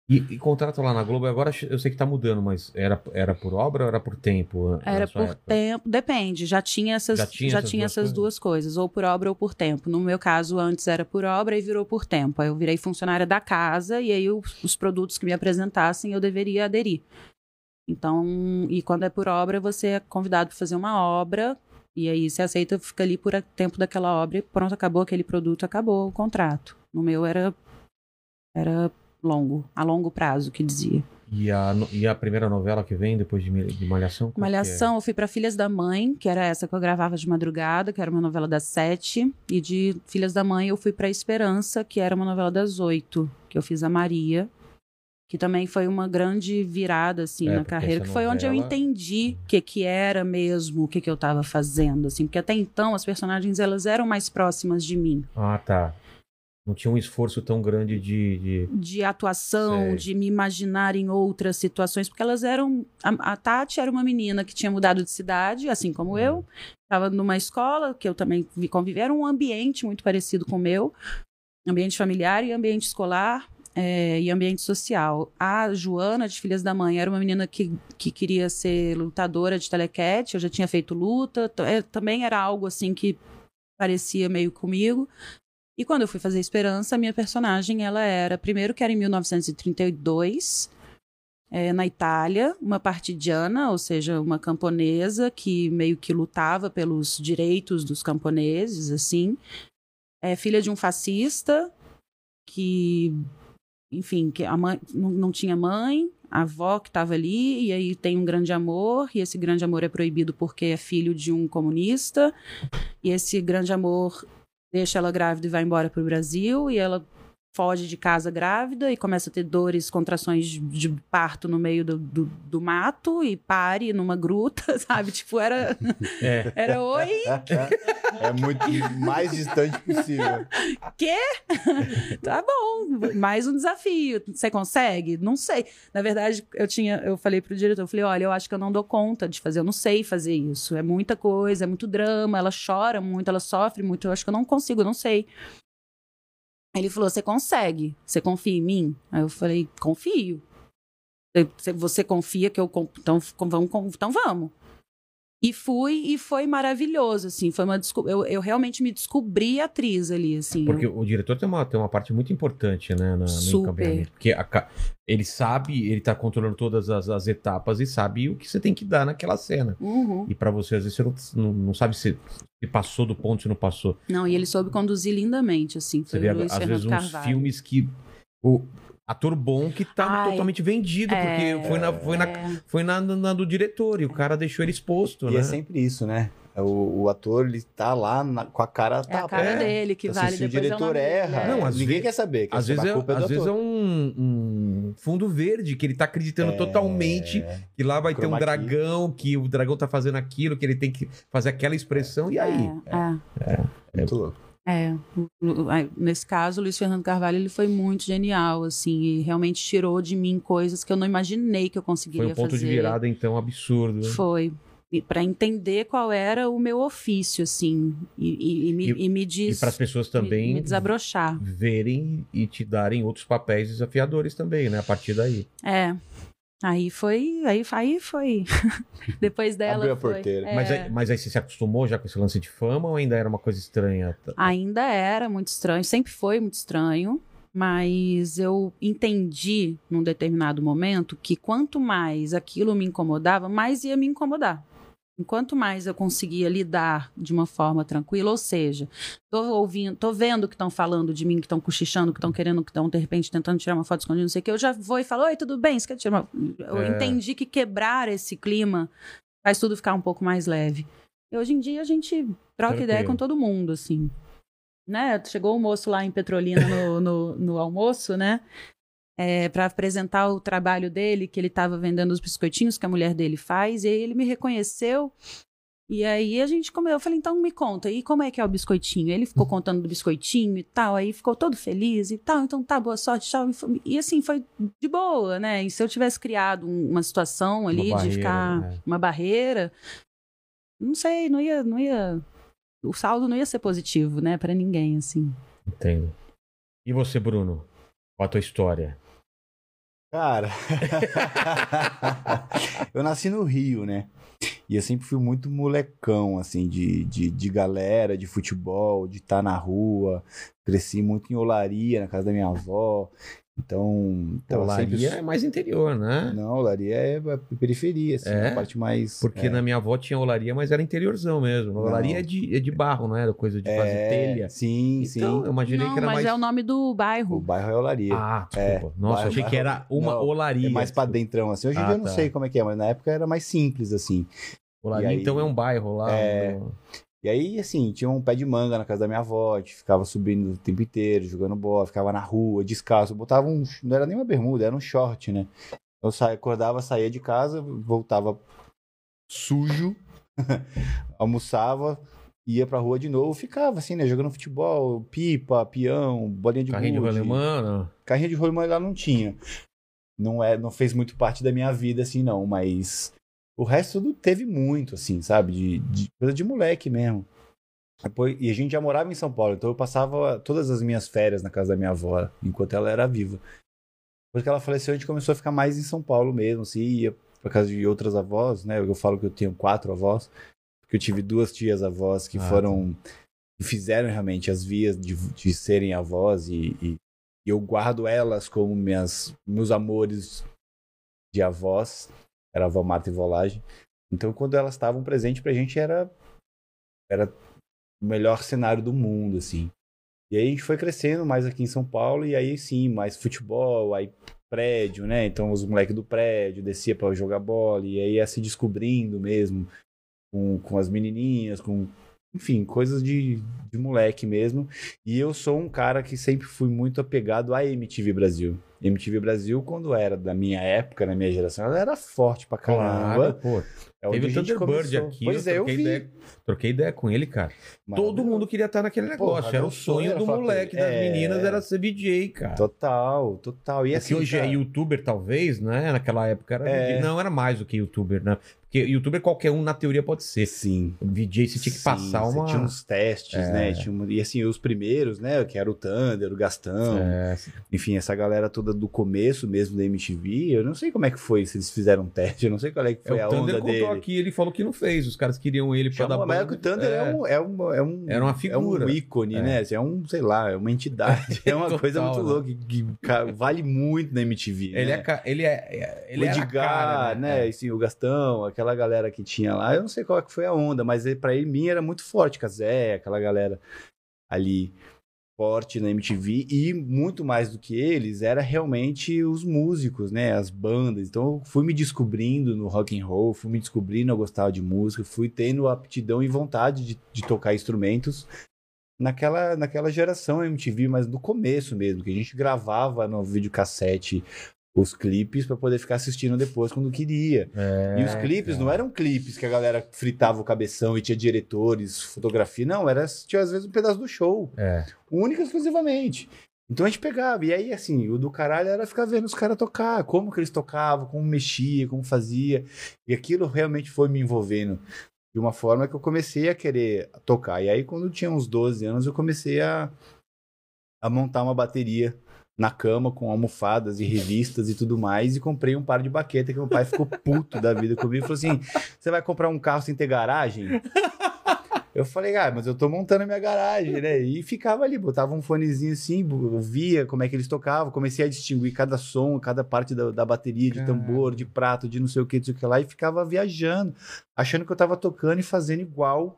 [SPEAKER 1] E, e contrato lá na Globo, agora eu sei que tá mudando, mas era, era por obra ou era por tempo?
[SPEAKER 3] Era por
[SPEAKER 1] época?
[SPEAKER 3] tempo, depende. Já tinha essas,
[SPEAKER 1] Já
[SPEAKER 3] já
[SPEAKER 1] tinha
[SPEAKER 3] tinha,
[SPEAKER 1] essas duas
[SPEAKER 3] essas duas coisas, ou por obra ou por tempo. No meu caso, antes era por obra e virou por tempo. Aí eu virei funcionária da casa e aí os, os produtos que me apresentassem eu deveria aderir. Então, e quando é por obra, você é convidado para fazer uma obra e aí você aceita, fica ali por tempo daquela obra e pronto, acabou aquele produto, acabou o contrato. No meu era era longo, a longo prazo que dizia.
[SPEAKER 1] E a, e a primeira novela que vem depois de, de Malhação? é?
[SPEAKER 3] Malhação, eu fui pra Filhas da Mãe, que era essa que eu gravava de madrugada, que era uma novela das sete. E de Filhas da Mãe eu fui pra Esperança, que era uma novela das oito, que eu fiz a Maria. Que também foi uma grande virada, assim,
[SPEAKER 1] É,
[SPEAKER 3] na carreira. Que foi onde eu entendi o que, que era mesmo, o que, que eu tava fazendo, assim. Porque até então as personagens, elas eram mais próximas de mim.
[SPEAKER 1] Ah, tá. Não tinha um esforço tão grande de. de-
[SPEAKER 3] de atuação,
[SPEAKER 1] Sei.
[SPEAKER 3] de me imaginar em outras situações, porque elas eram. A, a Tati era uma menina que tinha mudado de cidade, assim como
[SPEAKER 1] Uhum.
[SPEAKER 3] eu. Estava numa escola que eu também vi conviver, era um ambiente muito parecido com o meu, ambiente familiar e ambiente escolar. É, e ambiente social. A Joana, de Filhas da Mãe, era uma menina que, que queria ser lutadora de telequete, eu já tinha feito luta, é, também era algo assim que parecia meio comigo. E quando eu fui fazer Esperança, a minha personagem, ela era, primeiro que era em 1932, é, na Itália, uma partidiana, ou seja, uma camponesa que meio que lutava pelos direitos dos camponeses, assim. É filha de um fascista que, enfim, que a mãe não, não tinha mãe, a avó que estava ali, e aí tem um grande amor, e esse grande amor é proibido porque é filho de um comunista, e esse grande amor deixa ela grávida e vai embora para o Brasil e ela foge de casa grávida e começa a ter dores, contrações de, parto no meio do, do, do mato e pare numa gruta, sabe? Tipo, era,
[SPEAKER 1] É.
[SPEAKER 3] era oi,
[SPEAKER 4] É muito mais distante possível.
[SPEAKER 3] tá bom, mais um desafio. Você consegue? Não sei. Na verdade, eu tinha, eu falei pro diretor, eu falei, olha, eu acho que eu não dou conta de fazer, eu não sei fazer isso. É muita coisa, é muito drama, ela chora muito, ela sofre muito, eu acho que eu não consigo, eu não sei. Ele falou, você consegue? Você confia em mim? Aí eu falei, confio. Você- confia que eu... Então vamos, então vamos. E fui, e foi maravilhoso, assim. Foi uma desco- eu, eu realmente me descobri atriz ali, assim.
[SPEAKER 1] Porque
[SPEAKER 3] Eu-
[SPEAKER 1] o diretor tem uma, tem uma parte muito importante, né? na- no
[SPEAKER 3] Super.
[SPEAKER 1] encaminhamento. Porque a ele sabe, ele tá controlando todas as, as etapas e sabe o que você tem que dar naquela cena.
[SPEAKER 3] Uhum.
[SPEAKER 1] E pra você, às vezes, você não, não, sabe se, se passou do ponto, se não passou.
[SPEAKER 3] Não, e ele soube conduzir lindamente, assim.
[SPEAKER 1] Você
[SPEAKER 3] Foi
[SPEAKER 1] vê,
[SPEAKER 3] o Luiz
[SPEAKER 1] às vezes, uns
[SPEAKER 3] Carvalho.
[SPEAKER 1] filmes que. O ator bom que tá
[SPEAKER 3] Ai,
[SPEAKER 1] totalmente vendido,
[SPEAKER 3] é,
[SPEAKER 1] porque foi, na, foi, na,
[SPEAKER 3] É,
[SPEAKER 1] foi na, na do diretor e o cara deixou ele exposto,
[SPEAKER 4] E
[SPEAKER 1] né?
[SPEAKER 4] é sempre isso, né? O, o ator, ele tá lá na- com a cara
[SPEAKER 3] é a cara
[SPEAKER 1] é.
[SPEAKER 3] dele que
[SPEAKER 4] Assim,
[SPEAKER 3] vale
[SPEAKER 4] se o
[SPEAKER 3] depois é
[SPEAKER 4] diretor
[SPEAKER 3] dele,
[SPEAKER 4] erra,
[SPEAKER 3] é.
[SPEAKER 1] Não,
[SPEAKER 4] ninguém quer saber. Quer
[SPEAKER 1] Às vezes, é,
[SPEAKER 4] culpa
[SPEAKER 1] às vezes é um, um fundo verde que ele tá acreditando
[SPEAKER 4] É,
[SPEAKER 1] totalmente que lá vai ter um dragão, que o dragão tá fazendo aquilo, que ele tem que fazer aquela expressão, e aí?
[SPEAKER 3] É, é.
[SPEAKER 4] Muito louco.
[SPEAKER 3] É, nesse caso, o Luiz Fernando Carvalho ele foi muito genial, assim, e realmente tirou de mim coisas que eu não imaginei que eu
[SPEAKER 1] Foi
[SPEAKER 3] conseguiria
[SPEAKER 1] um ponto
[SPEAKER 3] fazer.
[SPEAKER 1] de virada, então, absurdo.
[SPEAKER 3] Foi. Para entender qual era o meu ofício, assim, e, e- e me,
[SPEAKER 1] E-
[SPEAKER 3] e me
[SPEAKER 1] E
[SPEAKER 3] diz,
[SPEAKER 1] para as pessoas
[SPEAKER 3] me,
[SPEAKER 1] também
[SPEAKER 3] me desabrochar.
[SPEAKER 1] verem e te darem outros papéis desafiadores também, né? A partir daí.
[SPEAKER 3] É. Aí foi, aí, aí foi. Depois dela
[SPEAKER 4] Abriu a
[SPEAKER 3] foi.
[SPEAKER 4] porteira.
[SPEAKER 3] É.
[SPEAKER 1] Mas, aí, mas aí você se acostumou já com esse lance de fama ou ainda era uma coisa estranha?
[SPEAKER 3] Ainda era muito estranho, sempre foi muito estranho, mas eu entendi num determinado momento que quanto mais aquilo me incomodava, mais ia me incomodar. Enquanto mais eu conseguia lidar de uma forma tranquila, ou seja, tô ouvindo, tô vendo que estão falando de mim, que estão cochichando, que estão querendo, que estão de repente tentando tirar uma foto escondida, não sei o que, eu já vou e falo, oi, tudo bem? Você quer tirar uma... Eu
[SPEAKER 1] É.
[SPEAKER 3] entendi que quebrar esse clima faz tudo ficar um pouco mais leve. E hoje em dia a gente troca
[SPEAKER 1] Tranquilo.
[SPEAKER 3] ideia com todo mundo, assim. né? Chegou o moço lá em Petrolina no, no, no almoço, né? É, para apresentar o trabalho dele, que ele estava vendendo os biscoitinhos que a mulher dele faz, e aí ele me reconheceu. E aí a gente comeu. Eu falei, então me conta, e como é que é o biscoitinho? Ele ficou contando do biscoitinho e tal, aí ficou todo feliz e tal, então tá, boa sorte, tchau. E, e assim, foi de boa, né? E se eu tivesse criado um- uma situação ali
[SPEAKER 1] barreira,
[SPEAKER 3] de ficar
[SPEAKER 1] né?
[SPEAKER 3] uma barreira, não sei, não ia, não ia. O saldo não ia ser positivo, né, Pra ninguém, assim.
[SPEAKER 1] Entendo. E você, Bruno? Qual a tua história?
[SPEAKER 4] Cara, eu nasci no Rio, né? E eu sempre fui muito molecão, assim, de, de, de galera, de futebol, de estar na rua. Cresci muito em olaria, na casa da minha avó. Então, então eu
[SPEAKER 1] Olaria
[SPEAKER 4] sempre-
[SPEAKER 1] é mais interior, né?
[SPEAKER 4] Não, olaria é periferia, assim,
[SPEAKER 1] É?
[SPEAKER 4] a parte mais...
[SPEAKER 1] Porque
[SPEAKER 4] é.
[SPEAKER 1] na minha avó tinha olaria, mas era interiorzão mesmo. Olaria é de, é de barro, não era coisa de fazer
[SPEAKER 4] É,
[SPEAKER 1] telha.
[SPEAKER 4] Sim,
[SPEAKER 1] Então, eu
[SPEAKER 4] sim.
[SPEAKER 1] imaginei
[SPEAKER 3] não,
[SPEAKER 1] que era
[SPEAKER 3] mas
[SPEAKER 1] mais.
[SPEAKER 3] é o nome do
[SPEAKER 4] O
[SPEAKER 3] bairro.
[SPEAKER 4] bairro é olaria.
[SPEAKER 1] Ah, desculpa. Nossa,
[SPEAKER 4] bairro-
[SPEAKER 1] achei que era uma
[SPEAKER 4] Não,
[SPEAKER 1] olaria.
[SPEAKER 4] é mais pra dentrão, assim. Hoje em
[SPEAKER 1] Ah,
[SPEAKER 4] dia eu não
[SPEAKER 1] tá.
[SPEAKER 4] sei como é que é, mas na época era mais simples, assim.
[SPEAKER 1] Olaria,
[SPEAKER 4] aí-
[SPEAKER 1] então é um bairro lá.
[SPEAKER 4] É.
[SPEAKER 1] no-
[SPEAKER 4] E aí, assim, tinha um pé de manga na casa da minha avó, a gente ficava subindo o tempo inteiro, jogando bola, ficava na rua, descalço. Botava um. Não era nem uma bermuda, era um short, né? Eu saía, acordava, saía de casa, voltava sujo, almoçava, ia pra rua de novo, ficava assim, né? Jogando futebol, pipa, peão, bolinha de
[SPEAKER 1] Carrinho de
[SPEAKER 4] gude.
[SPEAKER 1] rolemã, não.
[SPEAKER 4] Carrinho de rolemã lá não tinha. Não, é, não fez muito parte da minha vida, assim, não, mas o resto tudo teve muito, assim, sabe? De, de coisa de moleque mesmo. Depois, e a gente já morava em São Paulo, então eu passava todas as minhas férias na casa da minha avó, enquanto ela era viva. Depois que ela faleceu, a gente começou a ficar mais em São Paulo mesmo, assim, ia pra casa de outras avós, né? Eu falo que eu tenho quatro avós, porque eu tive duas tias avós que
[SPEAKER 1] Ah,
[SPEAKER 4] foram. que fizeram realmente as vias de, de serem avós e, e e eu guardo elas como minhas, meus amores de avós. Era Marta e Volagem. Então, quando elas estavam presentes pra gente, era, era o melhor cenário do mundo, assim. E aí a gente foi crescendo mais aqui em São Paulo, e aí sim, mais futebol, aí prédio, né? Então os moleques do prédio descia pra jogar bola, e aí ia se descobrindo mesmo com, com as menininhas, com. Enfim, coisas de, de moleque mesmo. E eu sou um cara que sempre fui muito apegado à MTV Brasil. MTV Brasil, quando era da minha época, na minha geração, ela era forte pra caramba.
[SPEAKER 1] Claro, pô.
[SPEAKER 4] É
[SPEAKER 1] Teve o Thunderbird aqui.
[SPEAKER 4] Pois
[SPEAKER 1] eu
[SPEAKER 4] é, eu vi.
[SPEAKER 1] Ideia, troquei ideia com ele, cara. Todo
[SPEAKER 4] Maravilhoso.
[SPEAKER 1] mundo queria estar naquele negócio.
[SPEAKER 4] Porra,
[SPEAKER 1] era o sonho
[SPEAKER 4] era
[SPEAKER 1] do moleque, das
[SPEAKER 4] É.
[SPEAKER 1] meninas, era ser DJ, cara.
[SPEAKER 4] Total, total. E
[SPEAKER 1] Porque
[SPEAKER 4] assim,
[SPEAKER 1] hoje é
[SPEAKER 4] cara,
[SPEAKER 1] youtuber, talvez, né? Naquela época era
[SPEAKER 4] É.
[SPEAKER 1] Não, era mais do que youtuber, né? Porque youtuber qualquer um, na teoria, pode ser.
[SPEAKER 4] Sim.
[SPEAKER 1] VJ, você tinha que
[SPEAKER 4] Sim,
[SPEAKER 1] passar uma...
[SPEAKER 4] Tinha uns testes,
[SPEAKER 1] É.
[SPEAKER 4] né? Tinha um- E assim, os primeiros, né? Que era o Thunder, o Gastão.
[SPEAKER 1] É,
[SPEAKER 4] Enfim, essa galera toda do começo mesmo da MTV. Eu não sei como é que foi, se eles fizeram um teste. Eu não sei qual é que
[SPEAKER 1] é,
[SPEAKER 4] foi a
[SPEAKER 1] o Thunder
[SPEAKER 4] onda
[SPEAKER 1] contou
[SPEAKER 4] dele.
[SPEAKER 1] aqui, ele falou que não fez. Os caras queriam ele pra dar
[SPEAKER 4] Chamou, mas é o Thunder é, um, é, um, é um.
[SPEAKER 1] Era uma figura.
[SPEAKER 4] É um ícone,
[SPEAKER 1] É.
[SPEAKER 4] né? Assim, É um, sei lá, é uma entidade. É uma
[SPEAKER 1] Total,
[SPEAKER 4] coisa muito
[SPEAKER 1] né?
[SPEAKER 4] louca que, vale muito na MTV.
[SPEAKER 1] Ele,
[SPEAKER 4] né?
[SPEAKER 1] é, ele é. Ele
[SPEAKER 4] o Edgar,
[SPEAKER 1] cara,
[SPEAKER 4] né?
[SPEAKER 1] É.
[SPEAKER 4] Assim, o Gastão, aquela galera que tinha lá. Eu não sei qual é que foi a onda, mas pra ele, mim, era muito forte. Casé, aquela galera ali forte na MTV. E muito mais do que eles, era realmente os músicos, né? As bandas. Então, eu fui me descobrindo no rock and roll, fui me descobrindo a gostar de música, fui tendo aptidão e vontade de, de tocar instrumentos. Naquela, naquela geração MTV, mas no começo mesmo, que a gente gravava no videocassete os clipes pra poder ficar assistindo depois quando queria.
[SPEAKER 1] É,
[SPEAKER 4] e os clipes não eram clipes que a galera fritava o cabeção e tinha diretores, fotografia, não, era tinha às vezes um pedaço do show,
[SPEAKER 1] É.
[SPEAKER 4] única e exclusivamente. Então a gente pegava, e aí assim, o do caralho era ficar vendo os caras tocar, como que eles tocavam, como mexia, como fazia, e aquilo realmente foi me envolvendo de uma forma que eu comecei a querer tocar. E aí quando eu tinha uns 12 anos eu comecei a, a montar uma bateria na cama com almofadas e revistas e tudo mais e comprei um par de baqueta que meu pai ficou puto da vida comigo e falou assim: "Você vai comprar um carro sem ter garagem?" Eu falei, ah, mas eu tô montando a minha garagem, né? E ficava ali, botava um fonezinho assim, via como é que eles tocavam, comecei a distinguir cada som, cada parte da, da bateria, de tambor, de prato, de não sei o que, não sei o que lá, e ficava viajando, achando que eu tava tocando e fazendo igual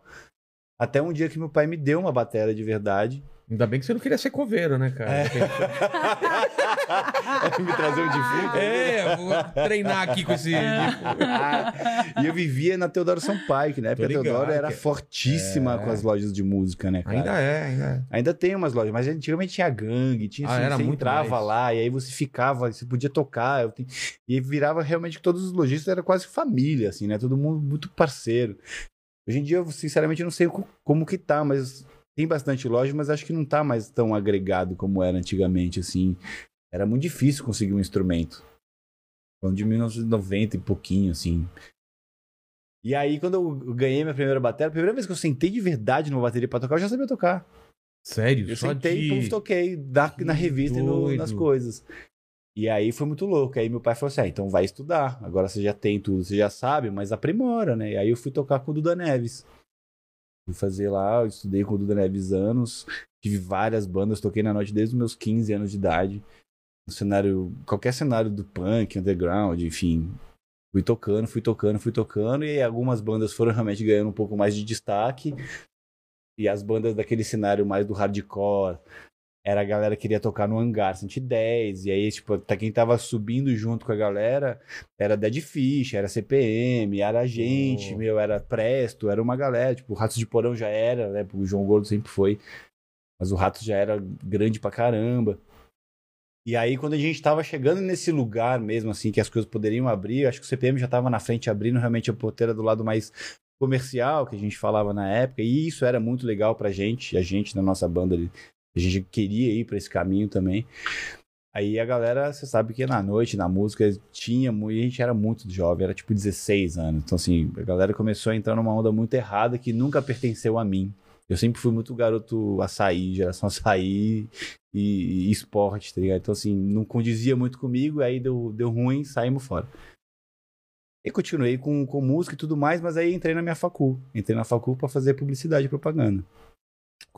[SPEAKER 4] Até um dia que meu pai me deu uma bateria de verdade.
[SPEAKER 1] Ainda bem que você não queria ser coveiro, né, cara?
[SPEAKER 4] me trazer um defunto.
[SPEAKER 1] É, vou treinar aqui com esse.
[SPEAKER 4] e eu vivia na Teodoro Sampaio, que na época a
[SPEAKER 1] ligado,
[SPEAKER 4] Teodoro era
[SPEAKER 1] que-
[SPEAKER 4] fortíssima
[SPEAKER 1] É.
[SPEAKER 4] com as lojas de música, né, cara?
[SPEAKER 1] Ainda é, ainda é.
[SPEAKER 4] Ainda tem umas lojas, mas antigamente tinha gangue, tinha
[SPEAKER 1] Ah,
[SPEAKER 4] assim,
[SPEAKER 1] era
[SPEAKER 4] você
[SPEAKER 1] muito
[SPEAKER 4] entrava
[SPEAKER 1] mais.
[SPEAKER 4] lá e aí você ficava, você podia tocar, te- e virava realmente que todos os lojistas era quase família, assim, né? Todo mundo muito parceiro. Hoje em dia, eu sinceramente não sei co- como que tá, mas tem bastante loja, mas acho que não tá mais tão agregado como era antigamente, assim. Era muito difícil conseguir um instrumento. Falando de 1990 e pouquinho, assim. E aí, quando eu ganhei minha primeira bateria, a primeira vez que eu sentei de verdade numa bateria pra tocar, eu já sabia tocar.
[SPEAKER 1] Sério?
[SPEAKER 4] Eu
[SPEAKER 1] só
[SPEAKER 4] sentei
[SPEAKER 1] de...
[SPEAKER 4] e pum, toquei na, na revista e no- nas coisas. E aí foi muito louco. Aí meu pai falou assim: ah, então vai estudar. Agora você já tem tudo, você já sabe, mas aprimora, né? E aí eu fui tocar com o Duda Neves. Fui fazer lá, eu estudei com o Duda Neves anos, tive várias bandas, toquei na noite desde os meus 15 anos de idade. No cenário, qualquer cenário do punk, underground, enfim. Fui tocando, fui tocando, fui tocando, e algumas bandas foram realmente ganhando um pouco mais de destaque. E as bandas daquele cenário mais do hardcore, era a galera que queria tocar no hangar 110, e aí, tipo, até quem tava subindo junto com a galera era Dead Fish, era CPM, era a gente,
[SPEAKER 1] Oh.
[SPEAKER 4] meu, era Presto, era uma galera, tipo, o Ratos de Porão já era, né, o João Gordo sempre foi, mas o Ratos já era grande pra caramba. E aí, quando a gente tava chegando nesse lugar mesmo, assim, que as coisas poderiam abrir, eu acho que o CPM já tava na frente abrindo realmente a porteira do lado mais comercial, que a gente falava na época, e isso era muito legal pra gente, a gente na nossa banda ali, a gente queria ir pra esse caminho também. Aí a galera, você sabe que na noite, na música, tinha muito, a gente era muito jovem, era tipo 16 anos. Então, assim, a galera começou a entrar numa onda muito errada que nunca pertenceu a mim. Eu sempre fui muito garoto açaí, geração açaí e, e esporte, tá ligado? Então, assim, não condizia muito comigo, aí deu, deu ruim, saímos fora. E continuei com, com música e tudo mais, mas aí entrei na minha facul. Entrei na facul pra fazer publicidade e propaganda.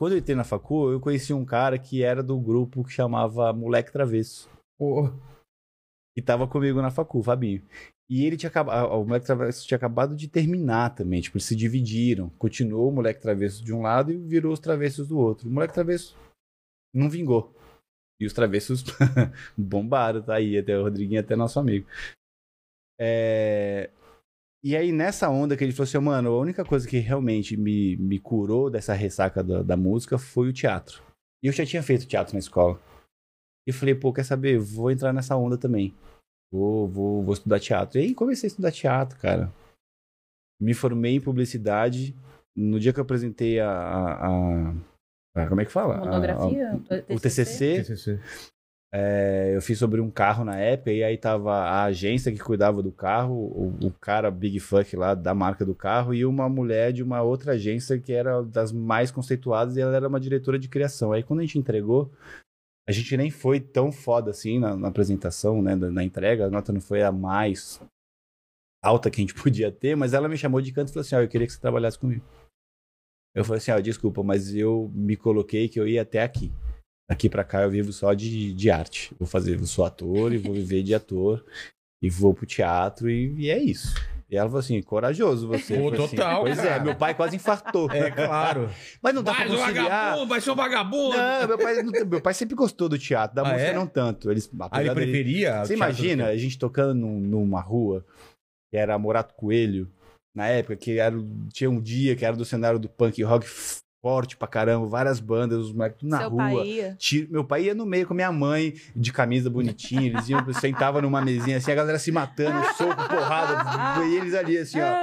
[SPEAKER 4] Quando eu entrei na facul, eu conheci um cara que era do grupo que chamava Moleque Travesso.
[SPEAKER 1] Pô,
[SPEAKER 4] Que tava comigo na facul, Fabinho. E ele tinha acabado. O Moleque Travesso tinha acabado de terminar também. Tipo, eles se dividiram. Continuou o Moleque Travesso de um lado e virou os Travessos do outro. O Moleque Travesso não vingou. E os Travessos bombaram, tá aí. Até o Rodriguinho, até nosso amigo. É, E aí, nessa onda que ele falou assim, mano, a única coisa que realmente me, me curou dessa ressaca da, da música foi o teatro. E eu já tinha feito teatro na escola. E falei, pô, quer saber? Vou entrar nessa onda também. Vou, vou, vou estudar teatro. E aí comecei a estudar teatro, cara. Me formei em publicidade. No dia que eu apresentei a. a- a- a- como é que fala? A- a-
[SPEAKER 3] Monografia?
[SPEAKER 4] o TCC,
[SPEAKER 1] TCC.
[SPEAKER 4] É, eu fiz sobre um carro na época, e aí tava a agência que cuidava do carro, o, o cara Big Fuck lá da marca do carro, e uma mulher de uma outra agência que era das mais conceituadas, e ela era uma diretora de criação. Aí quando a gente entregou, a gente nem foi tão foda assim na, na apresentação, né, na, na entrega, a nota não foi a mais alta que a gente podia ter, mas ela me chamou de canto e falou assim, ó, eu queria que você trabalhasse comigo. Eu falei assim, ó, desculpa, mas eu me coloquei que eu ia até aqui. Daqui pra cá eu vivo só de, de arte. Vou fazer, eu sou ator e vou viver de ator. E vou pro teatro e, e é isso. E ela falou assim, corajoso você.
[SPEAKER 1] Pô,
[SPEAKER 4] assim,
[SPEAKER 1] total,
[SPEAKER 4] pois
[SPEAKER 1] cara.
[SPEAKER 4] é, meu pai quase infartou.
[SPEAKER 1] É, claro.
[SPEAKER 4] Mas não dá
[SPEAKER 1] Vai,
[SPEAKER 4] pra conciliar.
[SPEAKER 1] vagabundo, vai ser um vagabundo.
[SPEAKER 4] Não, meu pai, não- meu pai sempre gostou do teatro, da
[SPEAKER 1] Ah,
[SPEAKER 4] música
[SPEAKER 1] é?
[SPEAKER 4] não tanto. Eles,
[SPEAKER 1] Aí ele
[SPEAKER 4] dele-
[SPEAKER 1] preferia. o
[SPEAKER 4] Você imagina a gente tocando num- numa rua que era Morato Coelho, na época, que era, tinha um dia que era do cenário do punk rock forte pra caramba, várias bandas, os moleques tudo na
[SPEAKER 3] Seu
[SPEAKER 4] rua.
[SPEAKER 3] pai ia.
[SPEAKER 4] Tiro- Meu pai ia no meio com minha mãe, de camisa bonitinha, eles iam, sentava numa mesinha assim, a galera se matando, soco, porrada, e eles ali assim, ó.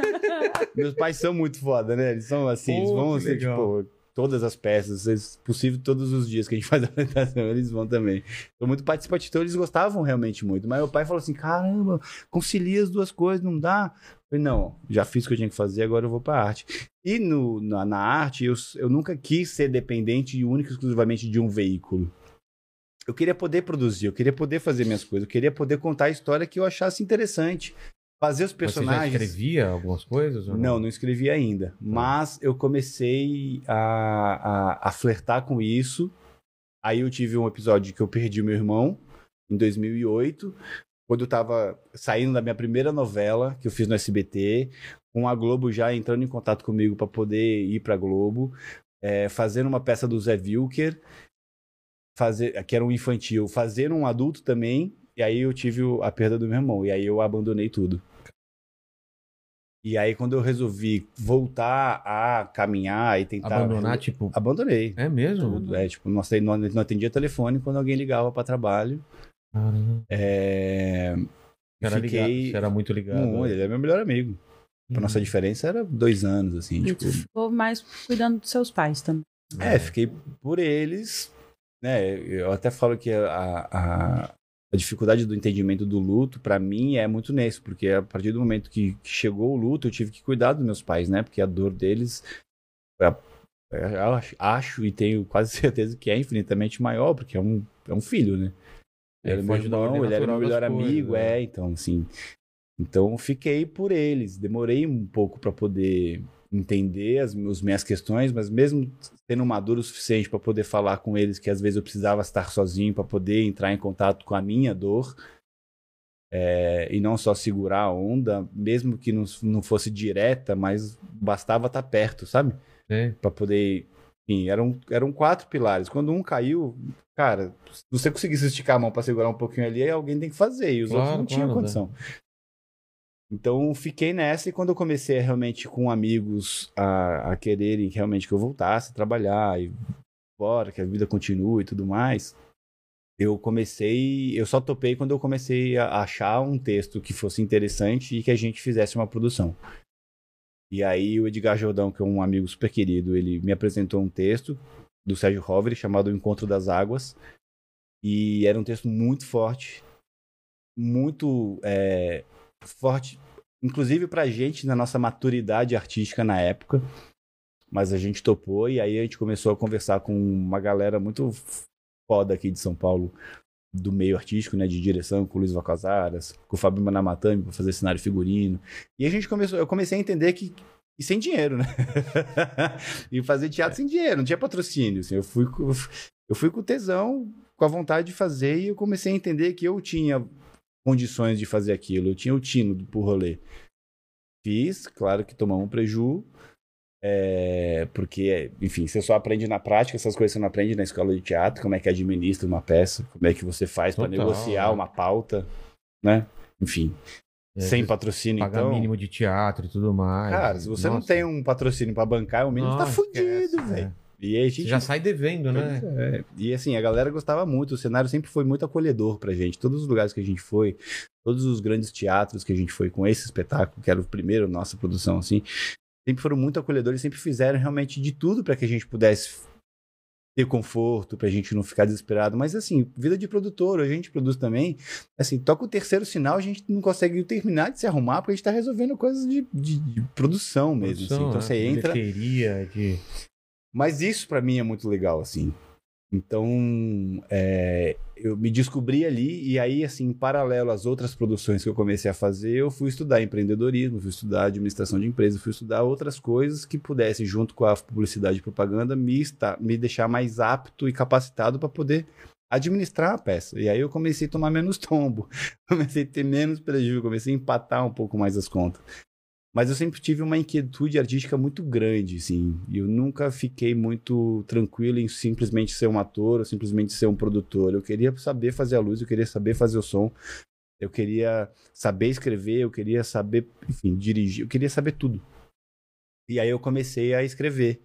[SPEAKER 4] Meus pais são muito foda, né? Eles são assim, eles
[SPEAKER 1] Pô,
[SPEAKER 4] vão
[SPEAKER 1] que
[SPEAKER 4] ser,
[SPEAKER 1] legal.
[SPEAKER 4] tipo, todas as peças, se possível, todos os dias que a gente faz a apresentação, eles vão também. São muito participativos, então eles gostavam realmente muito. Mas meu pai falou assim: caramba, concilia as duas coisas, não dá. Eu falei, não, já fiz o que eu tinha que fazer, agora eu vou pra arte. E no, na, na arte, eu, eu nunca quis ser dependente e único exclusivamente de um veículo. Eu queria poder produzir, eu queria poder fazer minhas coisas, eu queria poder contar a história que eu achasse interessante. Fazer os
[SPEAKER 1] Mas Você já
[SPEAKER 4] personagens.
[SPEAKER 1] escrevia algumas coisas? ou
[SPEAKER 4] Não, não escrevi ainda. Mas eu comecei a, a, a flertar com isso. Aí eu tive um episódio que eu perdi meu irmão, em 2008. Quando eu tava saindo da minha primeira novela, que eu fiz no SBT. com a Globo já entrando em contato comigo para poder ir para Globo, é, fazendo uma peça do Zé Wilker, fazer, que era um infantil, fazer um adulto também, e aí eu tive a perda do meu irmão, e aí eu abandonei tudo. E aí quando eu resolvi voltar a caminhar e tentar...
[SPEAKER 1] Abandonar, tipo.
[SPEAKER 4] Abandonei.
[SPEAKER 1] É mesmo?
[SPEAKER 4] Tudo. É, tipo, não, sei, não, não atendia telefone quando alguém ligava para trabalho.
[SPEAKER 1] Caramba.
[SPEAKER 4] É...
[SPEAKER 1] Era,
[SPEAKER 4] Fiquei-
[SPEAKER 1] ligado, você era muito ligado.
[SPEAKER 4] Não, ele é meu melhor amigo. A
[SPEAKER 1] Hum.
[SPEAKER 4] nossa diferença era dois anos, assim.
[SPEAKER 3] E
[SPEAKER 4] Tipo,
[SPEAKER 3] tu ficou mais cuidando dos seus pais também.
[SPEAKER 4] é, fiquei por eles, né? Eu até falo que a, a, a dificuldade do entendimento do luto, pra mim, é muito nisso, porque a partir do momento que, que chegou o luto, eu tive que cuidar dos meus pais, né? Porque a dor deles, é- é- eu acho, e tenho quase certeza que é infinitamente maior, porque é um, é um filho, né?
[SPEAKER 1] É,
[SPEAKER 4] Ele era meu
[SPEAKER 1] da ordem
[SPEAKER 4] irmão, ele era meu melhor
[SPEAKER 1] coisas,
[SPEAKER 4] amigo,
[SPEAKER 1] é.
[SPEAKER 4] é, então, assim. Então, fiquei por eles. Demorei um pouco para poder entender as, as minhas questões, mas mesmo sendo maduro o suficiente para poder falar com eles que às vezes eu precisava estar sozinho para poder entrar em contato com a minha dor é, e não só segurar a onda, mesmo que não, não fosse direta, mas bastava estar perto, sabe?
[SPEAKER 1] É.
[SPEAKER 4] Para poder. Enfim, eram, eram quatro pilares. Quando um caiu, cara, se você conseguisse esticar a mão para segurar um pouquinho ali, aí alguém tem que fazer, e os
[SPEAKER 1] Claro,
[SPEAKER 4] outros não tinham
[SPEAKER 1] claro, né?
[SPEAKER 4] Então fiquei nessa e quando eu comecei realmente com amigos a, a quererem realmente que eu voltasse a trabalhar e bora, que a vida continue e tudo mais, eu comecei, eu só topei quando eu comecei a achar um texto que fosse interessante e que a gente fizesse uma produção. E aí o Edgar Jordão, que é um amigo super querido, ele me apresentou um texto do Sérgio Roveri chamado O Encontro das Águas. E era um texto muito forte, muito é, forte, inclusive pra gente na nossa maturidade artística na época. Mas a gente topou e aí a gente começou a conversar com uma galera muito foda aqui de São Paulo, do meio artístico, né, de direção, com o Luiz Valcazaras, com o Fábio Manamatami para fazer cenário figurino. E a gente começou, eu comecei a entender que e sem dinheiro, né? e fazer teatro sem dinheiro, não tinha patrocínio. assim. eu, fui, eu fui com tesão, com a vontade de fazer, e eu comecei a entender que eu tinha condições de fazer aquilo, eu tinha o tino do- pro rolê. Fiz, claro que tomamos um preju, é, porque, enfim, você só aprende na prática, essas coisas você não aprende na escola de teatro, como é que administra uma peça, como é que você faz para negociar
[SPEAKER 1] é.
[SPEAKER 4] uma pauta, né? Enfim,
[SPEAKER 1] É,
[SPEAKER 4] sem patrocínio,
[SPEAKER 1] Pagar
[SPEAKER 4] então...
[SPEAKER 1] mínimo de teatro e tudo mais.
[SPEAKER 4] Cara, se você não
[SPEAKER 1] Nossa.
[SPEAKER 4] tem um patrocínio pra bancar, o mínimo tá
[SPEAKER 1] Nossa,
[SPEAKER 4] fudido,
[SPEAKER 1] esquece,
[SPEAKER 4] velho. E aí a
[SPEAKER 1] Você
[SPEAKER 4] gente
[SPEAKER 1] já sai devendo, né?
[SPEAKER 4] É. E assim, a galera gostava muito, o cenário sempre foi muito acolhedor pra gente. Todos os lugares que a gente foi, todos os grandes teatros que a gente foi com esse espetáculo, que era o primeiro nossa produção, assim, sempre foram muito acolhedores, sempre fizeram realmente de tudo pra que a gente pudesse ter conforto, pra gente não ficar desesperado. Mas assim, vida de produtor, a gente produz também. Assim, toca o terceiro sinal, a gente não consegue terminar de se arrumar porque a gente tá resolvendo coisas de, de- de produção mesmo. assim.
[SPEAKER 1] Produção,
[SPEAKER 4] Então
[SPEAKER 1] né?
[SPEAKER 4] você entra.
[SPEAKER 1] De...
[SPEAKER 4] Mas isso pra mim é muito legal, assim. Então, é, eu me descobri ali e aí, assim, em paralelo às outras produções que eu comecei a fazer, eu fui estudar empreendedorismo, fui estudar administração de empresas, fui estudar outras coisas que pudessem, junto com a publicidade e propaganda, me, esta- me deixar mais apto e capacitado para poder administrar a peça. E aí eu comecei a tomar menos tombo, comecei a ter menos prejuízo, comecei a empatar um pouco mais as contas. Mas eu sempre tive uma inquietude artística muito grande, assim. E eu nunca fiquei muito tranquilo em simplesmente ser um ator ou simplesmente ser um produtor. Eu queria saber fazer a luz, eu queria saber fazer o som. Eu queria saber escrever, eu queria saber, enfim, dirigir. Eu queria saber tudo. E aí eu comecei a escrever.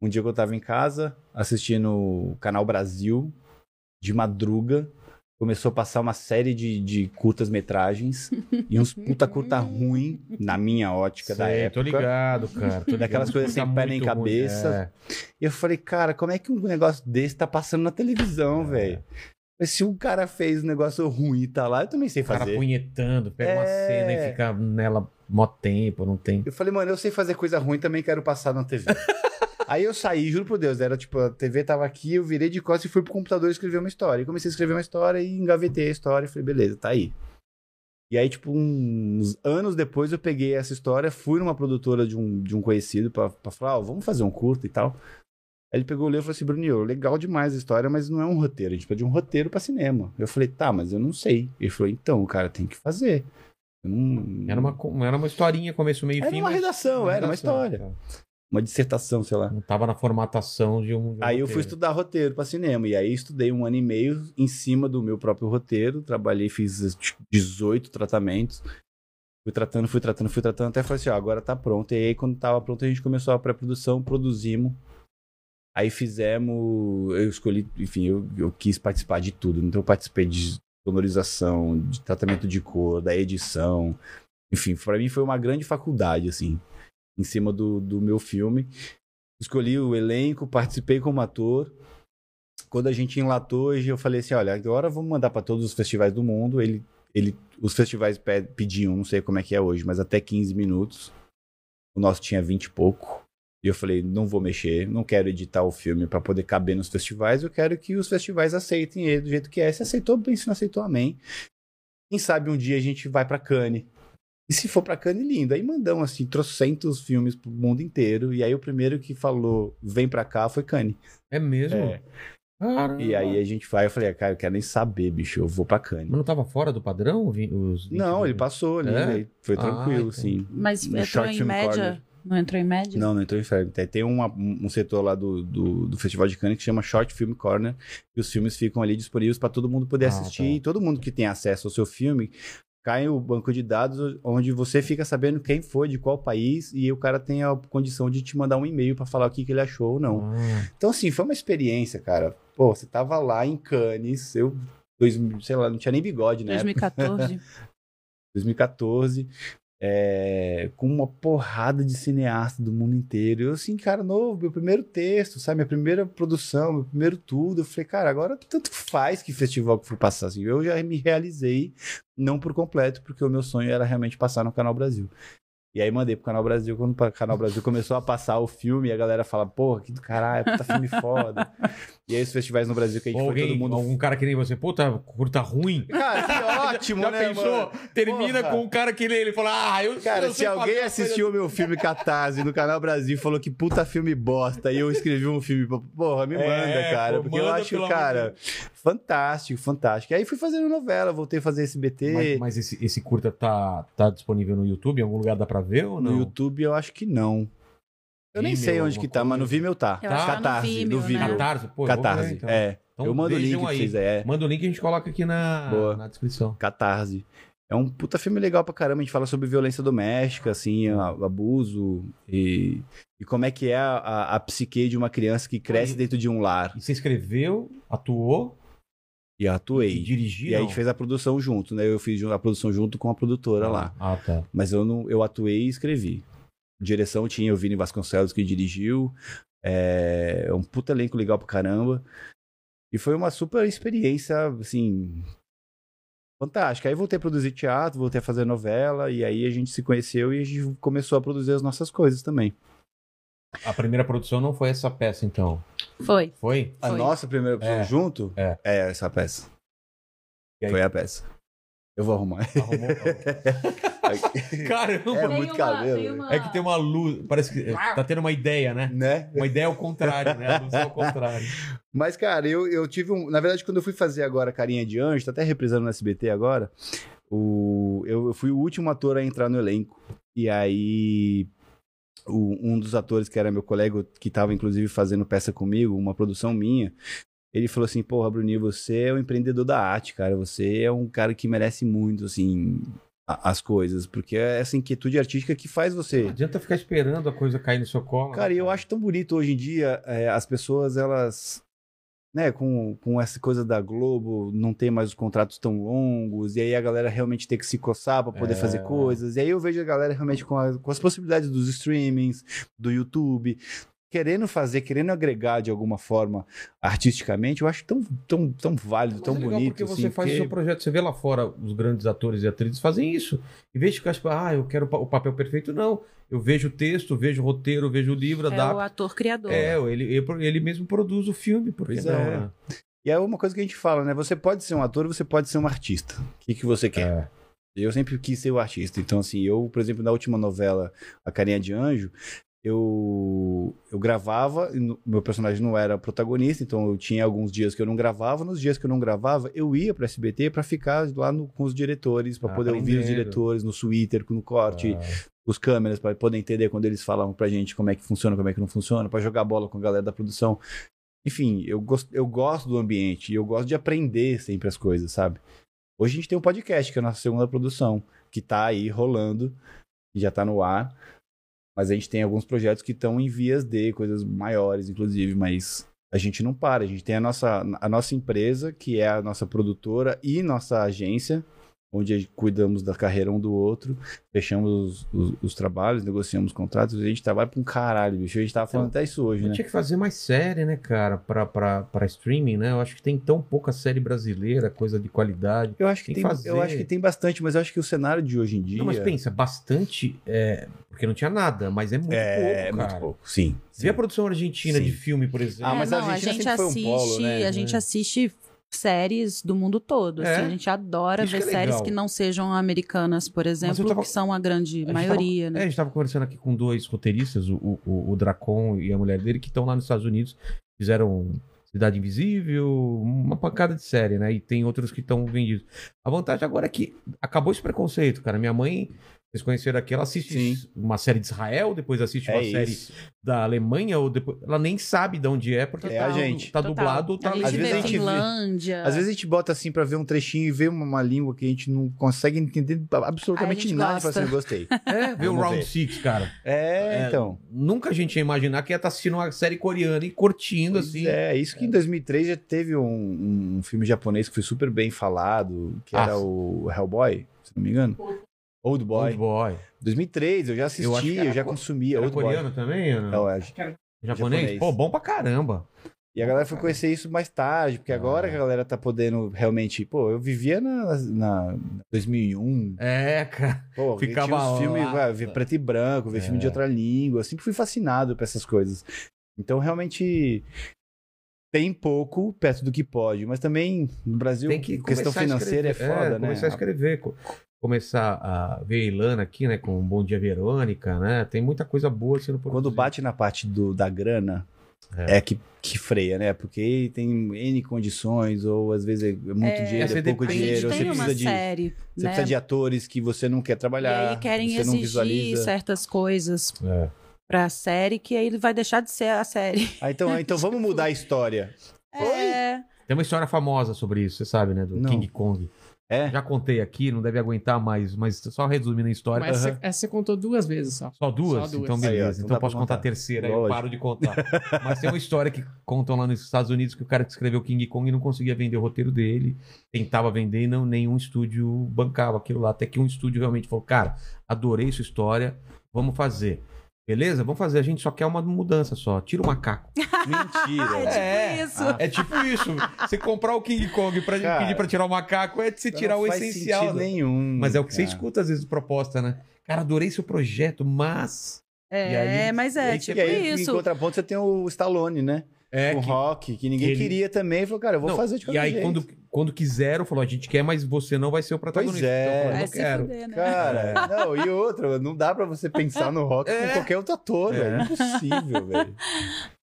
[SPEAKER 4] Um dia que eu tava em casa, assistindo o Canal Brasil, de madruga, começou a passar uma série de, de curtas-metragens e uns puta curta ruim, na minha ótica da
[SPEAKER 1] Sei,
[SPEAKER 4] época.
[SPEAKER 1] Tô ligado, cara. Tô ligado.
[SPEAKER 4] Daquelas coisas sem
[SPEAKER 1] Tá
[SPEAKER 4] pé nem
[SPEAKER 1] muito ruim,
[SPEAKER 4] cabeça. E eu falei, cara, como é que um negócio desse tá passando na televisão,
[SPEAKER 1] É.
[SPEAKER 4] velho? Mas Se um cara fez um negócio ruim e tá lá, eu também sei
[SPEAKER 1] O cara
[SPEAKER 4] fazer.
[SPEAKER 1] punhetando, pega uma
[SPEAKER 4] É.
[SPEAKER 1] cena e fica nela mó tempo, não tem.
[SPEAKER 4] Eu falei, mano, eu sei fazer coisa ruim, também quero passar na TV. Aí eu saí, juro por Deus, era tipo, a TV tava aqui, eu virei de costas e fui pro computador escrever uma história. E comecei a escrever uma história e engavetei a história e falei, beleza, tá aí. E aí, tipo, uns anos depois eu peguei essa história, fui numa produtora de um, de um conhecido pra, pra falar, ó, vamos fazer um curto e tal. Aí ele pegou o livro e falou assim, Bruninho, legal demais a história, mas não é um roteiro, a gente precisa de um roteiro pra cinema. Eu falei, tá, mas eu não sei. Ele falou, então, o cara tem que fazer. Não-
[SPEAKER 1] Era uma, era uma historinha, começo, meio
[SPEAKER 4] Era
[SPEAKER 1] fim.
[SPEAKER 4] uma redação, era uma história.
[SPEAKER 1] tá.
[SPEAKER 4] Uma dissertação, sei lá.
[SPEAKER 1] Não tava na formatação de um. de um
[SPEAKER 4] Aí eu fui
[SPEAKER 1] roteiro.
[SPEAKER 4] estudar roteiro para cinema. E aí estudei um ano e meio em cima do meu próprio roteiro. Trabalhei, fiz tipo, 18 tratamentos. Fui tratando, fui tratando, fui tratando, até falei assim, ó, agora tá pronto. E aí, quando tava pronto, a gente começou a pré-produção, produzimos. Aí fizemos. Eu escolhi, enfim, eu, eu quis participar de tudo. Então eu participei de sonorização, de tratamento de cor, da edição. Enfim, para mim foi uma grande faculdade, assim, em cima do, do meu filme. Escolhi o elenco, participei como ator. Quando a gente enlatou, eu falei assim: olha, agora vamos mandar para todos os festivais do mundo. Ele, ele, os festivais pe- pediam, não sei como é que é hoje, mas até 15 minutos. O nosso tinha 20 e pouco. E eu falei: não vou mexer, não quero editar o filme para poder caber nos festivais. Eu quero que os festivais aceitem ele do jeito que é. Se aceitou bem, se não aceitou, amém. Quem sabe um dia a gente vai para Cannes. E se for pra Cannes, lindo. Aí mandamos, assim, trocentos filmes pro mundo inteiro. E aí o primeiro que falou, vem pra cá, foi Cannes.
[SPEAKER 1] É mesmo?
[SPEAKER 4] É.
[SPEAKER 1] Caramba.
[SPEAKER 4] E aí a gente vai, eu falei, ah, cara, eu quero nem saber, bicho, eu vou pra Cannes.
[SPEAKER 1] Mas não tava fora do padrão? Os 20
[SPEAKER 4] Não, ele passou ali,
[SPEAKER 1] É?
[SPEAKER 4] foi
[SPEAKER 1] Ah,
[SPEAKER 4] tranquilo, assim.
[SPEAKER 3] Mas
[SPEAKER 4] No
[SPEAKER 3] entrou
[SPEAKER 4] Short
[SPEAKER 3] em média?
[SPEAKER 4] Corner.
[SPEAKER 3] Não entrou em média?
[SPEAKER 4] Não, não entrou em febre. Tem- uma- um setor lá do, do, do Festival de Cannes que chama Short Film Corner, e os filmes ficam ali disponíveis para todo mundo poder
[SPEAKER 1] Ah,
[SPEAKER 4] assistir.
[SPEAKER 1] tá.
[SPEAKER 4] E todo mundo que tem acesso ao seu filme cai o banco de dados onde você fica sabendo quem foi, de qual país, e o cara tem a condição de te mandar um e-mail para falar o que, que ele achou ou não.
[SPEAKER 1] Ah,
[SPEAKER 4] Então, assim, foi uma experiência, cara. Pô, você tava lá em Cannes, eu, dois, sei lá, não tinha nem bigode, né?
[SPEAKER 3] 2014.
[SPEAKER 4] 2014, é, com uma porrada de cineasta do mundo inteiro. Eu, assim, cara, novo, meu primeiro texto, sabe? Minha primeira produção, meu primeiro tudo. Eu falei, cara, agora tanto faz que festival que for passar. Assim, eu já me realizei, não por completo, porque o meu sonho era realmente passar no Canal Brasil. E aí mandei pro Canal Brasil, quando o Canal Brasil começou a passar o filme, a galera fala, porra, que do caralho, puta filme foda. e aí os festivais no Brasil que a gente
[SPEAKER 1] Ou
[SPEAKER 4] foi,
[SPEAKER 1] alguém,
[SPEAKER 4] todo mundo...
[SPEAKER 1] algum cara que nem você, puta, curta ruim.
[SPEAKER 4] Cara, que ótimo,
[SPEAKER 1] Já
[SPEAKER 4] né,
[SPEAKER 1] pensou?
[SPEAKER 4] mano?
[SPEAKER 1] Termina
[SPEAKER 4] Porra.
[SPEAKER 1] com um cara que nem ele fala, ah, eu
[SPEAKER 4] Cara,
[SPEAKER 1] eu
[SPEAKER 4] se alguém assistiu o meu filme Catarse no Canal Brasil e falou que puta filme bosta e eu escrevi um filme, porra, me
[SPEAKER 1] É,
[SPEAKER 4] manda, cara.
[SPEAKER 1] pô,
[SPEAKER 4] porque eu
[SPEAKER 1] manda,
[SPEAKER 4] acho,
[SPEAKER 1] pelo amor
[SPEAKER 4] cara, fantástico, fantástico. E aí fui fazendo novela, voltei a fazer SBT.
[SPEAKER 1] Mas, mas esse, esse curta tá, tá disponível no YouTube? Em algum lugar dá pra ver ou
[SPEAKER 4] no
[SPEAKER 1] não?
[SPEAKER 4] YouTube eu acho que não. Eu nem
[SPEAKER 1] Vimeo,
[SPEAKER 4] sei onde que tá, mas no
[SPEAKER 1] coisa?
[SPEAKER 4] Vimeo tá.
[SPEAKER 3] Eu tá no
[SPEAKER 4] Catarse,
[SPEAKER 3] Vimeo,
[SPEAKER 4] no
[SPEAKER 3] né?
[SPEAKER 4] Vimeo.
[SPEAKER 1] Catarse? Pô,
[SPEAKER 4] Catarse,
[SPEAKER 1] então.
[SPEAKER 4] é.
[SPEAKER 1] Então
[SPEAKER 4] eu mando o link
[SPEAKER 1] vejam
[SPEAKER 4] pra
[SPEAKER 1] aí.
[SPEAKER 4] vocês, é.
[SPEAKER 1] Manda o link e a gente coloca aqui na,
[SPEAKER 4] Boa.
[SPEAKER 1] na descrição.
[SPEAKER 4] Catarse. É um puta filme legal pra caramba. A gente fala sobre violência doméstica, assim, a- abuso e, e como é que é a, a, a psique de uma criança que cresce
[SPEAKER 1] Aí-
[SPEAKER 4] dentro de um lar.
[SPEAKER 1] E você escreveu, atuou
[SPEAKER 4] E eu
[SPEAKER 1] e
[SPEAKER 4] atuei.
[SPEAKER 1] dirigiu?
[SPEAKER 4] E aí a gente fez a produção junto, né? Eu fiz a produção junto com a produtora lá.
[SPEAKER 1] Ah, tá.
[SPEAKER 4] Mas eu não, eu atuei e escrevi. Direção tinha o Vini Vasconcelos que dirigiu. É é um puta elenco legal pra caramba. E foi uma super experiência, assim, fantástica. Aí voltei a produzir teatro, voltei a fazer novela, e aí a gente se conheceu e a gente começou a produzir as nossas coisas também.
[SPEAKER 1] A primeira produção não foi essa peça, então.
[SPEAKER 3] Foi.
[SPEAKER 1] Foi?
[SPEAKER 4] A
[SPEAKER 3] Foi.
[SPEAKER 4] nossa primeira produção
[SPEAKER 1] É.
[SPEAKER 4] junto
[SPEAKER 1] É.
[SPEAKER 4] essa peça. Foi a peça. Eu vou arrumar.
[SPEAKER 1] Arrumou? Caramba!
[SPEAKER 4] É muito cabelo.
[SPEAKER 1] É que tem uma luz. Parece que tá tendo uma ideia, né?
[SPEAKER 4] né?
[SPEAKER 1] Uma ideia ao contrário, né? A luz é ao contrário.
[SPEAKER 4] Mas, cara, eu, eu tive um. Na verdade, quando eu fui fazer agora Carinha de Anjo, tá até reprisando no SBT agora. O, eu, eu fui o último ator a entrar no elenco. E aí. O- um dos atores que era meu colega, que tava inclusive fazendo peça comigo, uma produção minha. Ele falou assim: Porra, Bruninho, você é um empreendedor da arte, cara. Você é um cara que merece muito, assim, as coisas. Porque é essa inquietude artística que faz você.
[SPEAKER 1] Não adianta ficar esperando a coisa cair no seu colo.
[SPEAKER 4] Cara,
[SPEAKER 1] né,
[SPEAKER 4] e eu acho tão bonito hoje em dia é, as pessoas, elas. Né, com, com essa coisa da Globo, não ter mais os contratos tão longos, e aí a galera realmente ter que se coçar pra poder
[SPEAKER 1] É.
[SPEAKER 4] fazer coisas. E aí eu vejo a galera realmente com, a- com as possibilidades dos streamings, do YouTube, querendo fazer, querendo agregar de alguma forma artisticamente, eu acho tão, tão, tão válido,
[SPEAKER 1] Mas
[SPEAKER 4] tão
[SPEAKER 1] é legal
[SPEAKER 4] bonito.
[SPEAKER 1] Porque
[SPEAKER 4] assim,
[SPEAKER 1] você faz o
[SPEAKER 4] porque-
[SPEAKER 1] seu projeto, você vê lá fora os grandes atores e atrizes fazem isso. Em vez de ficar tipo, ah, eu quero o pa- o papel perfeito, não. Eu vejo o texto, vejo o roteiro, vejo o livro,
[SPEAKER 3] É o ator criador.
[SPEAKER 1] É, ele, ele, ele mesmo produz o filme, por
[SPEAKER 4] Pois
[SPEAKER 1] não,
[SPEAKER 4] é.
[SPEAKER 1] né?
[SPEAKER 4] E é uma coisa que a gente fala, né? Você pode ser um ator, você pode ser um artista. O que, que você quer?
[SPEAKER 1] É.
[SPEAKER 4] Eu sempre quis ser o artista. Então, assim, eu, por exemplo, na última novela, A Carinha de Anjo, eu, eu gravava, meu personagem não era protagonista, então eu tinha alguns dias que eu não gravava. Nos dias que eu não gravava, eu ia pra SBT pra ficar lá no- com os diretores, pra
[SPEAKER 1] Ah,
[SPEAKER 4] poder ouvir os diretores no Twitter, no corte,
[SPEAKER 1] Ah,
[SPEAKER 4] os câmeras, pra poder entender quando eles falavam pra gente como é que funciona, como é que não funciona, pra jogar bola com a galera da produção. Enfim, eu gosto, eu gosto do ambiente e eu gosto de aprender sempre as coisas, sabe? Hoje a gente tem um podcast, que é a nossa segunda produção, que tá aí rolando, já tá no ar. Mas a gente tem alguns projetos que estão em vias de coisas maiores, inclusive, mas a gente não para. A gente tem a nossa, a nossa empresa, que é a nossa produtora e nossa agência, onde cuidamos da carreira um do outro, fechamos os, os- os trabalhos, negociamos contratos, e a gente trabalha pra um caralho, bicho. A gente tava falando até isso hoje, né?
[SPEAKER 1] Tinha que fazer mais série, né, cara, pra, pra, pra streaming, né? Eu acho que tem tão pouca série brasileira, coisa de qualidade.
[SPEAKER 4] Eu acho que
[SPEAKER 1] Tem
[SPEAKER 4] tem, eu acho que tem bastante, mas eu acho que o cenário de hoje em dia
[SPEAKER 1] Não, mas pensa, bastante, é, porque não tinha nada, mas é muito
[SPEAKER 4] é,
[SPEAKER 1] pouco,
[SPEAKER 4] muito
[SPEAKER 1] cara.
[SPEAKER 4] pouco. Sim.
[SPEAKER 1] Você vê a produção argentina
[SPEAKER 4] Sim.
[SPEAKER 1] de filme, por exemplo.
[SPEAKER 4] Ah, mas
[SPEAKER 3] É,
[SPEAKER 4] a
[SPEAKER 3] não, a
[SPEAKER 4] Argentina
[SPEAKER 3] gente
[SPEAKER 4] foi um
[SPEAKER 3] assiste,
[SPEAKER 4] polo, né?
[SPEAKER 3] a gente
[SPEAKER 1] É.
[SPEAKER 3] assiste séries do mundo todo.
[SPEAKER 1] É.
[SPEAKER 3] assim, a gente adora
[SPEAKER 1] Isso
[SPEAKER 3] ver
[SPEAKER 1] que é
[SPEAKER 3] séries que não sejam americanas, por exemplo,
[SPEAKER 1] tava-
[SPEAKER 3] que são a grande
[SPEAKER 1] gente
[SPEAKER 3] maioria,
[SPEAKER 1] É, a
[SPEAKER 3] né?
[SPEAKER 1] gente tava conversando aqui com dois roteiristas, o, o, o Dracon e a mulher dele, que estão lá nos Estados Unidos, fizeram Cidade Invisível, uma pancada de série, né? E tem outros que estão vendidos. A vantagem agora é que acabou esse preconceito, cara. Minha mãe, vocês conheceram aqui, ela assiste
[SPEAKER 4] Sim.
[SPEAKER 1] uma série de Israel, depois assiste uma
[SPEAKER 4] É
[SPEAKER 1] série
[SPEAKER 4] isso.
[SPEAKER 1] da Alemanha, ou depois. Ela nem sabe de onde é, porque
[SPEAKER 4] É a gente.
[SPEAKER 1] tá
[SPEAKER 3] Total.
[SPEAKER 1] dublado ou tá
[SPEAKER 3] a gente
[SPEAKER 4] Às vezes
[SPEAKER 3] vê
[SPEAKER 4] a gente vê-
[SPEAKER 3] Finlândia.
[SPEAKER 4] Às vezes a gente bota assim pra ver um trechinho e vê uma, uma língua que a gente não consegue entender absolutamente
[SPEAKER 3] gente
[SPEAKER 4] nada e fala assim, gostei.
[SPEAKER 1] É, vê o Round
[SPEAKER 4] ver.
[SPEAKER 1] Six, cara.
[SPEAKER 4] É,
[SPEAKER 1] É,
[SPEAKER 4] então.
[SPEAKER 1] Nunca a gente ia imaginar que ia estar assistindo uma série coreana e curtindo,
[SPEAKER 4] Pois
[SPEAKER 1] assim.
[SPEAKER 4] É, isso que em 2003 já teve um, um filme japonês que foi super bem falado, que
[SPEAKER 1] Ah,
[SPEAKER 4] era o Hellboy, se não me engano. Old Boy.
[SPEAKER 1] Old Boy.
[SPEAKER 4] 2003, eu já assisti,
[SPEAKER 1] Eu
[SPEAKER 4] eu,
[SPEAKER 1] acho que era
[SPEAKER 4] já
[SPEAKER 1] co-
[SPEAKER 4] consumia.
[SPEAKER 1] Era
[SPEAKER 4] Old
[SPEAKER 1] coreano também? ou
[SPEAKER 4] Boy.
[SPEAKER 1] não?
[SPEAKER 4] É, acho.
[SPEAKER 1] Japonês?
[SPEAKER 4] japonês.
[SPEAKER 1] Pô, bom pra caramba.
[SPEAKER 4] E a galera foi conhecer isso mais tarde, porque agora
[SPEAKER 1] Ah.
[SPEAKER 4] que a galera tá podendo realmente. Pô, eu vivia na, na 2001.
[SPEAKER 1] É, cara.
[SPEAKER 4] Pô,
[SPEAKER 1] Ficava
[SPEAKER 4] tinha uns filmes,
[SPEAKER 1] lá.
[SPEAKER 4] vai, ver preto e branco, ver
[SPEAKER 1] É.
[SPEAKER 4] filme de outra língua. Eu sempre fui fascinado por essas coisas. Então, realmente. Tem pouco perto do que pode, mas também no Brasil,
[SPEAKER 1] Tem que
[SPEAKER 4] questão financeira
[SPEAKER 1] escrever.
[SPEAKER 4] é foda,
[SPEAKER 1] É,
[SPEAKER 4] né?
[SPEAKER 1] Começar a escrever. co- Começar a ver a Ilana aqui, né? Com Bom Dia Verônica, né? Tem muita coisa boa sendo
[SPEAKER 4] Quando
[SPEAKER 1] produzida.
[SPEAKER 4] bate na parte do, da grana,
[SPEAKER 1] É.
[SPEAKER 4] é, que, que freia, né? Porque tem N condições, ou às vezes é muito
[SPEAKER 3] É,
[SPEAKER 4] dinheiro, é pouco dinheiro, você precisa de.
[SPEAKER 3] série,
[SPEAKER 4] Você
[SPEAKER 3] né?
[SPEAKER 4] precisa de atores que você não quer
[SPEAKER 3] E
[SPEAKER 4] trabalhar.
[SPEAKER 3] aí querem
[SPEAKER 4] você não
[SPEAKER 3] exigir
[SPEAKER 4] visualiza.
[SPEAKER 3] certas coisas
[SPEAKER 1] É.
[SPEAKER 3] pra série que aí vai deixar de ser a série.
[SPEAKER 4] Ah, então, então vamos mudar a história.
[SPEAKER 3] É,
[SPEAKER 1] Tem uma história famosa sobre isso, você sabe, né? Do
[SPEAKER 4] Não.
[SPEAKER 1] King Kong.
[SPEAKER 4] É?
[SPEAKER 1] Já contei aqui, não deve aguentar mais, mas só resumindo a história.
[SPEAKER 2] Mas
[SPEAKER 4] Aham.
[SPEAKER 2] essa, você contou duas vezes só.
[SPEAKER 1] Só duas?
[SPEAKER 2] Só duas.
[SPEAKER 1] Então,
[SPEAKER 4] Aí,
[SPEAKER 1] beleza.
[SPEAKER 4] então
[SPEAKER 1] então eu posso
[SPEAKER 4] pra
[SPEAKER 1] contar a
[SPEAKER 4] contar.
[SPEAKER 1] terceira, aí eu paro de contar. Mas tem uma história que contam lá nos Estados Unidos que o cara que escreveu King Kong não conseguia vender o roteiro dele, tentava vender e não, nenhum estúdio bancava aquilo lá. Até que um estúdio realmente falou: Cara, adorei sua história, vamos fazer. Beleza? Vamos fazer. A gente só quer uma mudança só. Tira o macaco.
[SPEAKER 4] Mentira.
[SPEAKER 3] É tipo isso.
[SPEAKER 1] É tipo isso. Você comprar o King Kong pra
[SPEAKER 4] Cara,
[SPEAKER 1] pedir pra tirar o macaco é de você tirar
[SPEAKER 4] Não
[SPEAKER 1] o
[SPEAKER 4] faz
[SPEAKER 1] essencial.
[SPEAKER 4] sentido
[SPEAKER 1] né?
[SPEAKER 4] nenhum.
[SPEAKER 1] Mas é o que você
[SPEAKER 4] cara.
[SPEAKER 1] escuta às vezes proposta, né? Cara, adorei seu projeto, mas.
[SPEAKER 3] É,
[SPEAKER 1] aí-
[SPEAKER 3] mas é tipo
[SPEAKER 4] e aí,
[SPEAKER 3] isso.
[SPEAKER 4] em contraponto, você tem o Stallone, né?
[SPEAKER 1] É
[SPEAKER 4] o
[SPEAKER 1] que-
[SPEAKER 4] Rock, que ninguém
[SPEAKER 1] que ele-
[SPEAKER 4] queria também. Falou, cara, eu vou
[SPEAKER 1] Não,
[SPEAKER 4] fazer de
[SPEAKER 1] E
[SPEAKER 4] qualquer
[SPEAKER 1] aí,
[SPEAKER 4] jeito.
[SPEAKER 1] quando, quando quiseram, falou: a gente quer, mas você não vai ser o protagonista.
[SPEAKER 4] Pois é.
[SPEAKER 1] Então, eu não quero.
[SPEAKER 3] fuder, né?
[SPEAKER 4] Cara, não, e outra, não dá pra você pensar no Rock
[SPEAKER 1] É.
[SPEAKER 4] com qualquer outro ator,
[SPEAKER 1] É.
[SPEAKER 4] velho. É impossível, velho.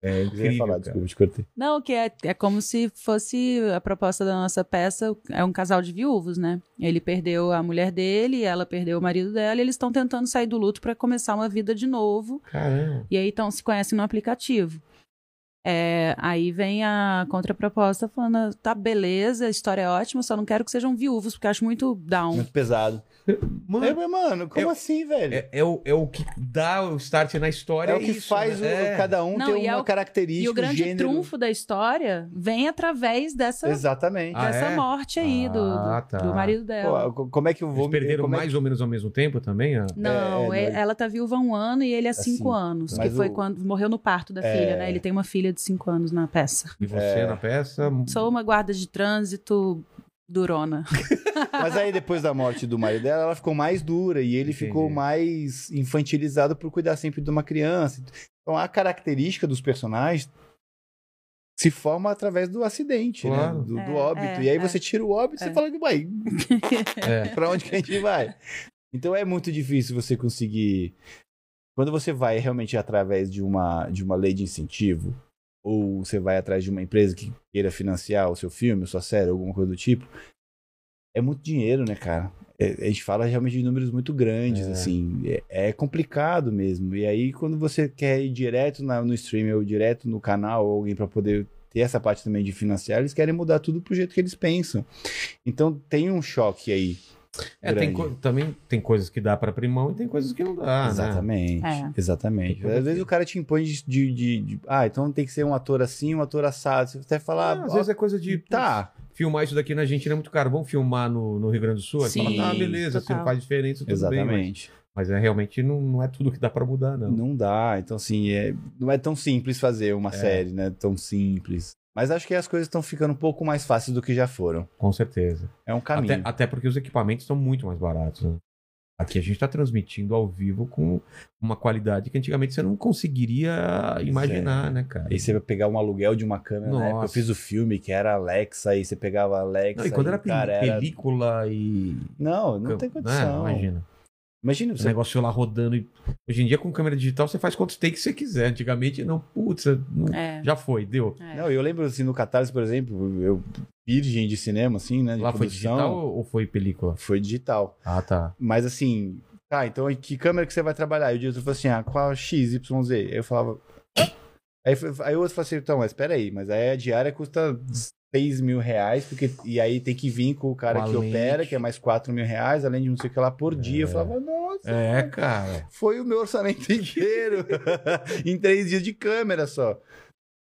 [SPEAKER 1] É
[SPEAKER 4] Eu ia
[SPEAKER 1] incrível.
[SPEAKER 4] falar,
[SPEAKER 1] cara.
[SPEAKER 4] desculpa, te cortei.
[SPEAKER 3] Não, que é, é como se fosse a proposta da nossa peça, é um casal de viúvos, né? Ele perdeu a mulher dele, ela perdeu o marido dela, e eles estão tentando sair do luto pra começar uma vida de novo.
[SPEAKER 1] Caramba.
[SPEAKER 3] E aí então se conhecem no aplicativo. É, aí vem a contraproposta falando, tá beleza, a história é ótima, só não quero que sejam viúvos, porque acho muito down.
[SPEAKER 4] Muito pesado.
[SPEAKER 1] Mano,
[SPEAKER 4] É, mas, mano, como
[SPEAKER 1] eu-
[SPEAKER 4] assim, velho?
[SPEAKER 1] é, é o, é o que dá o start na história.
[SPEAKER 4] É o que
[SPEAKER 1] isso,
[SPEAKER 4] faz
[SPEAKER 1] né?
[SPEAKER 4] o,
[SPEAKER 1] É.
[SPEAKER 4] cada um
[SPEAKER 3] Não,
[SPEAKER 4] ter
[SPEAKER 3] é
[SPEAKER 4] uma
[SPEAKER 3] o-
[SPEAKER 4] característica,
[SPEAKER 3] E o grande
[SPEAKER 4] gênero.
[SPEAKER 3] trunfo da história vem através dessa,
[SPEAKER 4] Exatamente.
[SPEAKER 1] Ah,
[SPEAKER 3] dessa
[SPEAKER 1] é?
[SPEAKER 3] morte aí do,
[SPEAKER 1] Ah,
[SPEAKER 3] do,
[SPEAKER 1] tá.
[SPEAKER 3] do marido dela.
[SPEAKER 4] Pô, co- como é que eu vou...
[SPEAKER 1] Eles perderam
[SPEAKER 4] como é
[SPEAKER 1] mais ou menos ao mesmo tempo também? ah?
[SPEAKER 3] Não,
[SPEAKER 4] É,
[SPEAKER 3] é- ela tá viúva há um ano e ele há cinco
[SPEAKER 4] cinco.
[SPEAKER 3] anos. Que foi
[SPEAKER 4] o-
[SPEAKER 3] quando morreu no parto da
[SPEAKER 4] É.
[SPEAKER 3] filha, né? Ele tem uma filha de cinco anos na peça.
[SPEAKER 1] E você
[SPEAKER 4] É.
[SPEAKER 1] na peça?
[SPEAKER 3] Sou uma guarda de trânsito durona.
[SPEAKER 4] Mas aí, depois da morte do marido dela, ela ficou mais dura e ele
[SPEAKER 1] Entendi.
[SPEAKER 4] ficou mais infantilizado por cuidar sempre de uma criança. Então, a característica dos personagens se forma através do acidente,
[SPEAKER 1] Claro.
[SPEAKER 4] né? Do, do
[SPEAKER 3] É,
[SPEAKER 4] óbito.
[SPEAKER 3] é,
[SPEAKER 4] e aí
[SPEAKER 3] é.
[SPEAKER 4] você tira o óbito e
[SPEAKER 3] É.
[SPEAKER 4] você fala, uai,
[SPEAKER 1] É.
[SPEAKER 4] pra onde que a gente vai? Então é muito difícil você conseguir Quando você vai realmente através de uma, de uma lei de incentivo, ou você vai atrás de uma empresa que queira financiar o seu filme, a sua série, alguma coisa do tipo, é muito dinheiro, né, cara? É- a gente fala realmente de números muito grandes,
[SPEAKER 1] É.
[SPEAKER 4] assim, é, é complicado mesmo. E aí, quando você quer ir direto na- no streaming ou direto no canal, ou alguém para poder ter essa parte também de financiar, eles querem mudar tudo pro jeito que eles pensam. Então tem um choque aí.
[SPEAKER 1] É, tem também tem coisas que dá pra abrir mão e tem coisas que não dá, né?
[SPEAKER 4] Exatamente,
[SPEAKER 3] É.
[SPEAKER 4] exatamente. Às vezes o cara te impõe de, de- de- de- Ah, então tem que ser um ator assim, um ator assado. Você até falar.
[SPEAKER 1] Ah, às vezes é coisa de
[SPEAKER 4] Tá,
[SPEAKER 1] filmar isso daqui na Argentina é muito caro. Vamos filmar no, no Rio Grande do Sul? Aí
[SPEAKER 3] Sim,
[SPEAKER 1] fala, tá, beleza, se não
[SPEAKER 3] total.
[SPEAKER 1] faz diferença, tudo bem. Mas,
[SPEAKER 4] exatamente.
[SPEAKER 1] mas é, realmente não, não é tudo que dá pra mudar, não.
[SPEAKER 4] Não dá. Então, assim, é, não é tão simples fazer uma série, né? Tão simples. Mas acho que as coisas estão ficando um pouco mais fáceis do que já foram.
[SPEAKER 1] Com certeza.
[SPEAKER 4] É um caminho.
[SPEAKER 1] Até, até porque os equipamentos estão muito mais baratos, né? Aqui a gente tá transmitindo ao vivo com uma qualidade que antigamente você não conseguiria imaginar, né, cara?
[SPEAKER 4] Aí você vai pegar um aluguel de uma câmera, na época eu fiz o filme que era Alexa, aí você pegava Alexa.
[SPEAKER 1] Não, e quando
[SPEAKER 4] e,
[SPEAKER 1] era,
[SPEAKER 4] cara, era...
[SPEAKER 1] película e.
[SPEAKER 4] Não, não tem
[SPEAKER 1] Né,
[SPEAKER 4] condição.
[SPEAKER 1] imagina.
[SPEAKER 4] Imagina
[SPEAKER 1] O
[SPEAKER 4] você.
[SPEAKER 1] negócio lá rodando. E... Hoje em dia, com câmera digital, você faz quantos takes você quiser. Antigamente, não, putz, não-
[SPEAKER 3] É.
[SPEAKER 1] já foi, deu.
[SPEAKER 3] É.
[SPEAKER 4] Não, eu lembro assim no Catarse, por exemplo, eu virgem de cinema, assim, né? De
[SPEAKER 1] Lá foi
[SPEAKER 4] produção,
[SPEAKER 1] digital ou foi película?
[SPEAKER 4] Foi digital.
[SPEAKER 1] Ah, tá.
[SPEAKER 4] Mas assim, tá, então que câmera que você vai trabalhar? E o diretor falou assim, ah, qual XYZ? Aí eu falava. Aí, foi- aí o outro falou assim, então, mas peraí, mas aí a diária custa 6 mil reais, porque, e aí tem que vir com o cara
[SPEAKER 1] Com
[SPEAKER 4] que opera,
[SPEAKER 1] lente.
[SPEAKER 4] que é mais 4 mil reais, além de não sei o que lá por dia. Eu falava, nossa,
[SPEAKER 1] É, cara.
[SPEAKER 4] foi o meu orçamento inteiro em três dias de câmera só.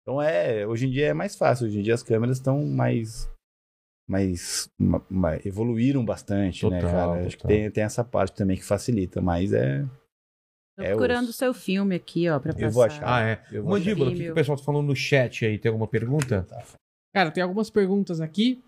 [SPEAKER 4] Então é, hoje em dia é mais fácil, hoje em dia as câmeras estão mais mais ma- ma- evoluíram bastante, né,
[SPEAKER 1] Total,
[SPEAKER 4] cara? Acho que
[SPEAKER 1] total.
[SPEAKER 4] tem, tem essa parte também que facilita, mas é
[SPEAKER 3] Tô
[SPEAKER 4] É
[SPEAKER 3] procurando o seu filme aqui, ó, pra passar.
[SPEAKER 4] Eu vou achar.
[SPEAKER 1] Ah, é.
[SPEAKER 4] Eu
[SPEAKER 1] Mandíbula, o que, que o pessoal tá falando no chat aí? Tem alguma pergunta?
[SPEAKER 2] Cara, tem algumas perguntas aqui.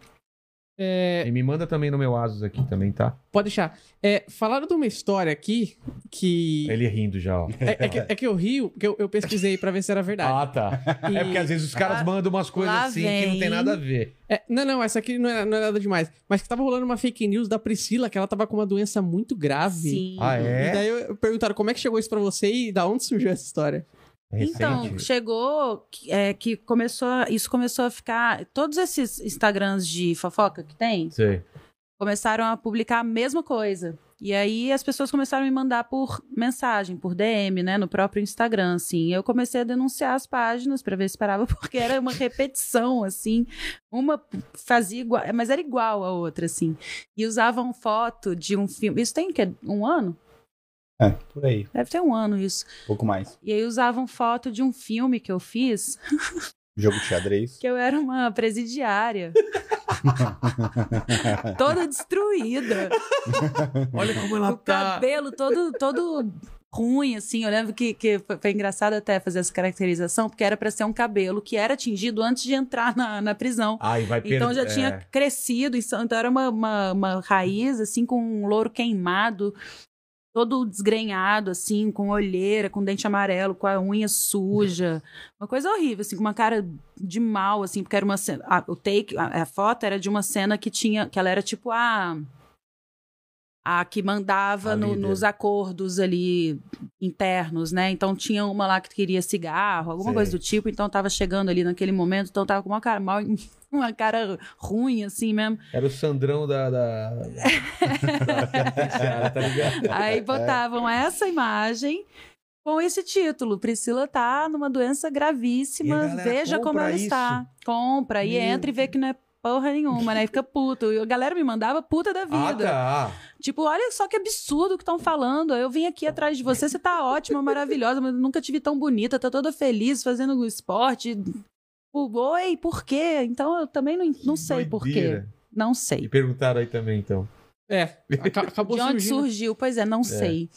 [SPEAKER 2] É,
[SPEAKER 1] E me manda também no meu Asus aqui também, tá?
[SPEAKER 2] pode deixar. É, falaram de uma história aqui que.
[SPEAKER 1] Ele rindo já, ó.
[SPEAKER 2] É, é que, é que eu rio, porque eu, eu pesquisei pra ver se era verdade.
[SPEAKER 1] Ah, tá.
[SPEAKER 2] E-
[SPEAKER 1] É porque às vezes os caras
[SPEAKER 3] Ah,
[SPEAKER 1] mandam umas coisas assim que não tem
[SPEAKER 3] vem.
[SPEAKER 1] nada a ver.
[SPEAKER 2] É, não, não, essa aqui não é, não é nada demais. Mas que tava rolando uma fake news da Priscila, que ela tava com uma doença muito grave.
[SPEAKER 3] Sim.
[SPEAKER 1] Ah, é?
[SPEAKER 2] E daí eu, perguntaram como é que chegou isso pra você e da onde surgiu essa história?
[SPEAKER 3] Então,
[SPEAKER 1] recente.
[SPEAKER 3] chegou que- é, que começou, isso começou a ficar. Todos esses Instagrams de fofoca que tem
[SPEAKER 1] Sei.
[SPEAKER 3] começaram a publicar a mesma coisa. E aí as pessoas começaram a me mandar por mensagem, por DM, né, no próprio Instagram, assim. Eu comecei a denunciar as páginas pra ver se parava, porque era uma repetição, assim. Uma fazia igual, mas era igual a outra, assim. E usavam foto de um filme. Isso tem o quê? Um ano?
[SPEAKER 4] É, por aí,
[SPEAKER 3] Deve ter um ano isso.
[SPEAKER 4] um pouco mais.
[SPEAKER 3] E aí usavam foto de um filme que eu fiz,
[SPEAKER 4] Jogo de xadrez.
[SPEAKER 3] que eu era uma presidiária. toda destruída.
[SPEAKER 1] Olha como ela
[SPEAKER 3] o cabelo todo, todo ruim, assim. Eu lembro que, que foi, engraçado até fazer essa caracterização, porque era pra ser um cabelo que era tingido antes de entrar na, na prisão.
[SPEAKER 1] Ai, vai
[SPEAKER 3] Então
[SPEAKER 1] perder-
[SPEAKER 3] já tinha
[SPEAKER 1] é.
[SPEAKER 3] crescido, então era uma, uma, uma raiz, assim, com um louro queimado, todo desgrenhado, assim, com olheira, com dente amarelo, com a unha suja. Uma coisa horrível, assim, com uma cara de mal, assim, porque era uma cena. a- o take, a, a foto era de uma cena que tinha. que ela era tipo a. A que mandava
[SPEAKER 1] A
[SPEAKER 3] no- nos acordos ali internos, né? Então tinha uma lá que queria cigarro, alguma
[SPEAKER 4] Sei.
[SPEAKER 3] coisa do tipo, então tava chegando ali naquele momento, então tava com uma cara mal, uma cara ruim, assim mesmo.
[SPEAKER 1] Era o Sandrão da. da... tá ligado?
[SPEAKER 3] Aí botavam essa imagem com esse título: Priscila tá numa doença gravíssima,
[SPEAKER 1] galera
[SPEAKER 3] veja como ela
[SPEAKER 1] isso?
[SPEAKER 3] está. Compra e
[SPEAKER 1] Meu
[SPEAKER 3] entra e vê que não é porra nenhuma, né? E fica puto. E a galera me mandava puta da
[SPEAKER 1] Ah,
[SPEAKER 3] vida.
[SPEAKER 1] tá.
[SPEAKER 3] Tipo, olha só que absurdo que estão falando. Eu vim aqui atrás de você, você tá ótima, maravilhosa, mas eu nunca te vi tão bonita, tá toda feliz fazendo esporte. Oi, por quê? Então eu também não, não
[SPEAKER 1] Que
[SPEAKER 3] sei por quê. Não
[SPEAKER 1] E
[SPEAKER 3] sei.
[SPEAKER 1] perguntaram aí também, então.
[SPEAKER 2] É, aca- acabou
[SPEAKER 3] De onde
[SPEAKER 2] surgindo.
[SPEAKER 3] surgiu? Pois é, não sei.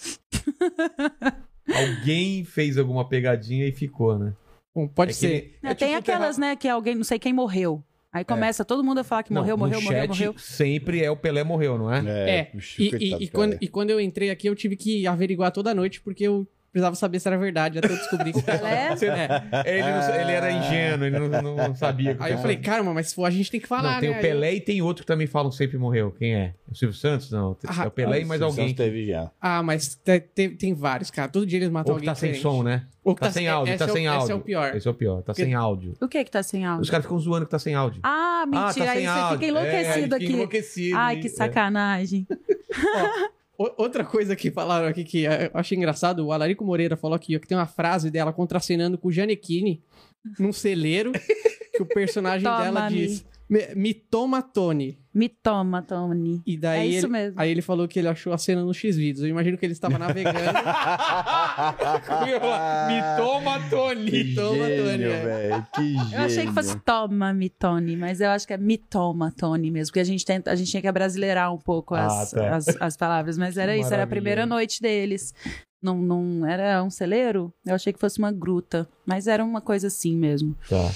[SPEAKER 1] Alguém fez alguma pegadinha e ficou, né?
[SPEAKER 2] Bom, pode
[SPEAKER 1] É que
[SPEAKER 2] ser.
[SPEAKER 1] nem- é
[SPEAKER 3] Tem
[SPEAKER 1] tipo
[SPEAKER 3] aquelas,
[SPEAKER 1] terra-
[SPEAKER 3] né, que alguém, não sei quem morreu. Aí começa todo mundo a falar que
[SPEAKER 1] Não,
[SPEAKER 3] morreu,
[SPEAKER 1] no
[SPEAKER 3] morreu, morreu,
[SPEAKER 1] chat
[SPEAKER 3] morreu.
[SPEAKER 1] Sempre é o Pelé morreu, não é?
[SPEAKER 2] É,
[SPEAKER 4] puxa,
[SPEAKER 2] E, e- e quando, e quando eu entrei aqui, eu tive que averiguar toda noite, porque eu precisava saber se era verdade, até eu descobrir que
[SPEAKER 3] Pelé?
[SPEAKER 1] Você- é, ele, não- ele era ingênuo, ele não, não sabia.
[SPEAKER 2] Aí eu falei, caramba, mas se for a gente tem que falar,
[SPEAKER 1] Não, tem
[SPEAKER 2] né?
[SPEAKER 1] o Pelé e tem outro que também falam sempre morreu. Quem é? O Silvio Santos? Não.
[SPEAKER 2] Ah,
[SPEAKER 1] é o Pelé e mais
[SPEAKER 4] Silvio
[SPEAKER 1] alguém.
[SPEAKER 4] Santos teve já.
[SPEAKER 2] Ah, mas te- te- tem vários, cara. Todo dia eles matam
[SPEAKER 1] Ou que
[SPEAKER 2] alguém
[SPEAKER 1] tá sem
[SPEAKER 2] diferente.
[SPEAKER 1] som, né?
[SPEAKER 2] Ou que
[SPEAKER 1] Tá sem áudio, tá
[SPEAKER 2] é o-
[SPEAKER 1] sem áudio.
[SPEAKER 2] Esse é o pior.
[SPEAKER 1] Esse é o pior, tá
[SPEAKER 2] Porque-
[SPEAKER 1] sem áudio.
[SPEAKER 3] O que que tá sem áudio?
[SPEAKER 1] Os caras ficam zoando que tá sem áudio.
[SPEAKER 3] Ah, mentira.
[SPEAKER 1] Ah, tá
[SPEAKER 3] aí
[SPEAKER 1] sem
[SPEAKER 3] você
[SPEAKER 1] áudio.
[SPEAKER 3] fica enlouquecido
[SPEAKER 1] é,
[SPEAKER 3] aqui.
[SPEAKER 1] enlouquecido.
[SPEAKER 3] Ai, que
[SPEAKER 1] É.
[SPEAKER 3] sacanagem.
[SPEAKER 2] O- Outra coisa que falaram aqui que eu achei engraçado, o Alarico Moreira falou aqui ó, que tem uma frase dela contracenando com o Janequine num celeiro, que o personagem dela diz: Me, me toma, Tony.
[SPEAKER 3] Me toma, Tony.
[SPEAKER 2] E daí
[SPEAKER 3] É isso
[SPEAKER 2] ele,
[SPEAKER 3] mesmo.
[SPEAKER 2] aí ele falou que ele achou a cena no X-Vídeos. Eu imagino que ele estava navegando.
[SPEAKER 1] Me toma, Tony.
[SPEAKER 4] Que
[SPEAKER 2] Toma,
[SPEAKER 4] gênio,
[SPEAKER 2] Tony, é.
[SPEAKER 4] velho. Que gênio.
[SPEAKER 3] Eu achei que fosse toma-me, Tony, mas eu acho que é me toma, Tony mesmo, porque a gente, tenta, a gente tinha que abrasileirar um pouco as,
[SPEAKER 4] Ah, tá.
[SPEAKER 3] as, as palavras, mas era
[SPEAKER 1] Que
[SPEAKER 3] isso, era a primeira noite deles. Não, não era um celeiro? Eu achei que fosse uma gruta, mas era uma coisa assim mesmo,
[SPEAKER 1] Tá.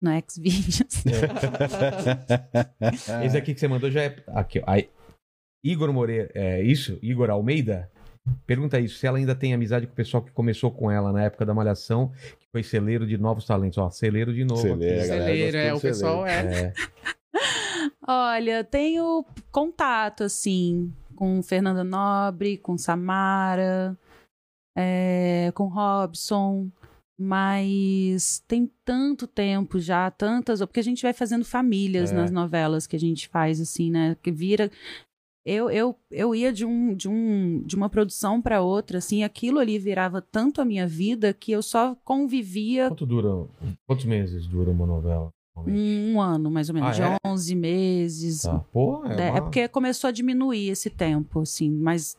[SPEAKER 3] No Xvideos.
[SPEAKER 1] Esse aqui que você mandou já é. Aqui, ó. Aí, Igor Moreira. É isso? Igor Almeida? Pergunta isso, se ela ainda tem amizade com o pessoal que começou com ela na época da Malhação, que foi celeiro de novos talentos. Ó, celeiro de novo.
[SPEAKER 4] Celeiro,
[SPEAKER 1] aqui.
[SPEAKER 4] a galera
[SPEAKER 2] celeiro, é, o
[SPEAKER 4] do
[SPEAKER 2] pessoal é.
[SPEAKER 1] É.
[SPEAKER 3] Olha, tenho contato, assim, com Fernanda Nobre, com Samara, é, com Robson, mas tem tanto tempo já, tantas. Porque a gente vai fazendo famílias
[SPEAKER 1] É.
[SPEAKER 3] nas novelas que a gente faz, assim, né? Que vira. Eu, eu, eu ia de, um, de, um, de uma produção para outra, assim, aquilo ali virava tanto a minha vida que eu só convivia
[SPEAKER 1] Quanto dura? Quantos meses dura uma novela?
[SPEAKER 3] um ano, mais ou menos,
[SPEAKER 1] Ah, é?
[SPEAKER 3] de 11 meses,
[SPEAKER 1] Tá. Pô, é,
[SPEAKER 3] é, é
[SPEAKER 1] uma-
[SPEAKER 3] porque começou a diminuir esse tempo, assim, mas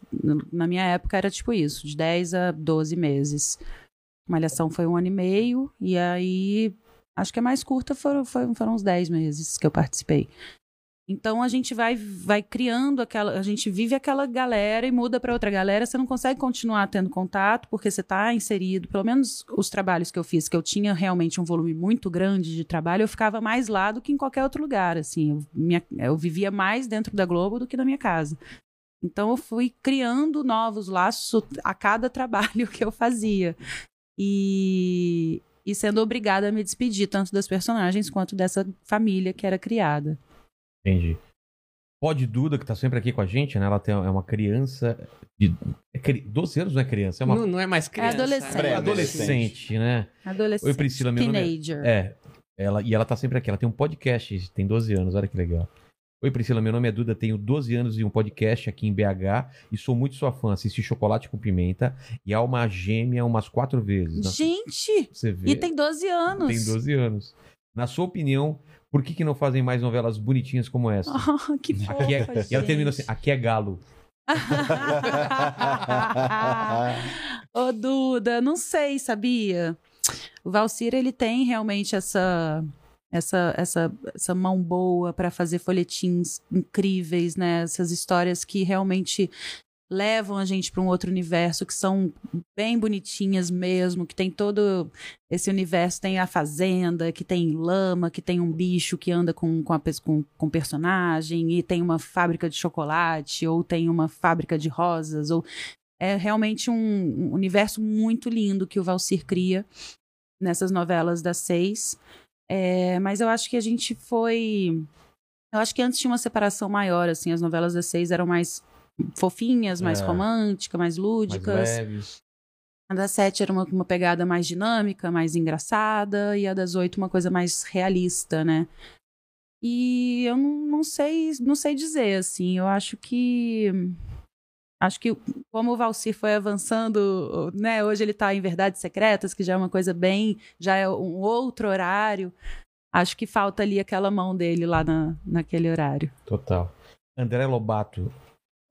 [SPEAKER 3] na minha época era tipo isso, de 10 a 12 meses. Malhação foi um ano e meio, e aí acho que a mais curta foram, foram, foram uns 10 meses que eu participei. Então a gente vai, vai criando aquela. A gente vive aquela galera e muda para outra galera. Você não consegue continuar tendo contato porque você está inserido. Pelo menos os trabalhos que eu fiz, que eu tinha realmente um volume muito grande de trabalho, eu ficava mais lá do que em qualquer outro lugar. Assim, eu, minha- eu vivia mais dentro da Globo do que na minha casa. Então eu fui criando novos laços a cada trabalho que eu fazia. E, e sendo obrigada a me despedir tanto das personagens quanto dessa família que era criada.
[SPEAKER 1] Entendi. Pode Duda, que tá sempre aqui com a gente, né? Ela tem, é uma criança de é cri- 12 anos, não é criança, é uma
[SPEAKER 2] Não, não é mais criança.
[SPEAKER 3] adolescente.
[SPEAKER 2] é
[SPEAKER 1] adolescente, né?
[SPEAKER 3] Adolescente.
[SPEAKER 1] Oi, Priscila, meu nome é-
[SPEAKER 3] Teenager.
[SPEAKER 1] É. Ela, e ela tá sempre aqui. Ela tem um podcast, tem 12 anos, olha que legal. Oi, Priscila, meu nome é Duda, tenho 12 anos e um podcast aqui em BH e sou muito sua fã. Assisti Chocolate com Pimenta e Alma Gêmea umas quatro vezes. Na-
[SPEAKER 3] Gente!
[SPEAKER 1] Você vê.
[SPEAKER 3] E tem 12 anos.
[SPEAKER 1] Tem 12 anos. Na sua opinião, por que, que não fazem mais novelas bonitinhas como essa?
[SPEAKER 3] Oh, que fofa,
[SPEAKER 1] Aqui é, e ela termina assim:
[SPEAKER 3] gente.
[SPEAKER 1] aqui é galo.
[SPEAKER 3] Ô, Duda, não sei, sabia? O Valcir, ele tem realmente essa essa essa, essa mão boa para fazer folhetins incríveis, né? Essas histórias que realmente levam a gente para um outro universo, que são bem bonitinhas mesmo, que tem todo esse universo, tem a fazenda, que tem lama, que tem um bicho que anda com, com, a, com, com personagem, e tem uma fábrica de chocolate, ou tem uma fábrica de rosas, ou é realmente um, um universo muito lindo que o Valcir cria nessas novelas das seis. É, mas eu acho que a gente foi. Eu acho que antes tinha uma separação maior, assim, as novelas das seis eram mais fofinhas, mais
[SPEAKER 1] É.
[SPEAKER 3] românticas, mais
[SPEAKER 1] Mais
[SPEAKER 3] lúdicas.
[SPEAKER 1] leves.
[SPEAKER 3] A das sete era uma, uma pegada mais dinâmica, mais engraçada, e a das oito uma coisa mais realista, né? E eu não, não sei, não sei dizer, assim, eu acho que acho que como o Valcir foi avançando, né, hoje ele tá em Verdades Secretas, que já é uma coisa bem, já é um outro horário. Acho que falta ali aquela mão dele lá na, naquele horário.
[SPEAKER 1] Total. André Lobato.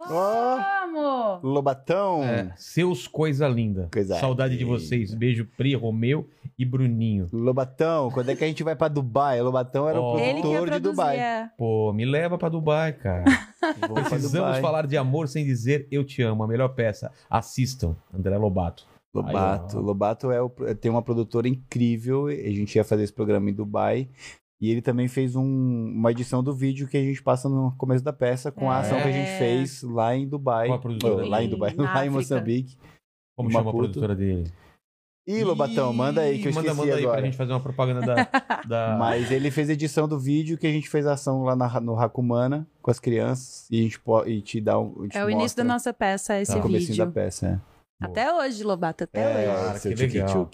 [SPEAKER 3] Vamos!
[SPEAKER 4] Lobatão.
[SPEAKER 1] é, seus coisa linda.
[SPEAKER 4] Coisa
[SPEAKER 1] Saudade de
[SPEAKER 4] linda.
[SPEAKER 1] vocês. Beijo, Pri, Romeu e Bruninho.
[SPEAKER 4] Lobatão, quando é que a gente vai pra Dubai? Lobatão era
[SPEAKER 1] Ó.
[SPEAKER 4] o
[SPEAKER 3] Ele que ia
[SPEAKER 4] produtor de Dubai.
[SPEAKER 3] é.
[SPEAKER 1] Pô, me leva pra Dubai, cara. Precisamos falar de amor sem dizer eu te amo. A melhor peça. Assistam. André Lobato.
[SPEAKER 4] Lobato.
[SPEAKER 1] Aí.
[SPEAKER 4] Lobato é o- tem uma produtora incrível. A gente ia fazer esse programa em Dubai. E ele também fez um- uma edição do vídeo que a gente passa no começo da peça com a ação que a gente
[SPEAKER 3] É.
[SPEAKER 4] fez lá em Dubai.
[SPEAKER 1] Qual a produtora?
[SPEAKER 4] Lá em Dubai,
[SPEAKER 3] Na
[SPEAKER 4] lá em. Moçambique.
[SPEAKER 1] Como
[SPEAKER 4] Em
[SPEAKER 1] chama a
[SPEAKER 4] Maputo.
[SPEAKER 1] produtora dele?
[SPEAKER 4] Ih, Lobatão, manda aí que eu
[SPEAKER 1] Ih,
[SPEAKER 4] esqueci
[SPEAKER 1] manda, manda aí
[SPEAKER 4] agora.
[SPEAKER 1] pra gente fazer uma propaganda da. da...
[SPEAKER 4] Mas ele fez edição do vídeo que a gente fez a ação lá na- no Hakumana com as crianças e a gente po- e te dá um. gente
[SPEAKER 3] É o início da nossa peça, esse
[SPEAKER 4] o comecinho
[SPEAKER 3] vídeo.
[SPEAKER 4] da peça, é.
[SPEAKER 3] Até hoje, Lobato, até
[SPEAKER 4] É,
[SPEAKER 3] hoje.
[SPEAKER 1] Cara, que legal.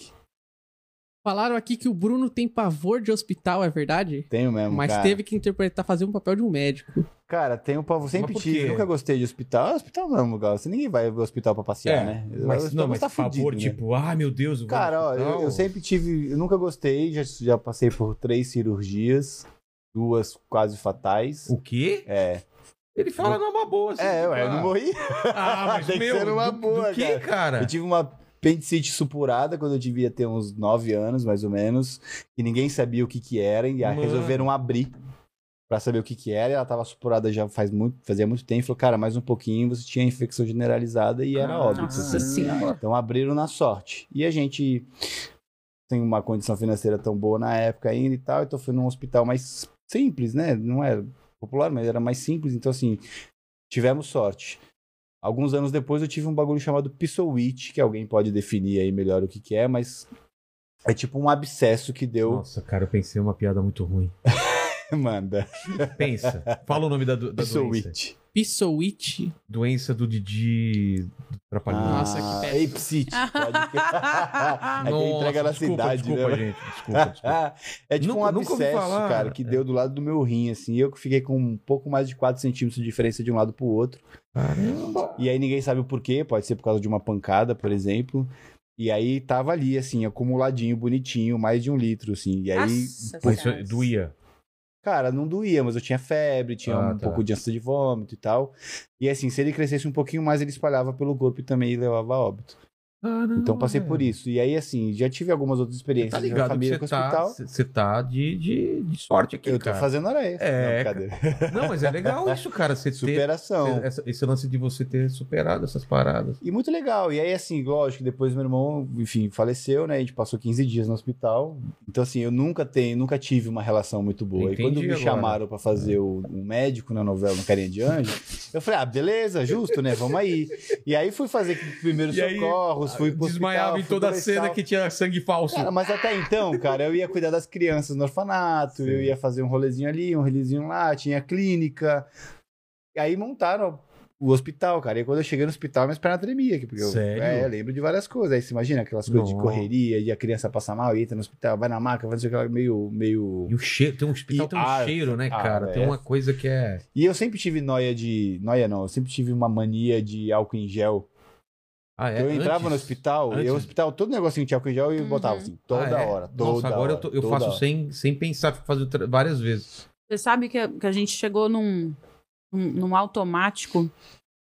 [SPEAKER 2] Falaram aqui que o Bruno tem pavor de hospital, é verdade?
[SPEAKER 4] Tenho mesmo,
[SPEAKER 2] Mas
[SPEAKER 4] cara.
[SPEAKER 2] teve que interpretar, fazer um papel de um médico.
[SPEAKER 4] Cara, tem um pavor. Sempre tive. Nunca gostei de hospital. Hospital não é um lugar. Você ninguém vai ao hospital pra passear, né? O
[SPEAKER 1] Mas não, mas
[SPEAKER 4] tá
[SPEAKER 1] favor,
[SPEAKER 4] fudido, né?
[SPEAKER 1] tipo, ah, meu Deus, eu
[SPEAKER 4] Cara, ó, eu, eu sempre tive. Eu nunca gostei. Já, já passei por três cirurgias. Duas quase fatais.
[SPEAKER 1] O quê?
[SPEAKER 4] É.
[SPEAKER 1] Ele fala numa boa. assim,
[SPEAKER 4] É,
[SPEAKER 1] tipo,
[SPEAKER 4] ué, eu não
[SPEAKER 1] ah,
[SPEAKER 4] morri.
[SPEAKER 1] Ah, mas
[SPEAKER 4] Tem que
[SPEAKER 1] meu,
[SPEAKER 4] ser numa
[SPEAKER 1] do,
[SPEAKER 4] boa,
[SPEAKER 1] do quê, cara?
[SPEAKER 4] Eu tive uma apendicite supurada quando eu devia ter uns 9 anos, mais ou menos, e ninguém sabia o que que era, e aí resolveram abrir pra saber o que que era, e ela tava supurada já faz muito, fazia muito tempo, falou, cara, mais um pouquinho, você tinha infecção generalizada e era óbvio.
[SPEAKER 3] Nossa senhora.
[SPEAKER 4] Então abriram na sorte. E a gente tem uma condição financeira tão boa na época ainda e tal, então fui num hospital mais simples, né? Não era popular, mas era mais simples, então assim, tivemos sorte. Alguns anos depois eu tive um bagulho chamado Pissowit, que alguém pode definir aí melhor o que que é, mas é tipo um abscesso que deu.
[SPEAKER 1] Nossa, cara, eu pensei uma piada muito ruim.
[SPEAKER 4] Manda.
[SPEAKER 1] Pensa. Fala o nome da, do- da doença.
[SPEAKER 4] Pissowit.
[SPEAKER 2] Pissowitch.
[SPEAKER 1] Doença do Didi do Trapalhões.
[SPEAKER 2] Nossa, que péssimo.
[SPEAKER 4] Apesite. Pode que... é
[SPEAKER 1] Nossa,
[SPEAKER 4] quem entrega na
[SPEAKER 1] desculpa,
[SPEAKER 4] cidade,
[SPEAKER 1] desculpa,
[SPEAKER 4] né?
[SPEAKER 1] gente. Desculpa, desculpa.
[SPEAKER 4] é tipo
[SPEAKER 1] Nunca-
[SPEAKER 4] um abscesso, cara, que
[SPEAKER 1] É.
[SPEAKER 4] deu do lado do meu rim, assim. Eu que fiquei com um pouco mais de 4 centímetros de diferença de um lado pro outro.
[SPEAKER 1] Caramba.
[SPEAKER 4] E aí ninguém sabe o porquê, pode ser por causa de uma pancada, por exemplo. E aí tava ali, assim, acumuladinho, bonitinho, mais de um litro, assim. E aí,
[SPEAKER 3] Nossa Senhora.
[SPEAKER 1] isso doía.
[SPEAKER 4] Cara, não doía, mas eu tinha febre, tinha
[SPEAKER 1] Ah,
[SPEAKER 4] um
[SPEAKER 1] tá.
[SPEAKER 4] pouco de ânsia de vômito e tal. E assim, se ele crescesse um pouquinho mais, ele espalhava pelo corpo e também levava a óbito.
[SPEAKER 1] Caramba,
[SPEAKER 4] Então passei por isso. E aí, assim, já tive algumas outras
[SPEAKER 1] Você
[SPEAKER 4] experiências
[SPEAKER 1] tá ligado
[SPEAKER 4] família
[SPEAKER 1] você
[SPEAKER 4] com
[SPEAKER 1] tá,
[SPEAKER 4] hospital.
[SPEAKER 1] você tá de, de, de sorte aqui,
[SPEAKER 4] Eu tô
[SPEAKER 1] cara.
[SPEAKER 4] fazendo hora extra.
[SPEAKER 1] É,
[SPEAKER 4] Não.
[SPEAKER 1] Não, mas é legal isso, cara. Você ter
[SPEAKER 4] Superação.
[SPEAKER 1] essa- esse lance de você ter superado essas paradas.
[SPEAKER 4] E muito legal. E aí, assim, lógico, depois meu irmão, enfim, faleceu, né? A gente passou 15 dias no hospital. Então, assim, eu nunca tenho, nunca tive uma relação muito boa.
[SPEAKER 1] Entendi
[SPEAKER 4] e quando me
[SPEAKER 1] agora.
[SPEAKER 4] chamaram pra fazer o, um médico na novela, no Carinha de Anjo, eu falei, ah, beleza, justo, né? Vamos aí. E aí fui fazer primeiros
[SPEAKER 1] aí,
[SPEAKER 4] socorros, fui pro
[SPEAKER 1] Desmaiava
[SPEAKER 4] hospital,
[SPEAKER 1] em toda a cena que tinha sangue falso.
[SPEAKER 4] Cara, mas até então, cara, eu ia cuidar das crianças no orfanato,
[SPEAKER 1] Sim.
[SPEAKER 4] eu ia fazer um rolezinho ali, um rolezinho lá, tinha clínica. E aí montaram o hospital, cara. E quando eu cheguei no hospital, minhas pernas tremiam. Porque eu, é, eu lembro de várias coisas. Aí você imagina aquelas coisas de
[SPEAKER 1] Nossa.
[SPEAKER 4] correria, e a criança passa mal, entra no hospital, vai na maca, vai não sei o que lá, meio, meio...
[SPEAKER 1] E o cheiro, tem um hospital,
[SPEAKER 4] E-
[SPEAKER 1] tem um
[SPEAKER 4] ah,
[SPEAKER 1] cheiro, né,
[SPEAKER 4] ah,
[SPEAKER 1] cara? Tem
[SPEAKER 4] é.
[SPEAKER 1] uma coisa que é.
[SPEAKER 4] E eu sempre tive noia de... Noia não, eu sempre tive uma mania de álcool em gel.
[SPEAKER 1] Ah, é?
[SPEAKER 4] eu entrava
[SPEAKER 1] Antes-
[SPEAKER 4] no hospital, e
[SPEAKER 1] antes-
[SPEAKER 4] o hospital, todo negocinho tinha álcool em gel e eu
[SPEAKER 3] Uhum.
[SPEAKER 4] botava assim, toda
[SPEAKER 1] Ah, é?
[SPEAKER 4] hora, toda
[SPEAKER 1] Nossa, agora eu,
[SPEAKER 4] hora,
[SPEAKER 1] tô- eu faço
[SPEAKER 4] hora.
[SPEAKER 1] sem, sem pensar, fico fazendo tra- várias vezes.
[SPEAKER 3] Você sabe que, que a gente chegou num, num, num automático.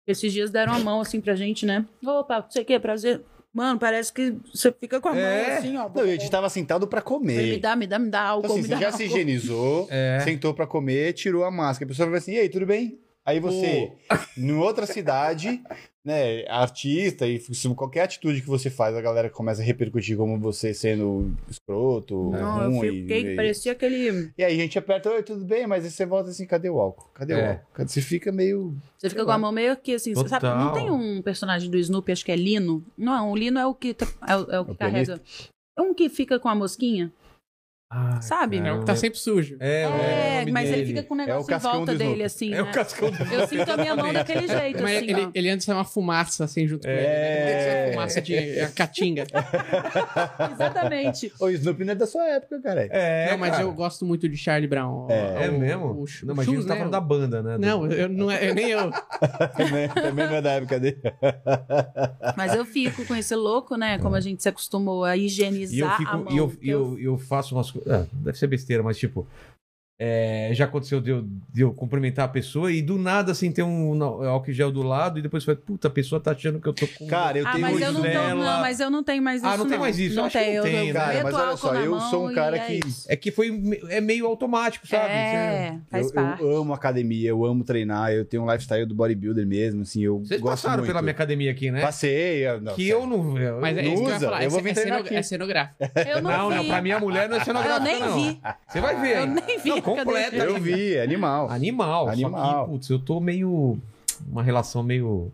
[SPEAKER 3] Esses dias deram a mão assim pra gente, né? Opa, não sei o que, prazer. Mano, parece que você fica com a
[SPEAKER 1] É.
[SPEAKER 3] mão assim, ó.
[SPEAKER 4] Não, a gente tava sentado pra comer.
[SPEAKER 3] Me dá, me dá, me dá álcool,
[SPEAKER 4] Então, assim,
[SPEAKER 3] me
[SPEAKER 4] você
[SPEAKER 3] dá
[SPEAKER 4] já
[SPEAKER 3] álcool.
[SPEAKER 4] se higienizou,
[SPEAKER 1] É.
[SPEAKER 4] sentou pra comer, tirou a máscara. A pessoa vai assim, e aí, tudo bem? Aí você, em outra cidade, né, artista, e se qualquer atitude que você faz, a galera começa a repercutir como você sendo escroto,
[SPEAKER 3] Não, eu
[SPEAKER 4] ruim.
[SPEAKER 3] fiquei,
[SPEAKER 4] e,
[SPEAKER 3] parecia aquele...
[SPEAKER 4] e aí a gente aperta, oi, tudo bem, mas aí você volta assim, cadê o álcool? Cadê o
[SPEAKER 1] É.
[SPEAKER 4] álcool? Cadê- Você fica meio...
[SPEAKER 3] Você fica com a mão meio aqui, assim. você Sabe, não
[SPEAKER 1] Total.
[SPEAKER 3] tem um personagem do Snoopy, acho que é Lino? Não, o Lino é o que, tá- é, o- é o que
[SPEAKER 4] o
[SPEAKER 3] carrega... É um que fica com a mosquinha,
[SPEAKER 1] Ai,
[SPEAKER 3] sabe?
[SPEAKER 2] É o que tá sempre sujo.
[SPEAKER 1] É,
[SPEAKER 3] É,
[SPEAKER 1] é, o
[SPEAKER 3] mas ele
[SPEAKER 1] dele.
[SPEAKER 3] fica com um
[SPEAKER 4] É o
[SPEAKER 3] negócio em
[SPEAKER 4] cascão
[SPEAKER 3] volta dele, assim,
[SPEAKER 1] É o
[SPEAKER 3] né?
[SPEAKER 1] cascão do
[SPEAKER 3] Eu sinto a minha mão daquele jeito,
[SPEAKER 2] Mas
[SPEAKER 3] assim,
[SPEAKER 2] ele,
[SPEAKER 3] ó.
[SPEAKER 2] ele antes é uma fumaça, assim, junto com ele.
[SPEAKER 1] É.
[SPEAKER 2] Né? Uma fumaça de é a caatinga.
[SPEAKER 3] Exatamente.
[SPEAKER 4] O Snoopy não é da sua época, cara.
[SPEAKER 1] É,
[SPEAKER 2] não, mas
[SPEAKER 1] cara.
[SPEAKER 2] eu gosto muito de Charlie Brown.
[SPEAKER 4] É.
[SPEAKER 1] É
[SPEAKER 2] O-
[SPEAKER 1] mesmo?
[SPEAKER 2] o Ch-
[SPEAKER 1] não,
[SPEAKER 2] o
[SPEAKER 1] mas
[SPEAKER 2] Chus,
[SPEAKER 1] tá
[SPEAKER 2] né?
[SPEAKER 1] falando da banda, né?
[SPEAKER 2] Não, eu, não é, nem eu.
[SPEAKER 4] Também- Também não é da época dele.
[SPEAKER 3] Mas eu fico com esse louco, né? Como a gente se acostumou a
[SPEAKER 1] E eu
[SPEAKER 3] higienizar
[SPEAKER 1] fico,
[SPEAKER 3] a mão.
[SPEAKER 1] e eu, e eu, eu faço umas coisas. Deve ser besteira, mas tipo. É, já aconteceu de eu, de eu cumprimentar a pessoa e do nada, assim, tem um álcool gel do lado e depois foi, puta, a pessoa tá achando que eu tô com.
[SPEAKER 4] Cara, eu
[SPEAKER 3] ah,
[SPEAKER 4] tenho
[SPEAKER 3] mas eu não, tô, não, mas eu não tenho mais isso.
[SPEAKER 1] Ah, não tem mais isso?
[SPEAKER 3] Não
[SPEAKER 1] Acho que
[SPEAKER 3] tenho.
[SPEAKER 1] não tem,
[SPEAKER 3] eu,
[SPEAKER 1] né?
[SPEAKER 4] Cara,
[SPEAKER 3] meto
[SPEAKER 4] mas olha só, eu sou um cara
[SPEAKER 3] é
[SPEAKER 4] que-
[SPEAKER 3] isso.
[SPEAKER 1] É que foi é meio automático, sabe?
[SPEAKER 3] É, faz
[SPEAKER 4] eu,
[SPEAKER 3] parte.
[SPEAKER 4] eu amo academia, eu amo treinar, eu tenho um lifestyle do bodybuilder mesmo, assim, eu
[SPEAKER 1] Vocês
[SPEAKER 4] gosto
[SPEAKER 1] passaram
[SPEAKER 4] muito.
[SPEAKER 1] pela minha academia aqui, né?
[SPEAKER 4] Passei. eu- não,
[SPEAKER 1] que eu não. Eu,
[SPEAKER 2] Mas é
[SPEAKER 4] não
[SPEAKER 2] isso que eu ia
[SPEAKER 4] usa,
[SPEAKER 2] falar.
[SPEAKER 4] eu vou
[SPEAKER 2] é,
[SPEAKER 4] vir
[SPEAKER 2] é,
[SPEAKER 4] treinar
[SPEAKER 2] ceno-
[SPEAKER 4] aqui.
[SPEAKER 2] é cenográfico.
[SPEAKER 3] Eu não,
[SPEAKER 1] não, não, pra minha mulher não é cenográfica,
[SPEAKER 3] Eu nem
[SPEAKER 1] não.
[SPEAKER 3] vi.
[SPEAKER 1] Você vai ver.
[SPEAKER 3] Eu nem vi
[SPEAKER 1] Não. Completa.
[SPEAKER 4] Eu vi, é animal.
[SPEAKER 1] Animal.
[SPEAKER 4] Animal.
[SPEAKER 1] Só que, putz, eu tô meio. Uma relação meio.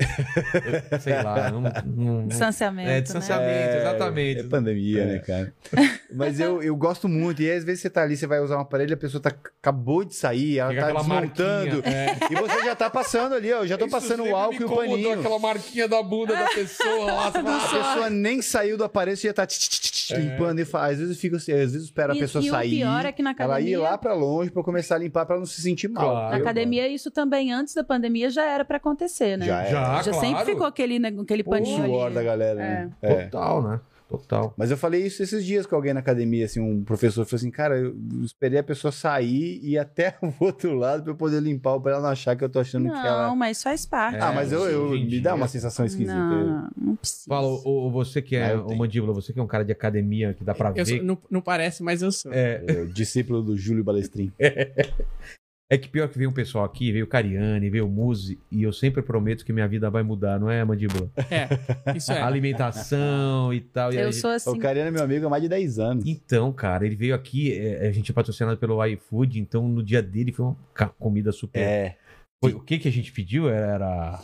[SPEAKER 1] Eu- sei lá. Não,
[SPEAKER 3] Distanciamento,
[SPEAKER 1] é, distanciamento,
[SPEAKER 4] É,
[SPEAKER 1] exatamente.
[SPEAKER 4] É pandemia,
[SPEAKER 1] É.
[SPEAKER 4] né, cara? Mas eu, eu gosto muito. E aí, às vezes você tá ali, você vai usar um aparelho, a pessoa tá, acabou de sair, ela
[SPEAKER 1] Fica
[SPEAKER 4] tá desmontando.
[SPEAKER 1] é.
[SPEAKER 4] E você já tá passando ali, ó. Eu já tô
[SPEAKER 1] Isso
[SPEAKER 4] passando o álcool e o paninho.
[SPEAKER 1] aquela marquinha da bunda da pessoa lá. fala,
[SPEAKER 4] A pessoa nem saiu do aparelho, você já tá tch, tch, tch, tch, limpando. E fala, às vezes eu fico assim, às vezes eu espero a
[SPEAKER 3] E-
[SPEAKER 4] pessoa
[SPEAKER 3] e o
[SPEAKER 4] sair.
[SPEAKER 3] pior é que na
[SPEAKER 4] Ela ir
[SPEAKER 3] academia-
[SPEAKER 4] lá pra longe pra começar a limpar pra não se sentir mal.
[SPEAKER 1] Claro.
[SPEAKER 3] Na academia, isso também, antes da pandemia, já era pra acontecer, né?
[SPEAKER 4] Já é.
[SPEAKER 1] Já,
[SPEAKER 3] Já sempre
[SPEAKER 1] claro.
[SPEAKER 3] ficou aquele, né, aquele
[SPEAKER 4] O
[SPEAKER 3] paninho
[SPEAKER 4] suor
[SPEAKER 3] ali.
[SPEAKER 4] da galera, né? É.
[SPEAKER 1] Total, né? Total.
[SPEAKER 4] Mas eu falei isso esses dias com alguém na academia, assim, um professor falou assim, cara, eu esperei a pessoa sair e ir até o outro lado pra eu poder limpar, pra ela não achar que eu tô achando
[SPEAKER 3] Não,
[SPEAKER 4] que ela...
[SPEAKER 3] mas faz parte.
[SPEAKER 4] Ah, mas eu, eu-
[SPEAKER 1] gente,
[SPEAKER 4] me dá uma
[SPEAKER 1] é-
[SPEAKER 4] sensação esquisita.
[SPEAKER 3] Não, não precisa.
[SPEAKER 1] Fala, o, o- você que
[SPEAKER 4] Ah,
[SPEAKER 1] é
[SPEAKER 4] eu
[SPEAKER 1] o mandíbula, você que é um cara de academia que dá pra
[SPEAKER 2] Eu
[SPEAKER 1] ver.
[SPEAKER 2] sou- não, não parece, mas eu sou.
[SPEAKER 1] É,
[SPEAKER 4] É, o discípulo do Júlio Balestrin.
[SPEAKER 1] é que pior que veio um pessoal aqui, veio o Cariani, veio o Muzi, e eu sempre prometo que minha vida vai mudar, não é, mandíbula?
[SPEAKER 2] É, isso é.
[SPEAKER 1] Alimentação e tal. e
[SPEAKER 3] Eu
[SPEAKER 1] gente-
[SPEAKER 3] sou assim.
[SPEAKER 4] O Cariano é meu amigo há mais de 10 anos.
[SPEAKER 1] Então, cara, ele veio aqui, é, a gente é patrocinado pelo iFood, então no dia dele foi uma comida super.
[SPEAKER 4] É,
[SPEAKER 1] Foi, o que que a gente pediu? Era.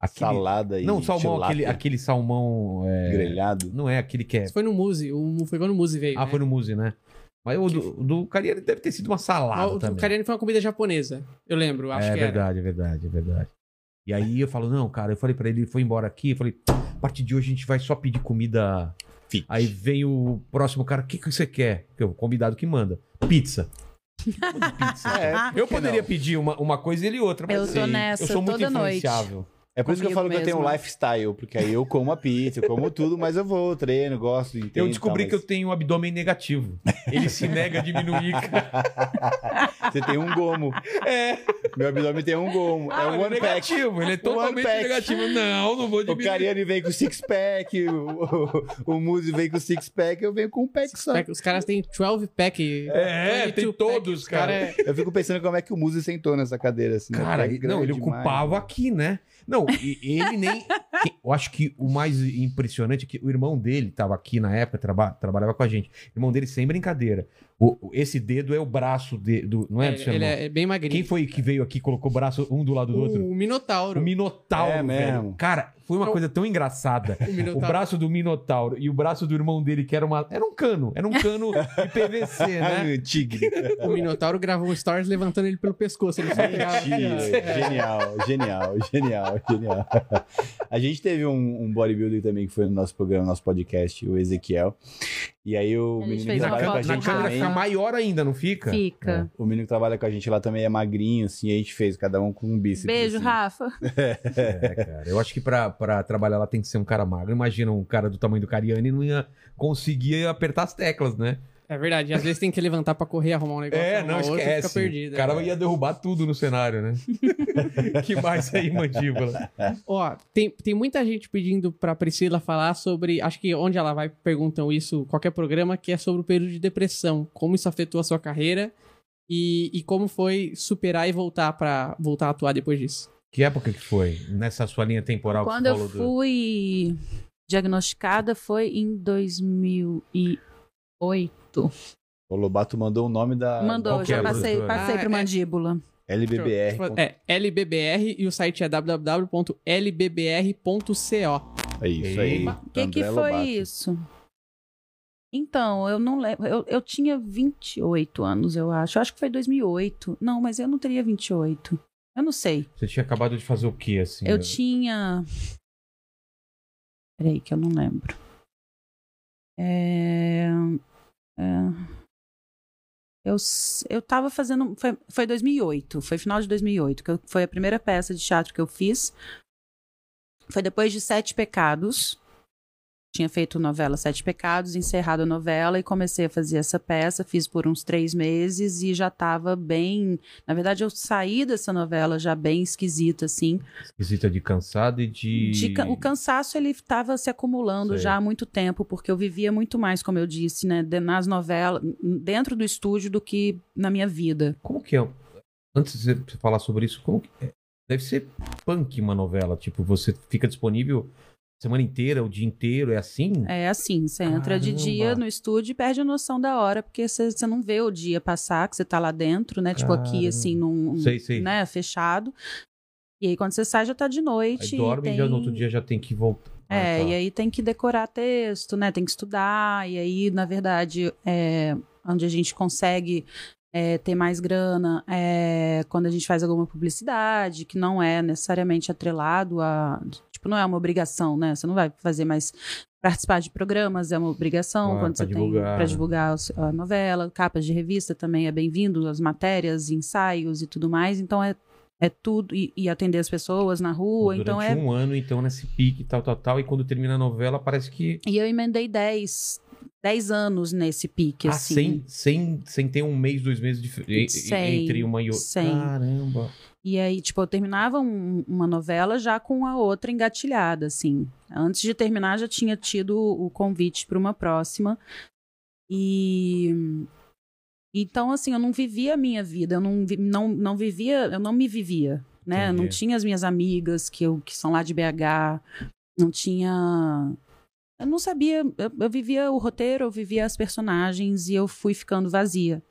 [SPEAKER 1] aquele...
[SPEAKER 4] salada e
[SPEAKER 1] Não, salmão,
[SPEAKER 4] tilápia
[SPEAKER 1] aquele, aquele salmão. é,
[SPEAKER 4] grelhado.
[SPEAKER 1] Não é aquele que é.
[SPEAKER 2] Isso foi no Muse. O, foi quando o Muse veio.
[SPEAKER 1] Ah,
[SPEAKER 2] né?
[SPEAKER 1] foi no Muzi, né? Mas o do, o do Cariani deve ter sido uma salada
[SPEAKER 2] o
[SPEAKER 1] também.
[SPEAKER 2] do Cariani foi uma comida japonesa. Eu lembro, acho
[SPEAKER 1] é
[SPEAKER 2] que era.
[SPEAKER 1] verdade, é verdade, é verdade. E aí eu falo, não, cara, eu falei pra ele, ele foi embora aqui, eu falei, a partir de hoje a gente vai só pedir comida.
[SPEAKER 4] Fit.
[SPEAKER 1] Aí vem o próximo cara, o que, que você quer? Que é o convidado que manda. Pizza. Pizza.
[SPEAKER 4] É,
[SPEAKER 1] eu poderia
[SPEAKER 4] não?
[SPEAKER 1] pedir uma, uma coisa e ele outra, mas
[SPEAKER 3] Eu tô
[SPEAKER 1] assim,
[SPEAKER 3] nessa
[SPEAKER 1] eu sou muito
[SPEAKER 3] toda noite.
[SPEAKER 4] É por isso que eu falo que eu tenho um
[SPEAKER 3] mesmo.
[SPEAKER 4] lifestyle, porque aí eu como a pizza, eu como tudo, mas eu vou, treino, gosto, entendo.
[SPEAKER 1] Eu descobri
[SPEAKER 4] tal,
[SPEAKER 1] que eu tenho um abdômen negativo. Ele se nega a diminuir, cara.
[SPEAKER 4] mas Você tem um gomo.
[SPEAKER 1] É.
[SPEAKER 4] Meu abdômen tem um gomo.
[SPEAKER 1] Ah,
[SPEAKER 4] é um
[SPEAKER 1] ele
[SPEAKER 4] one pack.
[SPEAKER 1] negativo, ele é totalmente
[SPEAKER 4] pack.
[SPEAKER 1] negativo. Não, não vou
[SPEAKER 4] O
[SPEAKER 1] diminuir.
[SPEAKER 4] Cariani vem com six pack, o, o, o Muzi vem com six pack, eu venho com um pack só.
[SPEAKER 2] Pack- Os caras têm 12 pack.
[SPEAKER 1] É,
[SPEAKER 2] 22
[SPEAKER 1] tem
[SPEAKER 2] pack,
[SPEAKER 1] todos,
[SPEAKER 2] os
[SPEAKER 1] cara.
[SPEAKER 2] é-
[SPEAKER 4] Eu fico pensando como é que o Muzi sentou nessa cadeira assim. né?
[SPEAKER 1] Cara,
[SPEAKER 4] É
[SPEAKER 1] não, ele
[SPEAKER 4] demais,
[SPEAKER 1] ocupava
[SPEAKER 4] né?
[SPEAKER 1] aqui, né? Não, e- ele nem. Eu acho que o mais impressionante é que o irmão dele estava aqui na época, traba- trabalhava com a gente. O irmão dele, sem brincadeira. O- o- esse dedo é o braço de- do. Não é, do seu
[SPEAKER 2] ele
[SPEAKER 1] irmão?
[SPEAKER 2] é bem magrinho.
[SPEAKER 1] Quem foi que veio aqui e colocou o braço um do lado do outro?
[SPEAKER 2] O Minotauro.
[SPEAKER 1] O Minotauro,
[SPEAKER 4] É
[SPEAKER 1] velho.
[SPEAKER 4] mesmo.
[SPEAKER 1] Cara, foi uma
[SPEAKER 2] Não.
[SPEAKER 1] coisa tão engraçada.
[SPEAKER 2] O.
[SPEAKER 1] O braço do Minotauro e o braço do irmão dele, que era uma. Era um cano. Era um cano de PVC, né?
[SPEAKER 4] Tigre.
[SPEAKER 2] O Minotauro gravou um stories levantando ele pelo pescoço. Ele pegava aqui, ó.
[SPEAKER 4] Tigre. Genial, genial, genial, genial. A gente teve um, um bodybuilder também que foi no nosso programa, no nosso podcast, o Ezequiel. E aí o
[SPEAKER 3] A gente
[SPEAKER 4] menino que
[SPEAKER 1] Na,
[SPEAKER 4] trabalha com a
[SPEAKER 1] na
[SPEAKER 4] gente
[SPEAKER 1] câmera
[SPEAKER 4] também.
[SPEAKER 1] fica maior ainda, não fica?
[SPEAKER 3] Fica.
[SPEAKER 4] O menino que trabalha com a gente lá também é magrinho, assim, a gente fez, cada um com um bíceps.
[SPEAKER 3] Beijo,
[SPEAKER 4] assim.
[SPEAKER 3] Rafa.
[SPEAKER 1] É, cara. Eu acho que pra, pra trabalhar lá tem que ser um cara magro. Imagina um cara do tamanho do Cariani não ia conseguir apertar as teclas, né?
[SPEAKER 2] É verdade. Às vezes tem que levantar pra correr, arrumar um negócio.
[SPEAKER 1] É, não
[SPEAKER 2] outro,
[SPEAKER 1] esquece.
[SPEAKER 2] Fica perdido.
[SPEAKER 1] o cara
[SPEAKER 2] é.
[SPEAKER 1] ia derrubar tudo no cenário, né? que mais aí, mandíbula?
[SPEAKER 2] Ó, tem, tem muita gente pedindo pra Priscila falar sobre. Acho que onde ela vai perguntam isso, qualquer programa, que é sobre o período de depressão. Como isso afetou a sua carreira e, e como foi superar e voltar para voltar a atuar depois disso.
[SPEAKER 1] Que época que foi? Nessa sua linha temporal
[SPEAKER 3] Quando
[SPEAKER 1] que
[SPEAKER 3] eu
[SPEAKER 1] você falou do...
[SPEAKER 3] fui diagnosticada foi em 2008.
[SPEAKER 4] O Lobato mandou o nome da
[SPEAKER 3] Mandou,
[SPEAKER 1] é
[SPEAKER 3] já
[SPEAKER 1] a
[SPEAKER 3] passei, passei
[SPEAKER 2] Ah,
[SPEAKER 3] pro
[SPEAKER 2] é.
[SPEAKER 3] mandíbula.
[SPEAKER 4] LBBR.
[SPEAKER 2] É LBBR e o site é www.lbbr.co.
[SPEAKER 4] É isso aí.
[SPEAKER 3] O que, que foi
[SPEAKER 4] Lobato.
[SPEAKER 3] isso? Então, eu não lembro. Eu, eu tinha 28 anos, eu acho. Eu acho que foi 2008. Não, mas eu não teria 28. Eu não sei.
[SPEAKER 1] Você tinha acabado de fazer o quê, assim?
[SPEAKER 3] Eu tinha. Peraí, que eu não lembro. É... é, Eu, eu tava fazendo. Foi, foi 2008, foi final de 2008, que eu- foi a primeira peça de teatro que eu fiz. Foi depois de Sete Pecados. Tinha feito novela Sete Pecados, encerrado a novela e comecei a fazer essa peça. Fiz por uns três meses e já estava bem. Na verdade, eu saí dessa novela já bem esquisita, assim.
[SPEAKER 1] Esquisita de cansado e de.
[SPEAKER 3] De o cansaço ele estava se acumulando
[SPEAKER 1] Sei.
[SPEAKER 3] já há muito tempo, porque eu vivia muito mais, como eu disse, né, nas novelas, dentro do estúdio do que na minha vida.
[SPEAKER 1] Como que é? Antes de você falar sobre isso, como que é? Deve ser punk uma novela. Tipo, você fica disponível semana inteira, o dia inteiro, é assim?
[SPEAKER 3] É assim, você entra de
[SPEAKER 1] Caramba.
[SPEAKER 3] dia no estúdio e perde a noção da hora, porque você, você não vê o dia passar, que você tá lá dentro, né? Tipo aqui,
[SPEAKER 1] Caramba.
[SPEAKER 3] assim, num,
[SPEAKER 1] Sei, sei.
[SPEAKER 3] né, fechado. E aí, quando você sai, já tá de noite.
[SPEAKER 1] Aí dorme
[SPEAKER 3] e
[SPEAKER 1] e
[SPEAKER 3] tem...
[SPEAKER 1] já no outro dia já tem que voltar.
[SPEAKER 3] É,
[SPEAKER 1] Ah, tá.
[SPEAKER 3] e aí tem que decorar texto, né? Tem que estudar. E aí, na verdade, é, onde a gente consegue é, ter mais grana é quando a gente faz alguma publicidade, que não é necessariamente atrelado a. Tipo, não é uma obrigação, né? Você não vai fazer mais. Participar de programas é uma obrigação
[SPEAKER 1] Claro,
[SPEAKER 3] quando você
[SPEAKER 1] divulgar,
[SPEAKER 3] tem
[SPEAKER 1] né?
[SPEAKER 3] para divulgar os- a novela, capas de revista também é bem-vindo, as matérias, ensaios e tudo mais. Então é, é tudo. E, e atender as pessoas na rua.
[SPEAKER 1] Durante
[SPEAKER 3] Então é
[SPEAKER 1] um ano, então, nesse pique, tal, tal, tal. E quando termina a novela, parece que.
[SPEAKER 3] E eu emendei 10, 10 anos nesse pique,
[SPEAKER 1] ah,
[SPEAKER 3] assim.
[SPEAKER 1] sem, sem, sem ter um mês, dois meses de,
[SPEAKER 3] Sem,
[SPEAKER 1] entre uma e outra.
[SPEAKER 3] sem.
[SPEAKER 1] Caramba.
[SPEAKER 3] E aí, tipo, eu terminava um- uma novela já com a outra engatilhada, assim. Antes de terminar, já tinha tido o convite para uma próxima. E. Então, assim, eu não vivia a minha vida, eu não, não, não vivia, eu não me vivia, né? Eu Não tinha as minhas amigas que, eu, que são lá de BH, não tinha. Eu não sabia, eu, eu vivia o roteiro, eu vivia as personagens e eu fui ficando vazia.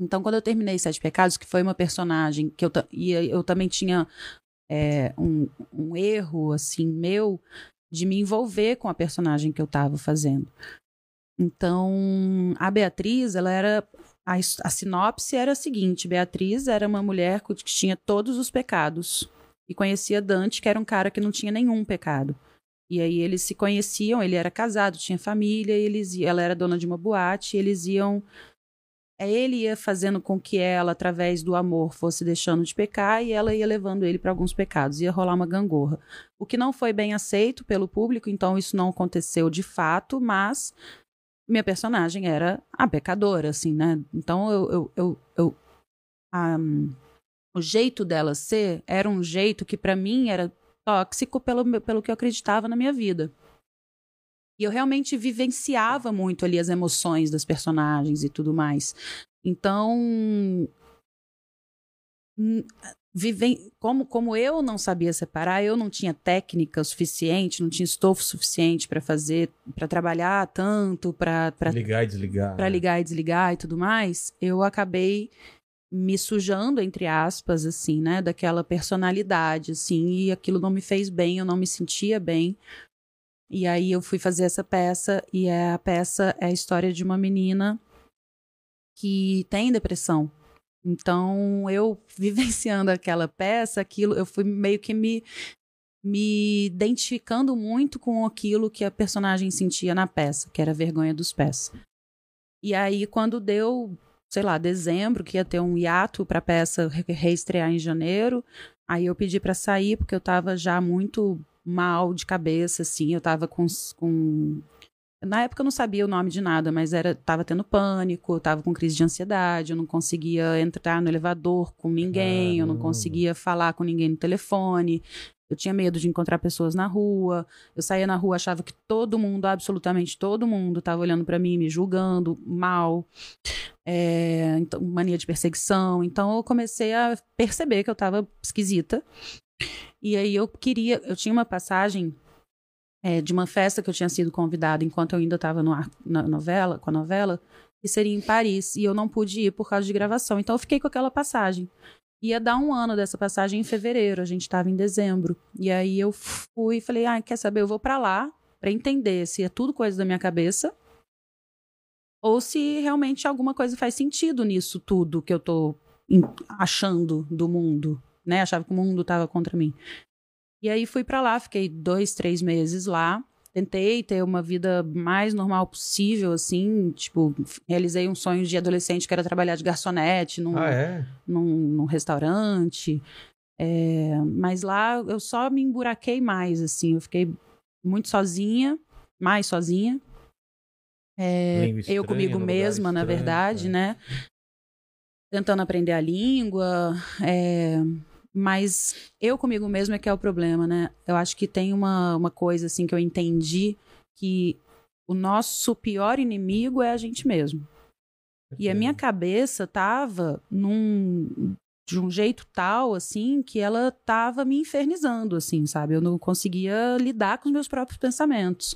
[SPEAKER 3] Então, quando eu terminei Sete Pecados, que foi uma personagem que eu, e eu também tinha é, um, um erro, assim, meu, de me envolver com a personagem que eu estava fazendo. Então, a Beatriz, ela era. A, a sinopse era a seguinte: Beatriz era uma mulher que tinha todos os pecados. E conhecia Dante, que era um cara que não tinha nenhum pecado. E aí eles se conheciam, ele era casado, tinha família, eles, ela era dona de uma boate, eles iam ele ia fazendo com que ela, através do amor, fosse deixando de pecar e ela ia levando ele para alguns pecados. Ia rolar uma gangorra. O que não foi bem aceito pelo público, então isso não aconteceu de fato, mas minha personagem era a pecadora, assim, né? Então eu. eu, eu, eu a- o jeito dela ser era um jeito que para mim era tóxico pelo, pelo que eu acreditava na minha vida. E eu realmente vivenciava muito ali as emoções das personagens e tudo mais. Então, hum, viven- como, como eu não sabia separar, eu não tinha técnica suficiente, não tinha estofo suficiente para fazer, para trabalhar tanto, para
[SPEAKER 1] Ligar e desligar.
[SPEAKER 3] para
[SPEAKER 1] né?
[SPEAKER 3] ligar e desligar e tudo mais, eu acabei me sujando, entre aspas, assim, né, daquela personalidade, assim, e aquilo não me fez bem, eu não me sentia bem. E aí eu fui fazer essa peça, e é- a peça é a história de uma menina que tem depressão. Então, eu vivenciando aquela peça, aquilo, eu fui meio que me me identificando muito com aquilo que a personagem sentia na peça, que era a vergonha dos pés. E aí, quando deu, sei lá, dezembro, que ia ter um hiato para a peça re- reestrear em janeiro, aí eu pedi para sair, porque eu estava já muito mal de cabeça, assim, eu estava com, com. Na época eu não sabia o nome de nada, mas era tava tendo pânico, eu tava com crise de ansiedade, eu não conseguia entrar no elevador com ninguém, eu não
[SPEAKER 1] Caramba.
[SPEAKER 3] conseguia falar com ninguém no telefone. Eu tinha medo de encontrar pessoas na rua. Eu saía na rua, achava que todo mundo, absolutamente todo mundo, estava olhando para mim, me julgando mal. É, então, mania de perseguição. Então eu comecei a perceber que eu estava esquisita. E aí eu queria, eu tinha uma passagem é, de uma festa que eu tinha sido convidada enquanto eu ainda estava na novela, com a novela, que seria em Paris, e eu não pude ir por causa de gravação. Então eu fiquei com aquela passagem. Ia dar um ano dessa passagem em fevereiro, a gente estava em dezembro. E aí eu fui e falei: ah, quer saber? Eu vou para lá para entender se é tudo coisa da minha cabeça ou se realmente alguma coisa faz sentido nisso tudo que eu tô achando do mundo, né? Achava que o mundo estava contra mim. E aí fui para lá, fiquei dois, três meses lá. Tentei ter uma vida mais normal possível, assim, tipo, realizei um sonho de adolescente que era trabalhar de garçonete num,
[SPEAKER 1] Ah, é?
[SPEAKER 3] num, num restaurante. É, mas lá eu só me emburaquei mais, assim. Eu fiquei muito sozinha, mais sozinha. É, eu comigo mesma, na
[SPEAKER 1] estranho,
[SPEAKER 3] verdade,
[SPEAKER 1] é.
[SPEAKER 3] né? Tentando aprender a língua. Mas eu comigo mesma é que é o problema, né? Eu acho que tem uma, uma coisa assim que eu entendi que o nosso pior inimigo é a gente mesmo. E a minha cabeça tava num de um jeito tal assim que ela tava me infernizando assim, sabe? Eu não conseguia lidar com os meus próprios pensamentos.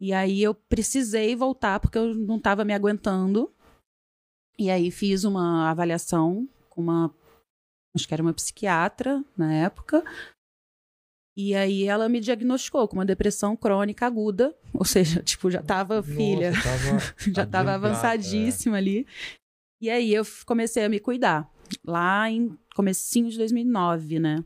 [SPEAKER 3] E aí eu precisei voltar porque eu não tava me aguentando. E aí fiz uma avaliação com uma acho que era uma psiquiatra na época. E aí ela me diagnosticou com uma depressão crônica aguda, ou seja, tipo, já tava
[SPEAKER 1] Nossa,
[SPEAKER 3] filha,
[SPEAKER 1] tava
[SPEAKER 3] já tava
[SPEAKER 1] adiantado,
[SPEAKER 3] avançadíssima ali. E aí eu comecei a me cuidar, lá em comecinho de 2009, né?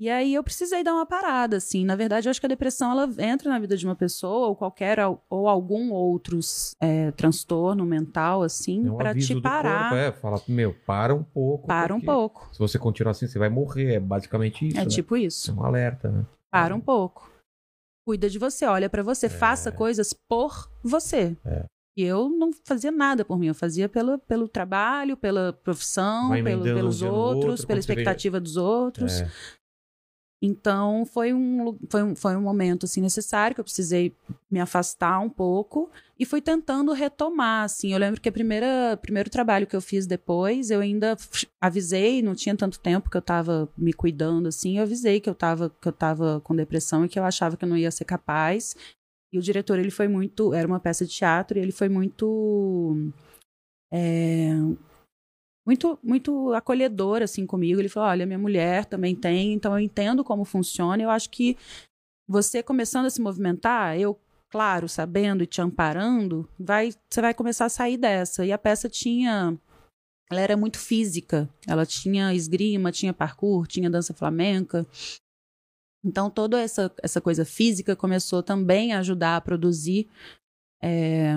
[SPEAKER 3] E aí eu precisei dar uma parada, assim. Na verdade, eu acho que a depressão, ela entra na vida de uma pessoa, ou qualquer, al- ou algum outro é, transtorno mental, assim,
[SPEAKER 1] É um
[SPEAKER 3] pra
[SPEAKER 1] aviso
[SPEAKER 3] te parar.
[SPEAKER 1] corpo, é, fala, meu, para um pouco.
[SPEAKER 3] Para um pouco.
[SPEAKER 1] Se você continuar assim, você vai morrer. É basicamente isso.
[SPEAKER 3] É
[SPEAKER 1] né?
[SPEAKER 3] tipo isso.
[SPEAKER 1] É um alerta, né?
[SPEAKER 3] Para um pouco. Cuida de você, olha pra você, faça coisas por você.
[SPEAKER 1] É.
[SPEAKER 3] E eu não fazia nada por mim, eu fazia pelo, pelo trabalho, pela profissão, pelo, pelos outros,
[SPEAKER 1] outro,
[SPEAKER 3] pela
[SPEAKER 1] você vê-
[SPEAKER 3] expectativa dos outros.
[SPEAKER 1] É.
[SPEAKER 3] Então foi um, foi, um, foi um momento assim necessário que eu precisei me afastar um pouco e fui tentando retomar assim. Eu lembro que primeira primeiro trabalho que eu fiz depois, eu ainda avisei, não tinha tanto tempo que eu estava me cuidando assim, eu avisei que eu estava que eu tava com depressão e que eu achava que eu não ia ser capaz. E o diretor, ele foi muito, era uma peça de teatro e ele foi muito é, muito muito acolhedor assim comigo. Ele falou: "Olha, minha mulher também tem, então eu entendo como funciona. Eu acho que você começando a se movimentar, eu claro, sabendo e te amparando, vai você vai começar a sair dessa". E a peça tinha ela era muito física. Ela tinha esgrima, tinha parkour, tinha dança flamenca. Então, toda essa, essa coisa física começou também a ajudar a produzir é,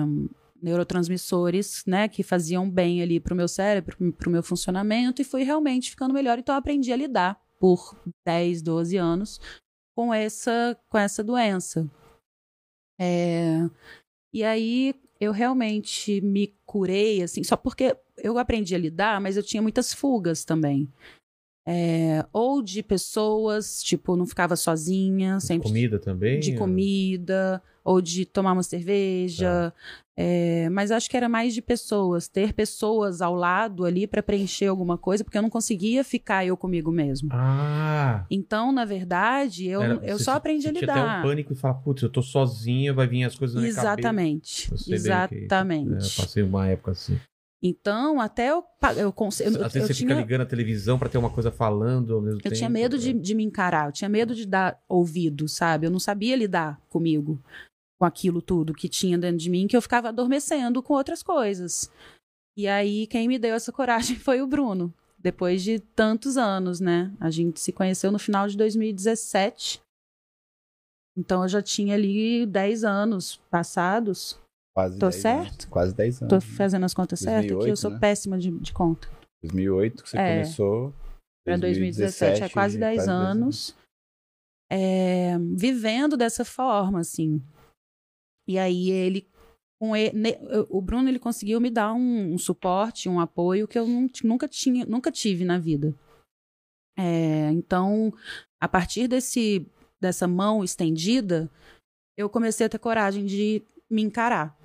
[SPEAKER 3] neurotransmissores, né, que faziam bem ali para o meu cérebro, para o meu funcionamento, e fui realmente ficando melhor. Então, aprendi a lidar por 10, 12 anos com essa, com essa doença. É, e aí, eu realmente me curei, assim, só porque eu aprendi a lidar, mas eu tinha muitas fugas também. É, ou de pessoas, tipo, não ficava sozinha, sempre
[SPEAKER 1] Comida também?
[SPEAKER 3] de comida, ou de tomar uma cerveja. É, mas acho que era mais de pessoas, ter pessoas ao lado ali para preencher alguma coisa, porque eu não conseguia ficar eu comigo mesmo.
[SPEAKER 1] Ah!
[SPEAKER 3] Então, na verdade, eu,
[SPEAKER 1] era-
[SPEAKER 3] eu só aprendi a
[SPEAKER 1] você tinha até um
[SPEAKER 3] lidar.
[SPEAKER 1] pânico e falar, putz, eu tô sozinha, vai vir as coisas na.
[SPEAKER 3] Exatamente.
[SPEAKER 1] É.
[SPEAKER 3] Exatamente.
[SPEAKER 1] É, eu passei uma época assim.
[SPEAKER 3] Então, até eu, eu, eu,
[SPEAKER 1] Às
[SPEAKER 3] eu,
[SPEAKER 1] vezes você
[SPEAKER 3] tinha,
[SPEAKER 1] fica ligando a televisão pra ter uma coisa falando ao mesmo
[SPEAKER 3] eu
[SPEAKER 1] tempo.
[SPEAKER 3] tinha medo de,
[SPEAKER 1] é.
[SPEAKER 3] de me encarar, eu tinha medo de dar ouvido, sabe? Eu não sabia lidar comigo, com aquilo tudo que tinha dentro de mim, que eu ficava adormecendo com outras coisas. E aí, quem me deu essa coragem foi o Bruno, depois de tantos anos, né? A gente se conheceu no final de 2017. Então, eu já tinha ali 10 anos passados.
[SPEAKER 4] Quase
[SPEAKER 3] Tô
[SPEAKER 4] 10
[SPEAKER 3] certo?
[SPEAKER 4] anos. Quase 10 anos.
[SPEAKER 3] Tô fazendo as contas certas aqui, eu
[SPEAKER 4] 2008,
[SPEAKER 3] sou
[SPEAKER 4] né?
[SPEAKER 3] péssima de, de conta.
[SPEAKER 4] 2008 que você
[SPEAKER 3] É.
[SPEAKER 4] começou.
[SPEAKER 3] Para 2017, é quase 10 anos. é, vivendo dessa forma, assim. E aí ele, com ele, o Bruno ele conseguiu me dar um, um suporte, um apoio que eu nun- nunca tinha, nunca tive na vida. É, então, a partir desse dessa mão estendida, eu comecei a ter coragem de me encarar.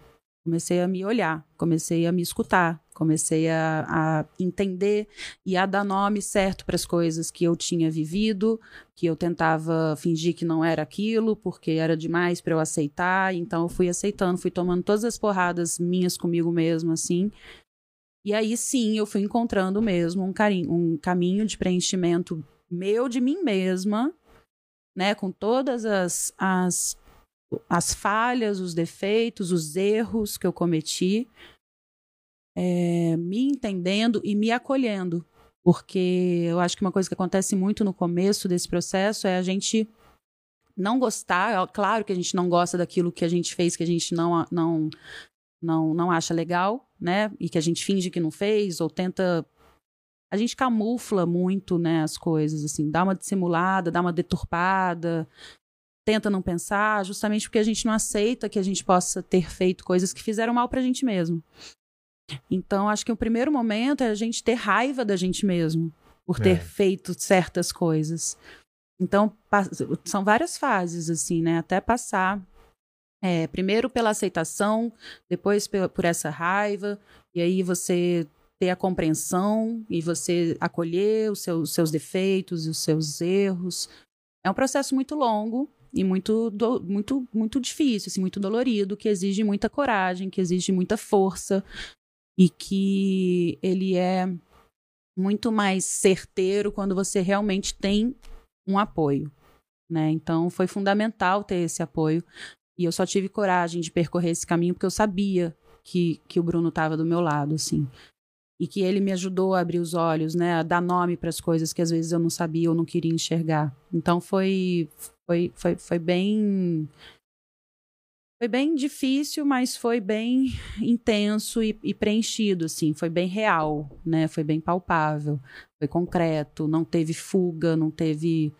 [SPEAKER 3] Comecei a me olhar, comecei a me escutar, comecei a, a entender e a dar nome certo para as coisas que eu tinha vivido, que eu tentava fingir que não era aquilo, porque era demais para eu aceitar. Então eu fui aceitando, fui tomando todas as porradas minhas comigo mesmo, assim. E aí sim eu fui encontrando mesmo um, carinho, um caminho de preenchimento meu de mim mesma, né? Com todas as, as, as falhas, os defeitos, os erros que eu cometi é, me entendendo e me acolhendo. Porque eu acho que uma coisa que acontece muito no começo desse processo é a gente não gostar. é Claro que a gente não gosta daquilo que a gente fez, que a gente não, não, não, não acha legal, né? E que a gente finge que não fez, ou tenta. A gente camufla muito, né, as coisas, assim, dá uma dissimulada, dá uma deturpada. Tenta não pensar, justamente porque a gente não aceita que a gente possa ter feito coisas que fizeram mal pra gente mesmo. Então, acho que o primeiro momento é a gente ter raiva da gente mesmo por ter
[SPEAKER 1] É.
[SPEAKER 3] feito certas coisas. Então, são várias fases, assim, né? Até passar. é, primeiro pela aceitação, depois por essa raiva, e aí você ter a compreensão e você acolher os seus, seus defeitos e os seus erros. É um processo muito longo e muito, do- muito, muito difícil, assim, muito dolorido, que exige muita coragem, que exige muita força e que ele é muito mais certeiro quando você realmente tem um apoio, né? Então foi fundamental ter esse apoio e eu só tive coragem de percorrer esse caminho porque eu sabia que, que o Bruno estava do meu lado, assim. E que ele me ajudou a abrir os olhos, né? A dar nome para as coisas que às vezes eu não sabia ou não queria enxergar. Então foi, foi, foi, foi bem. Foi bem difícil, mas foi bem intenso e, e preenchido, assim. Foi bem real, né? Foi bem palpável, foi concreto, não teve fuga, não teve.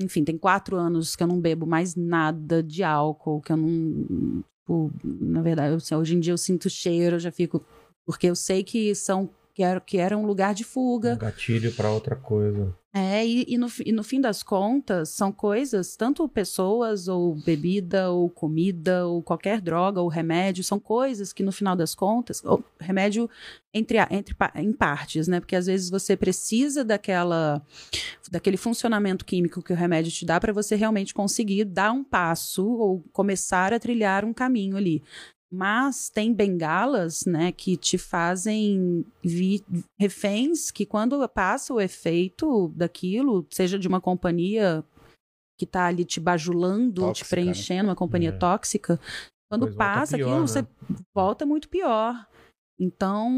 [SPEAKER 3] Enfim, tem quatro anos que eu não bebo mais nada de álcool, que eu não. tipo, na verdade, eu- hoje em dia eu sinto cheiro, eu já fico. Porque eu sei que são. Que era, que era um lugar de fuga.
[SPEAKER 1] Um gatilho pra outra coisa.
[SPEAKER 3] É, e, e no, e no fim das contas, são coisas, tanto pessoas, ou bebida, ou comida, ou qualquer droga, ou remédio, são coisas que no final das contas, ou remédio entre, entre em partes, né? Porque às vezes você precisa daquela, daquele funcionamento químico que o remédio te dá para você realmente conseguir dar um passo ou começar a trilhar um caminho ali. Mas tem bengalas, né, que te fazem vi- reféns que quando passa o efeito daquilo, seja de uma companhia que tá ali te bajulando,
[SPEAKER 4] Tóxica,
[SPEAKER 3] te preenchendo, uma companhia
[SPEAKER 1] É.
[SPEAKER 3] tóxica, quando
[SPEAKER 1] volta
[SPEAKER 3] passa
[SPEAKER 1] pior,
[SPEAKER 3] aquilo,
[SPEAKER 1] né?
[SPEAKER 3] você volta muito pior. Então,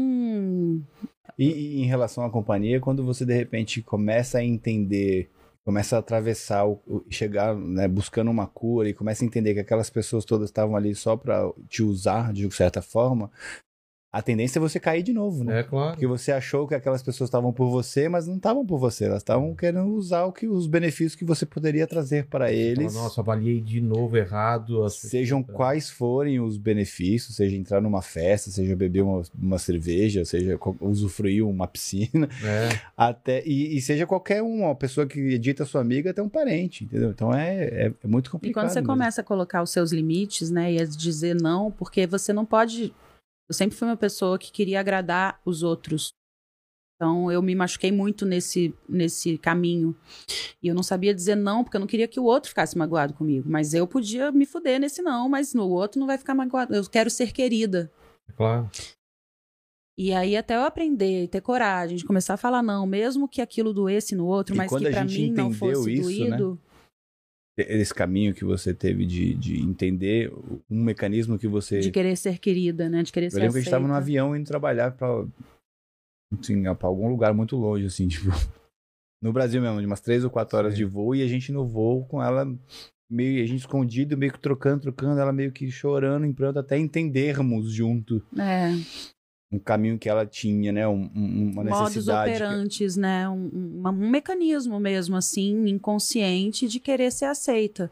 [SPEAKER 4] E, e em relação à companhia, quando você de repente começa a entender, começa a atravessar, o, o- chegar, né, buscando uma cura e começa a entender que aquelas pessoas todas estavam ali só pra te usar de certa forma, a tendência é você cair de novo, né?
[SPEAKER 1] É claro.
[SPEAKER 4] Porque você achou que aquelas pessoas estavam por você, mas não estavam por você. Elas estavam querendo usar o que, os benefícios que você poderia trazer para eles.
[SPEAKER 1] Fala, Nossa, avaliei de novo errado.
[SPEAKER 4] Sejam
[SPEAKER 1] pessoas.
[SPEAKER 4] quais forem os benefícios, seja entrar numa festa, seja beber uma, uma cerveja, seja usufruir uma piscina,
[SPEAKER 1] É,
[SPEAKER 4] até e, e seja qualquer um, uma pessoa que edita sua amiga até um parente, entendeu? Então é, é, é muito
[SPEAKER 3] E
[SPEAKER 4] complicado.
[SPEAKER 3] quando você
[SPEAKER 4] mesmo.
[SPEAKER 3] começa a colocar os seus limites, né, e a dizer não, porque você não pode. Eu sempre fui uma pessoa que queria agradar os outros. Então eu me machuquei muito nesse, nesse caminho. E eu não sabia dizer não, porque eu não queria que o outro ficasse magoado comigo. Mas eu podia me fuder nesse não, mas no outro não vai ficar magoado. Eu quero ser querida.
[SPEAKER 1] é claro.
[SPEAKER 3] E aí, até eu aprender e ter coragem de começar a falar não, mesmo que aquilo doesse no outro,
[SPEAKER 4] E
[SPEAKER 3] mas que
[SPEAKER 4] a
[SPEAKER 3] pra
[SPEAKER 4] gente
[SPEAKER 3] mim não fosse
[SPEAKER 4] isso, né? Esse caminho que você teve de, de entender um mecanismo que você
[SPEAKER 3] De querer ser querida, né? De querer
[SPEAKER 4] Eu
[SPEAKER 3] ser
[SPEAKER 4] lembro que a gente tava
[SPEAKER 3] aceita.
[SPEAKER 4] no avião indo trabalhar pra, assim, pra algum lugar muito longe, assim, tipo. No Brasil mesmo, de umas três ou quatro horas
[SPEAKER 1] Sim.
[SPEAKER 4] de voo, e a gente no voo com ela meio, a gente escondido, meio que trocando, trocando, ela meio que chorando em pranto, até entendermos junto
[SPEAKER 3] É.
[SPEAKER 4] um caminho que ela tinha, né? um- um- uma necessidade. que-
[SPEAKER 3] operantes, né? Um, um- um mecanismo mesmo, assim, inconsciente de querer ser aceita.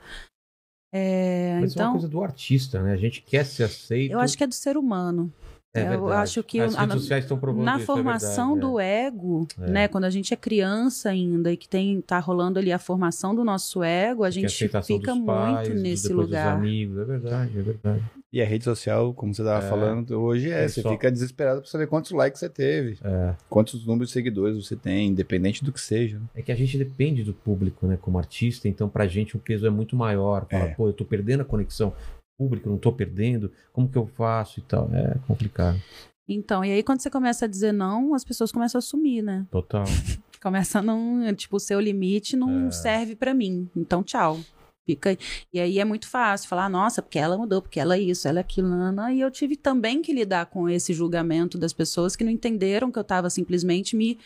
[SPEAKER 3] É,
[SPEAKER 1] Mas é uma
[SPEAKER 3] então,
[SPEAKER 1] coisa do artista, né? A gente quer ser aceito.
[SPEAKER 3] eu acho que é do ser humano.
[SPEAKER 1] É
[SPEAKER 3] eu acho que
[SPEAKER 1] As
[SPEAKER 3] a-
[SPEAKER 1] redes sociais estão provando
[SPEAKER 3] Na
[SPEAKER 1] isso, é
[SPEAKER 3] formação
[SPEAKER 1] verdade,
[SPEAKER 3] do
[SPEAKER 1] é.
[SPEAKER 3] ego,
[SPEAKER 1] É.
[SPEAKER 3] né? Quando a gente é criança ainda e que tem tá rolando ali a formação do nosso ego, a
[SPEAKER 1] é
[SPEAKER 3] gente
[SPEAKER 1] aceitação
[SPEAKER 3] fica
[SPEAKER 1] dos pais,
[SPEAKER 3] muito
[SPEAKER 1] dos-
[SPEAKER 3] nesse lugar.
[SPEAKER 1] Dos amigos, é verdade, é verdade.
[SPEAKER 4] E a rede social, como você tava
[SPEAKER 1] É.
[SPEAKER 4] falando, hoje é.
[SPEAKER 1] É
[SPEAKER 4] você
[SPEAKER 1] só-
[SPEAKER 4] fica desesperado pra saber quantos likes você teve,
[SPEAKER 1] É.
[SPEAKER 4] quantos números de seguidores você tem, independente do que seja. né?
[SPEAKER 1] É que a gente depende do público, né? Como artista, então pra gente o peso é muito maior. Fala,
[SPEAKER 4] É.
[SPEAKER 1] pô, eu tô perdendo a conexão público, não tô perdendo, como que eu faço e tal. É complicado.
[SPEAKER 3] Então, e aí quando você começa a dizer não, as pessoas começam a sumir, né?
[SPEAKER 1] Total.
[SPEAKER 3] Começa a não, tipo, o seu limite não
[SPEAKER 1] É.
[SPEAKER 3] serve pra mim. Então, tchau. Fica. E aí é muito fácil falar, nossa, porque ela mudou, porque ela é isso, ela é aquilo, nana. E eu tive também que lidar com esse julgamento das pessoas que não entenderam que eu tava simplesmente me,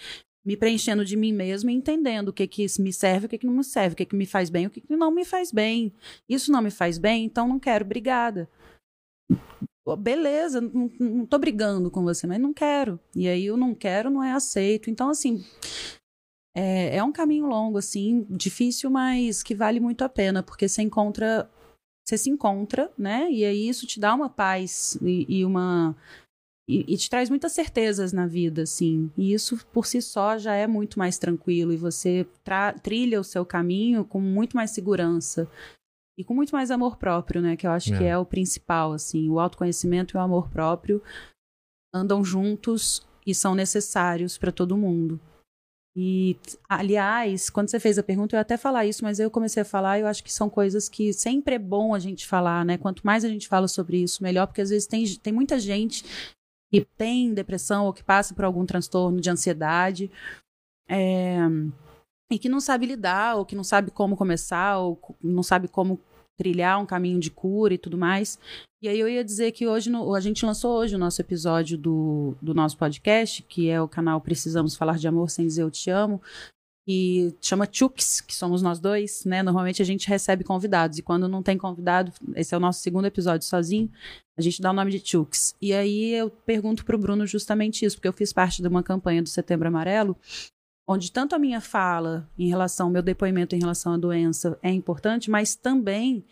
[SPEAKER 3] me preenchendo de mim mesma e entendendo o que que me serve, o que que não me serve, o que que me faz bem, o que que não me faz bem. Isso não me faz bem, então não quero, obrigada. Beleza, não, não tô brigando com você, mas não quero. E aí eu não quero não é aceito. Então, assim, É, é um caminho longo, assim, difícil, mas que vale muito a pena, porque você encontra. Você se encontra, né? E aí isso te dá uma paz e, e uma. E, e te traz muitas certezas na vida, assim. E isso por si só já é muito mais tranquilo. E você trilha o seu caminho com muito mais segurança. E com muito mais amor próprio, né? Que eu acho que
[SPEAKER 1] É.
[SPEAKER 3] é o principal, assim. O autoconhecimento e o amor próprio andam juntos e são necessários para todo mundo. E, aliás, quando você fez a pergunta, eu ia até falar isso, mas eu comecei a falar, e eu acho que são coisas que sempre é bom a gente falar, né? Quanto mais a gente fala sobre isso, melhor, porque às vezes tem, tem muita gente que tem depressão ou que passa por algum transtorno de ansiedade. é, e que não sabe lidar, ou que não sabe como começar, ou não sabe como trilhar um caminho de cura e tudo mais. E aí eu ia dizer que hoje, no- a gente lançou hoje o nosso episódio do, do nosso podcast, que é o canal Precisamos Falar de Amor Sem Dizer Eu Te Amo, e chama Chux, que somos nós dois, né? Normalmente a gente recebe convidados, e quando não tem convidado, esse é o nosso segundo episódio sozinho, a gente dá o nome de Chux. E aí eu pergunto pro Bruno justamente isso, porque eu fiz parte de uma campanha do Setembro Amarelo, onde tanto a minha fala em relação, meu depoimento em relação à doença é importante, mas também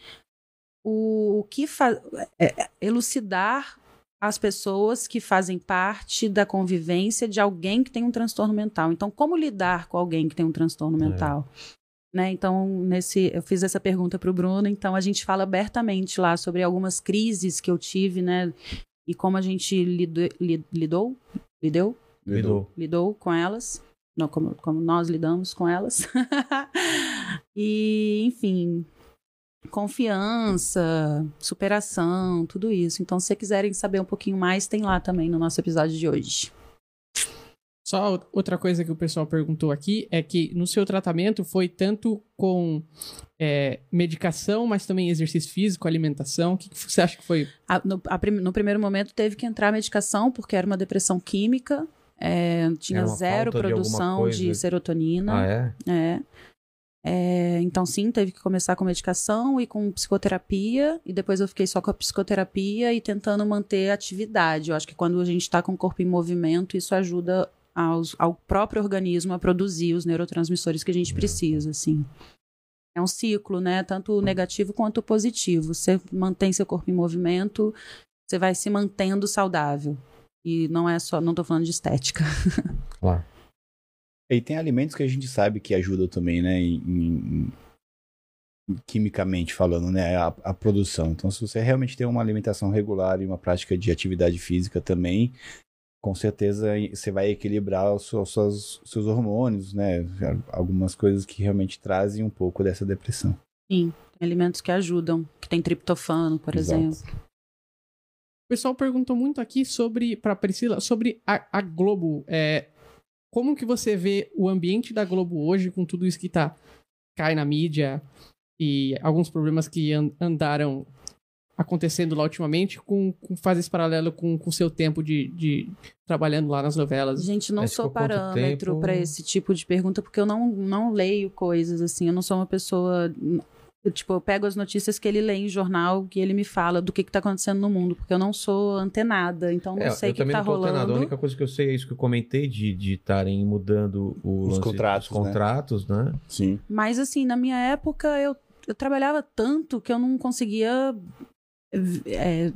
[SPEAKER 3] o, o que é- é elucidar as pessoas que fazem parte da convivência de alguém que tem um transtorno mental. Então, como lidar com alguém que tem um transtorno mental? Né? Então, nesse, eu fiz essa pergunta para o Bruno, então a gente fala abertamente lá sobre algumas crises que eu tive, né? E como a gente lido- li- lidou, lidou,
[SPEAKER 1] Lidou.
[SPEAKER 3] lidou com elas, não, como, como nós lidamos com elas. e, enfim, confiança, superação, tudo isso. Então, se vocês quiserem saber um pouquinho mais, tem lá também no nosso episódio de hoje.
[SPEAKER 2] Só outra coisa que o pessoal perguntou aqui é que no seu tratamento foi tanto com é, medicação, mas também exercício físico, alimentação. O que, que você acha que foi?
[SPEAKER 3] A- no, a prim- no primeiro momento teve que entrar a medicação, porque era uma depressão química, é, tinha zero
[SPEAKER 1] de
[SPEAKER 3] produção
[SPEAKER 1] coisa.
[SPEAKER 3] de serotonina.
[SPEAKER 1] Ah, é?
[SPEAKER 3] É. É, então, sim, teve que começar com medicação e com psicoterapia. E depois eu fiquei só com a psicoterapia e tentando manter atividade. Eu acho que quando a gente está com o corpo em movimento, isso ajuda aos- ao próprio organismo a produzir os neurotransmissores que a gente precisa, assim. É um ciclo, né? Tanto negativo quanto positivo. Você mantém seu corpo em movimento, você vai se mantendo saudável. E não é só, não tô falando de estética.
[SPEAKER 1] Claro.
[SPEAKER 4] E tem alimentos que a gente sabe que ajudam também, né? em- em- em- quimicamente falando, né? A, a produção. Então, se você realmente tem uma alimentação regular e uma prática de atividade física também, com certeza você vai equilibrar os seus, suas- seus hormônios, né? Algumas coisas que realmente trazem um pouco dessa depressão.
[SPEAKER 3] Sim, tem alimentos que ajudam, que tem triptofano, por
[SPEAKER 4] Exato.
[SPEAKER 3] exemplo.
[SPEAKER 2] O pessoal perguntou muito aqui sobre, para Priscila, sobre a, a Globo. É, como que você vê o ambiente da Globo hoje com tudo isso que tá cai na mídia e alguns problemas que an- andaram acontecendo lá ultimamente com, com faz esse paralelo com o seu tempo de, de trabalhando lá nas novelas.
[SPEAKER 3] Gente, não
[SPEAKER 1] Mas
[SPEAKER 3] sou parâmetro pra esse tipo de pergunta, porque eu não, não leio coisas assim. Eu não sou uma pessoa. Eu, tipo, eu pego as notícias que ele lê em jornal, que ele me fala do que, que tá acontecendo no mundo, porque eu não sou antenada, então não
[SPEAKER 1] É,
[SPEAKER 3] sei
[SPEAKER 1] eu
[SPEAKER 3] o que, tá
[SPEAKER 1] não tô antenado.
[SPEAKER 3] rolando.
[SPEAKER 1] A única coisa que eu sei é isso que eu comentei de de estarem mudando o
[SPEAKER 4] Os
[SPEAKER 1] lance-
[SPEAKER 4] contratos,
[SPEAKER 1] os contratos, né?
[SPEAKER 4] Sim.
[SPEAKER 3] Mas assim, na minha época eu, eu trabalhava tanto que eu não conseguia é,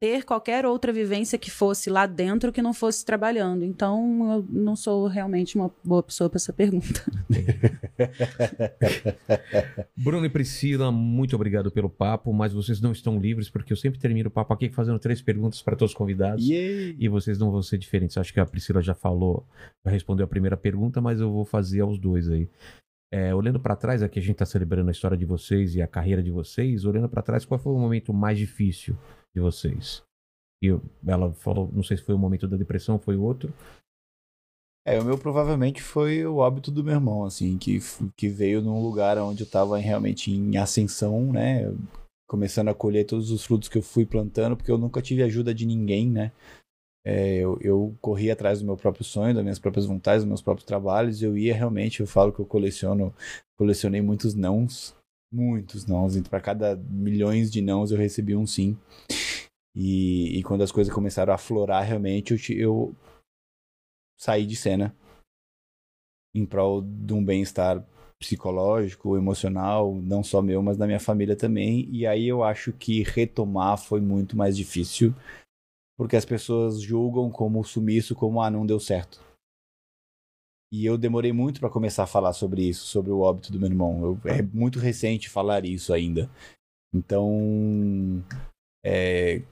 [SPEAKER 3] ter qualquer outra vivência que fosse lá dentro que não fosse trabalhando. Então eu não sou realmente uma boa pessoa para essa pergunta.
[SPEAKER 1] Bruno e Priscila, muito obrigado pelo papo, mas vocês não estão livres porque eu sempre termino o papo aqui fazendo três perguntas para todos os convidados.
[SPEAKER 4] Yay!
[SPEAKER 1] E vocês não vão ser diferentes. Acho que a Priscila já falou, já respondeu a primeira pergunta, mas eu vou fazer aos dois aí. É, olhando para trás, aqui a gente está celebrando a história de vocês e a carreira de vocês. Olhando para trás, qual foi o momento mais difícil de vocês? E eu- ela falou, não sei se foi o momento da depressão, foi outro.
[SPEAKER 4] É, o meu provavelmente foi o óbito do meu irmão, assim, que, que veio num lugar onde eu tava realmente em ascensão, né? Começando a colher todos os frutos que eu fui plantando, porque eu nunca tive ajuda de ninguém, né? É, eu, eu corri atrás do meu próprio sonho, das minhas próprias vontades, dos meus próprios trabalhos. Eu ia realmente, eu falo que eu coleciono, colecionei muitos nãos, muitos nãos. Então, para cada milhões de nãos, eu recebi um sim. E, e quando as coisas começaram a aflorar realmente, eu, eu saí de cena. em prol de um bem-estar psicológico, emocional, não só meu, mas da minha família também. E aí eu acho que retomar foi muito mais difícil, porque as pessoas julgam como sumiço, como ah, não deu certo. E eu demorei muito para começar a falar sobre isso, sobre o óbito do meu irmão. Eu, é muito recente falar isso ainda. Então, é,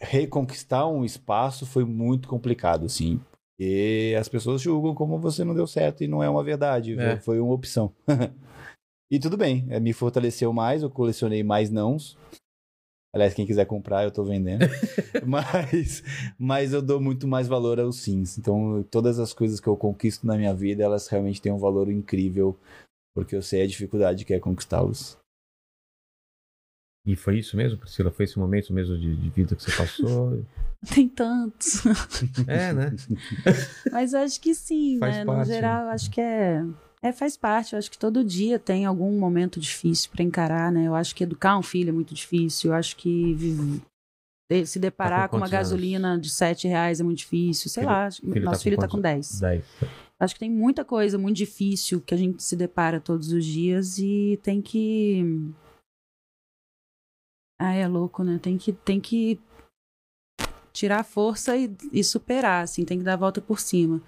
[SPEAKER 4] reconquistar um espaço foi muito complicado, assim. E as pessoas julgam como você não deu certo e não é uma verdade,
[SPEAKER 1] É.
[SPEAKER 4] foi uma opção. e tudo bem, é, me fortaleceu mais, eu colecionei mais nãos. Aliás, quem quiser comprar, eu tô vendendo. mas, mas eu dou muito mais valor aos sims. Então, todas as coisas que eu conquisto na minha vida, elas realmente têm um valor incrível, porque eu sei a dificuldade que é conquistá-los.
[SPEAKER 1] E foi isso mesmo, Priscila? Foi esse momento mesmo de, de vida que você passou?
[SPEAKER 3] Tem tantos.
[SPEAKER 1] é, né?
[SPEAKER 3] Mas eu acho que sim,
[SPEAKER 1] Faz
[SPEAKER 3] né?
[SPEAKER 1] parte,
[SPEAKER 3] No geral, eu acho que é. É, faz parte. Eu acho que todo dia tem algum momento difícil para encarar, né? Eu acho que educar um filho é muito difícil. Eu acho que vive- se deparar
[SPEAKER 1] Tá com
[SPEAKER 3] com uma
[SPEAKER 1] anos?
[SPEAKER 3] gasolina de 7 reais é muito difícil. Sei
[SPEAKER 1] Filho-
[SPEAKER 3] lá,
[SPEAKER 1] filho
[SPEAKER 3] nosso
[SPEAKER 1] tá
[SPEAKER 3] filho tá
[SPEAKER 1] quantos?
[SPEAKER 3] com 10.
[SPEAKER 1] Daí.
[SPEAKER 3] Acho que tem muita coisa muito difícil que a gente se depara todos os dias e tem que. Ah, é louco, né? Tem que, tem que tirar a força e, e superar, assim, tem que dar a volta por cima.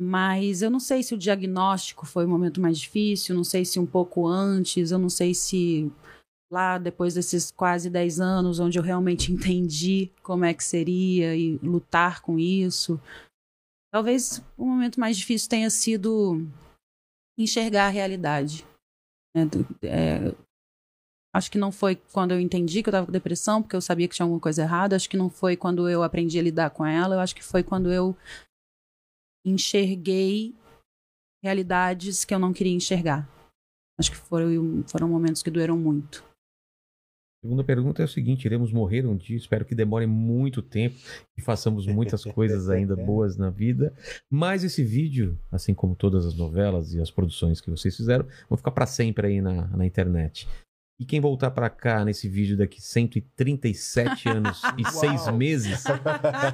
[SPEAKER 3] Mas eu não sei se o diagnóstico foi o momento mais difícil, não sei se um pouco antes, eu não sei se lá depois desses quase 10 anos, onde eu realmente entendi como é que seria e lutar com isso. Talvez o momento mais difícil tenha sido enxergar a realidade. Do- é, acho que não foi quando eu entendi que eu estava com depressão, porque eu sabia que tinha alguma coisa errada. Acho que não foi quando eu aprendi a lidar com ela. Eu acho que foi quando eu enxerguei realidades que eu não queria enxergar. Acho que foram, foram momentos que doeram muito.
[SPEAKER 1] Segunda pergunta é o seguinte: iremos morrer um dia, espero que demore muito tempo e façamos muitas coisas ainda boas na vida. Mas esse vídeo, assim como todas as novelas e as produções que vocês fizeram, vão ficar para sempre aí na, na internet. E quem voltar para cá nesse vídeo daqui 137 anos e seis meses,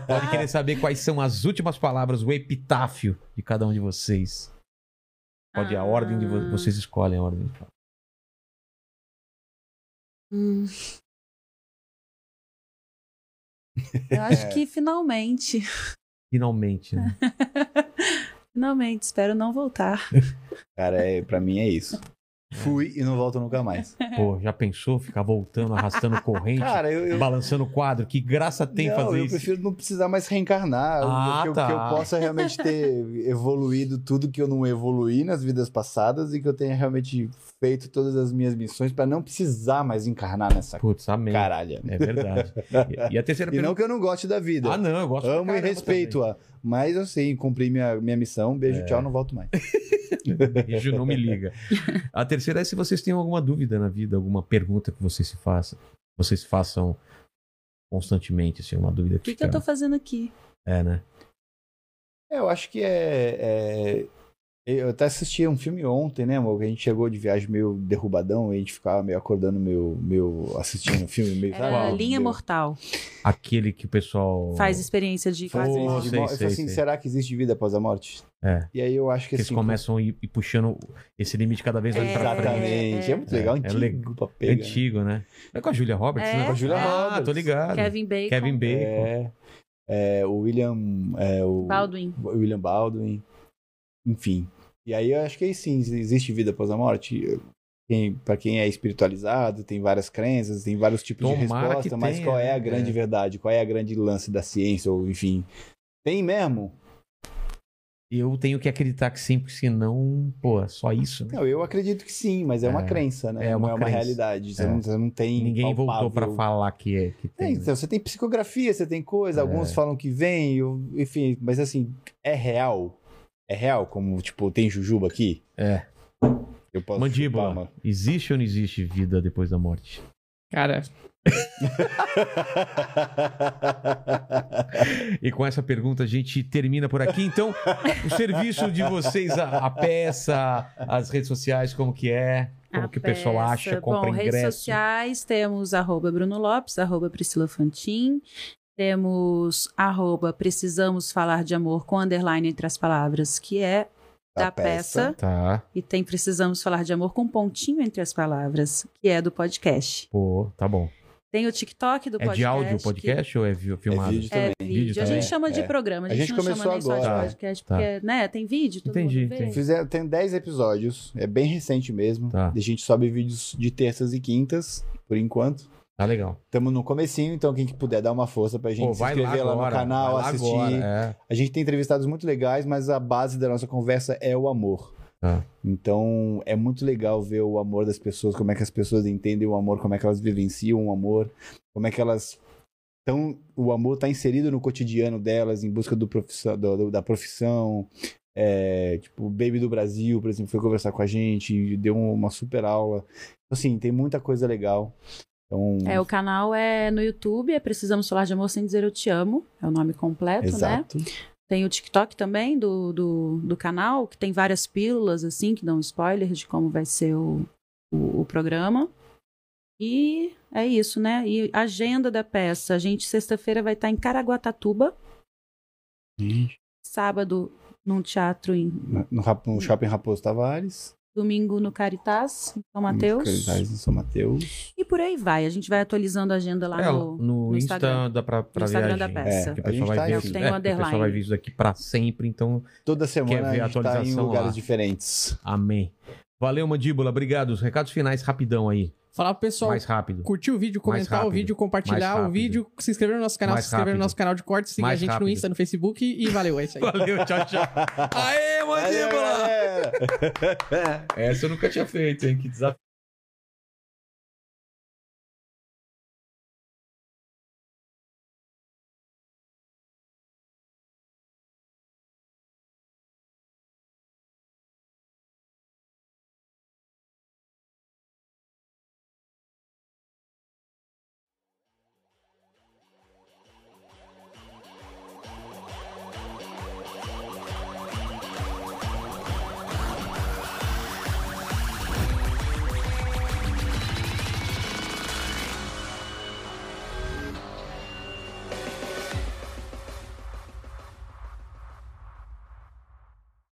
[SPEAKER 1] pode querer saber quais são as últimas palavras, o epitáfio de cada um de vocês. Pode a ordem de vo-
[SPEAKER 3] Ah.
[SPEAKER 1] vocês escolhem a ordem.
[SPEAKER 3] Hum. Eu acho que finalmente.
[SPEAKER 1] Finalmente, né?
[SPEAKER 3] finalmente, espero não voltar.
[SPEAKER 4] Cara, é, pra mim é isso. Fui e não volto nunca mais.
[SPEAKER 1] Pô, já pensou ficar voltando, arrastando corrente,
[SPEAKER 4] Cara, eu, eu,
[SPEAKER 1] balançando o quadro? Que graça tem
[SPEAKER 4] não,
[SPEAKER 1] fazer
[SPEAKER 4] eu
[SPEAKER 1] isso?
[SPEAKER 4] prefiro não precisar mais reencarnar.
[SPEAKER 1] Ah,
[SPEAKER 4] que, eu,
[SPEAKER 1] tá.
[SPEAKER 4] que eu possa realmente ter evoluído tudo que eu não evoluí nas vidas passadas e que eu tenha realmente feito todas as minhas missões pra não precisar mais encarnar nessa
[SPEAKER 1] Putz, amém.
[SPEAKER 4] caralha.
[SPEAKER 1] É verdade. E, e a terceira
[SPEAKER 4] E não
[SPEAKER 1] pergunta.
[SPEAKER 4] que eu não goste da vida.
[SPEAKER 1] Ah, não, eu gosto
[SPEAKER 4] Amo e respeito-a. Mas eu sei, cumpri minha, minha missão. Beijo,
[SPEAKER 1] É.
[SPEAKER 4] tchau, não volto mais.
[SPEAKER 1] Beijo, não me liga. A terceira é se vocês têm alguma dúvida na vida, alguma pergunta que vocês se façam, vocês façam constantemente, assim, uma dúvida
[SPEAKER 3] O
[SPEAKER 1] que,
[SPEAKER 3] que, que eu tô fazendo aqui?
[SPEAKER 1] É, né?
[SPEAKER 4] É, eu acho que é, é- Eu até assisti um filme ontem, né, amor? Que a gente chegou de viagem meio derrubadão e a gente ficava meio acordando, meio, meio assistindo o filme, meio.
[SPEAKER 3] Era
[SPEAKER 4] sabe?
[SPEAKER 3] Linha
[SPEAKER 4] Meio-
[SPEAKER 3] Mortal.
[SPEAKER 1] Aquele que o pessoal.
[SPEAKER 3] Faz experiência de
[SPEAKER 4] Faz isso de
[SPEAKER 1] sei, sei,
[SPEAKER 4] assim,
[SPEAKER 1] sei.
[SPEAKER 4] será que existe vida após a morte?
[SPEAKER 1] É.
[SPEAKER 4] E aí eu acho que
[SPEAKER 1] Que eles
[SPEAKER 4] assim.
[SPEAKER 1] começam a ir, ir puxando esse limite cada vez mais
[SPEAKER 3] É,
[SPEAKER 1] pra frente.
[SPEAKER 4] Exatamente. É, muito
[SPEAKER 1] É,
[SPEAKER 4] legal.
[SPEAKER 1] é
[SPEAKER 4] Antigo
[SPEAKER 1] legal.
[SPEAKER 4] pra
[SPEAKER 1] É
[SPEAKER 4] pegar.
[SPEAKER 1] antigo, né? É com a Julia Roberts,
[SPEAKER 3] É,
[SPEAKER 1] né?
[SPEAKER 4] Com a Julia
[SPEAKER 1] Ah,
[SPEAKER 4] Roberts.
[SPEAKER 1] tô ligado.
[SPEAKER 3] Kevin Bacon.
[SPEAKER 1] Kevin Bacon.
[SPEAKER 4] É, é, o William. É, o
[SPEAKER 3] Baldwin.
[SPEAKER 4] o William Baldwin. Enfim. E aí eu acho que aí sim, existe vida após a morte. Quem, para quem é espiritualizado, tem várias crenças, tem vários tipos de
[SPEAKER 1] Tomara
[SPEAKER 4] resposta,
[SPEAKER 1] que
[SPEAKER 4] mas
[SPEAKER 1] tenha,
[SPEAKER 4] qual é a
[SPEAKER 1] né?
[SPEAKER 4] grande
[SPEAKER 1] É.
[SPEAKER 4] verdade? Qual é a grande lance da ciência? Ou enfim. Tem mesmo?
[SPEAKER 1] Eu tenho que acreditar que sim, porque senão, pô, é só isso, né?
[SPEAKER 4] Não, eu acredito que sim, mas é, uma
[SPEAKER 1] É.
[SPEAKER 4] crença, né?
[SPEAKER 1] É uma
[SPEAKER 4] não é uma
[SPEAKER 1] crença.
[SPEAKER 4] realidade. Você,
[SPEAKER 1] É.
[SPEAKER 4] não, você não tem.
[SPEAKER 1] Ninguém voltou pra
[SPEAKER 4] palpável-
[SPEAKER 1] falar que, é, que
[SPEAKER 4] É,
[SPEAKER 1] tem. né?
[SPEAKER 4] então, você tem psicografia, você tem coisa,
[SPEAKER 1] É.
[SPEAKER 4] alguns falam que vem, eu- enfim, mas assim, é real? É real? Como, tipo, tem jujuba aqui?
[SPEAKER 1] É.
[SPEAKER 4] Eu posso
[SPEAKER 1] Mandíbula,
[SPEAKER 4] chupar uma-
[SPEAKER 1] existe ou não existe vida depois da morte?
[SPEAKER 2] Cara,
[SPEAKER 1] E com essa pergunta a gente termina por aqui. Então, o serviço de vocês, a, a peça, as redes sociais, como que é? Como
[SPEAKER 3] A
[SPEAKER 1] que o pessoal
[SPEAKER 3] peça.
[SPEAKER 1] acha, compra
[SPEAKER 3] Bom, redes
[SPEAKER 1] ingresso?
[SPEAKER 3] sociais temos arroba Bruno Lopes, arroba Priscila Fantin. Temos arroba Precisamos Falar de Amor com underline entre as palavras, que é da,
[SPEAKER 4] Da
[SPEAKER 3] peça.
[SPEAKER 4] peça.
[SPEAKER 1] Tá.
[SPEAKER 3] E tem Precisamos Falar de Amor com pontinho entre as palavras, que é do podcast.
[SPEAKER 1] Pô, tá bom.
[SPEAKER 3] Tem o TikTok do
[SPEAKER 1] É
[SPEAKER 3] podcast.
[SPEAKER 1] de áudio o
[SPEAKER 3] que-
[SPEAKER 1] podcast ou é vi- filmado?
[SPEAKER 4] vídeo
[SPEAKER 3] É
[SPEAKER 4] também.
[SPEAKER 3] vídeo.
[SPEAKER 1] Vídeo
[SPEAKER 3] a gente chama de
[SPEAKER 4] É.
[SPEAKER 3] programa. A
[SPEAKER 4] A
[SPEAKER 3] gente,
[SPEAKER 4] gente
[SPEAKER 3] não
[SPEAKER 4] começou
[SPEAKER 3] chama nem só de
[SPEAKER 4] agora.
[SPEAKER 3] podcast,
[SPEAKER 1] Tá.
[SPEAKER 3] porque, né, tem vídeo, todo
[SPEAKER 1] Entendi,
[SPEAKER 3] mundo.
[SPEAKER 4] Fizer, tem 10 episódios, é bem recente mesmo.
[SPEAKER 1] Tá.
[SPEAKER 4] A gente sobe vídeos de terças e quintas, por enquanto.
[SPEAKER 1] Tá legal.
[SPEAKER 4] Estamos no comecinho, então quem que puder dar uma força pra gente
[SPEAKER 1] Pô,
[SPEAKER 4] se
[SPEAKER 1] vai lá
[SPEAKER 4] inscrever lá,
[SPEAKER 1] agora.
[SPEAKER 4] no canal,
[SPEAKER 1] lá
[SPEAKER 4] assistir.
[SPEAKER 1] agora,
[SPEAKER 4] A gente tem entrevistados muito legais, mas a base da nossa conversa é o amor.
[SPEAKER 1] Tá.
[SPEAKER 4] Então é muito legal ver o amor das pessoas, como é que as pessoas entendem o amor, como é que elas vivenciam o amor, como é que elas estão. O amor está inserido no cotidiano delas em busca do profissão, do- da profissão. É, tipo, o Baby do Brasil, por exemplo, foi conversar com a gente e deu uma super aula. Assim, tem muita coisa legal. Então,
[SPEAKER 3] É, o canal é no YouTube, é Precisamos Falar de Amor Sem Dizer Eu Te Amo, é o nome completo, né?
[SPEAKER 4] exato.
[SPEAKER 3] Tem o TikTok também do, do, do canal, que tem várias pílulas, assim, que dão spoiler de como vai ser o, o, o programa. E é isso, né? E a agenda da peça. A gente, sexta-feira, vai estar em Caraguatatuba, sábado, num teatro em
[SPEAKER 4] No, Rap- no Shopping Raposo Tavares.
[SPEAKER 3] Domingo no Caritas, em São Mateus.
[SPEAKER 4] Caritas em São Mateus.
[SPEAKER 3] E por aí vai. A gente vai atualizando a agenda lá
[SPEAKER 1] É,
[SPEAKER 3] no,
[SPEAKER 1] no,
[SPEAKER 3] no
[SPEAKER 1] Insta
[SPEAKER 3] Instagram.
[SPEAKER 1] dá pra, pra
[SPEAKER 3] no
[SPEAKER 1] ver a
[SPEAKER 3] Instagram da
[SPEAKER 1] agenda.
[SPEAKER 3] peça.
[SPEAKER 4] É,
[SPEAKER 1] Que o
[SPEAKER 4] A gente
[SPEAKER 1] pessoal vai
[SPEAKER 4] tá
[SPEAKER 1] ver.
[SPEAKER 3] Tem
[SPEAKER 1] é,
[SPEAKER 3] o
[SPEAKER 1] porque o pessoal
[SPEAKER 3] underline.
[SPEAKER 1] vai ver isso daqui pra sempre, então
[SPEAKER 4] Toda semana
[SPEAKER 1] ver a
[SPEAKER 4] a gente tá em lugares
[SPEAKER 1] lá.
[SPEAKER 4] diferentes.
[SPEAKER 1] amém. Valeu, Mandíbula, obrigado. Os recados finais rapidão aí,
[SPEAKER 2] Falar pro pessoal
[SPEAKER 1] mais rápido.
[SPEAKER 2] curtir o vídeo, comentar o vídeo, compartilhar o vídeo, se inscrever no nosso canal,
[SPEAKER 1] Mais
[SPEAKER 2] se inscrever
[SPEAKER 1] rápido.
[SPEAKER 2] no nosso canal de cortes, seguir
[SPEAKER 1] Mais
[SPEAKER 2] a gente
[SPEAKER 1] rápido.
[SPEAKER 2] no Insta, no Facebook e valeu, é isso aí.
[SPEAKER 1] Valeu, tchau, tchau. Aê, Mandíbula! Essa eu nunca tinha feito, hein? Que desafio.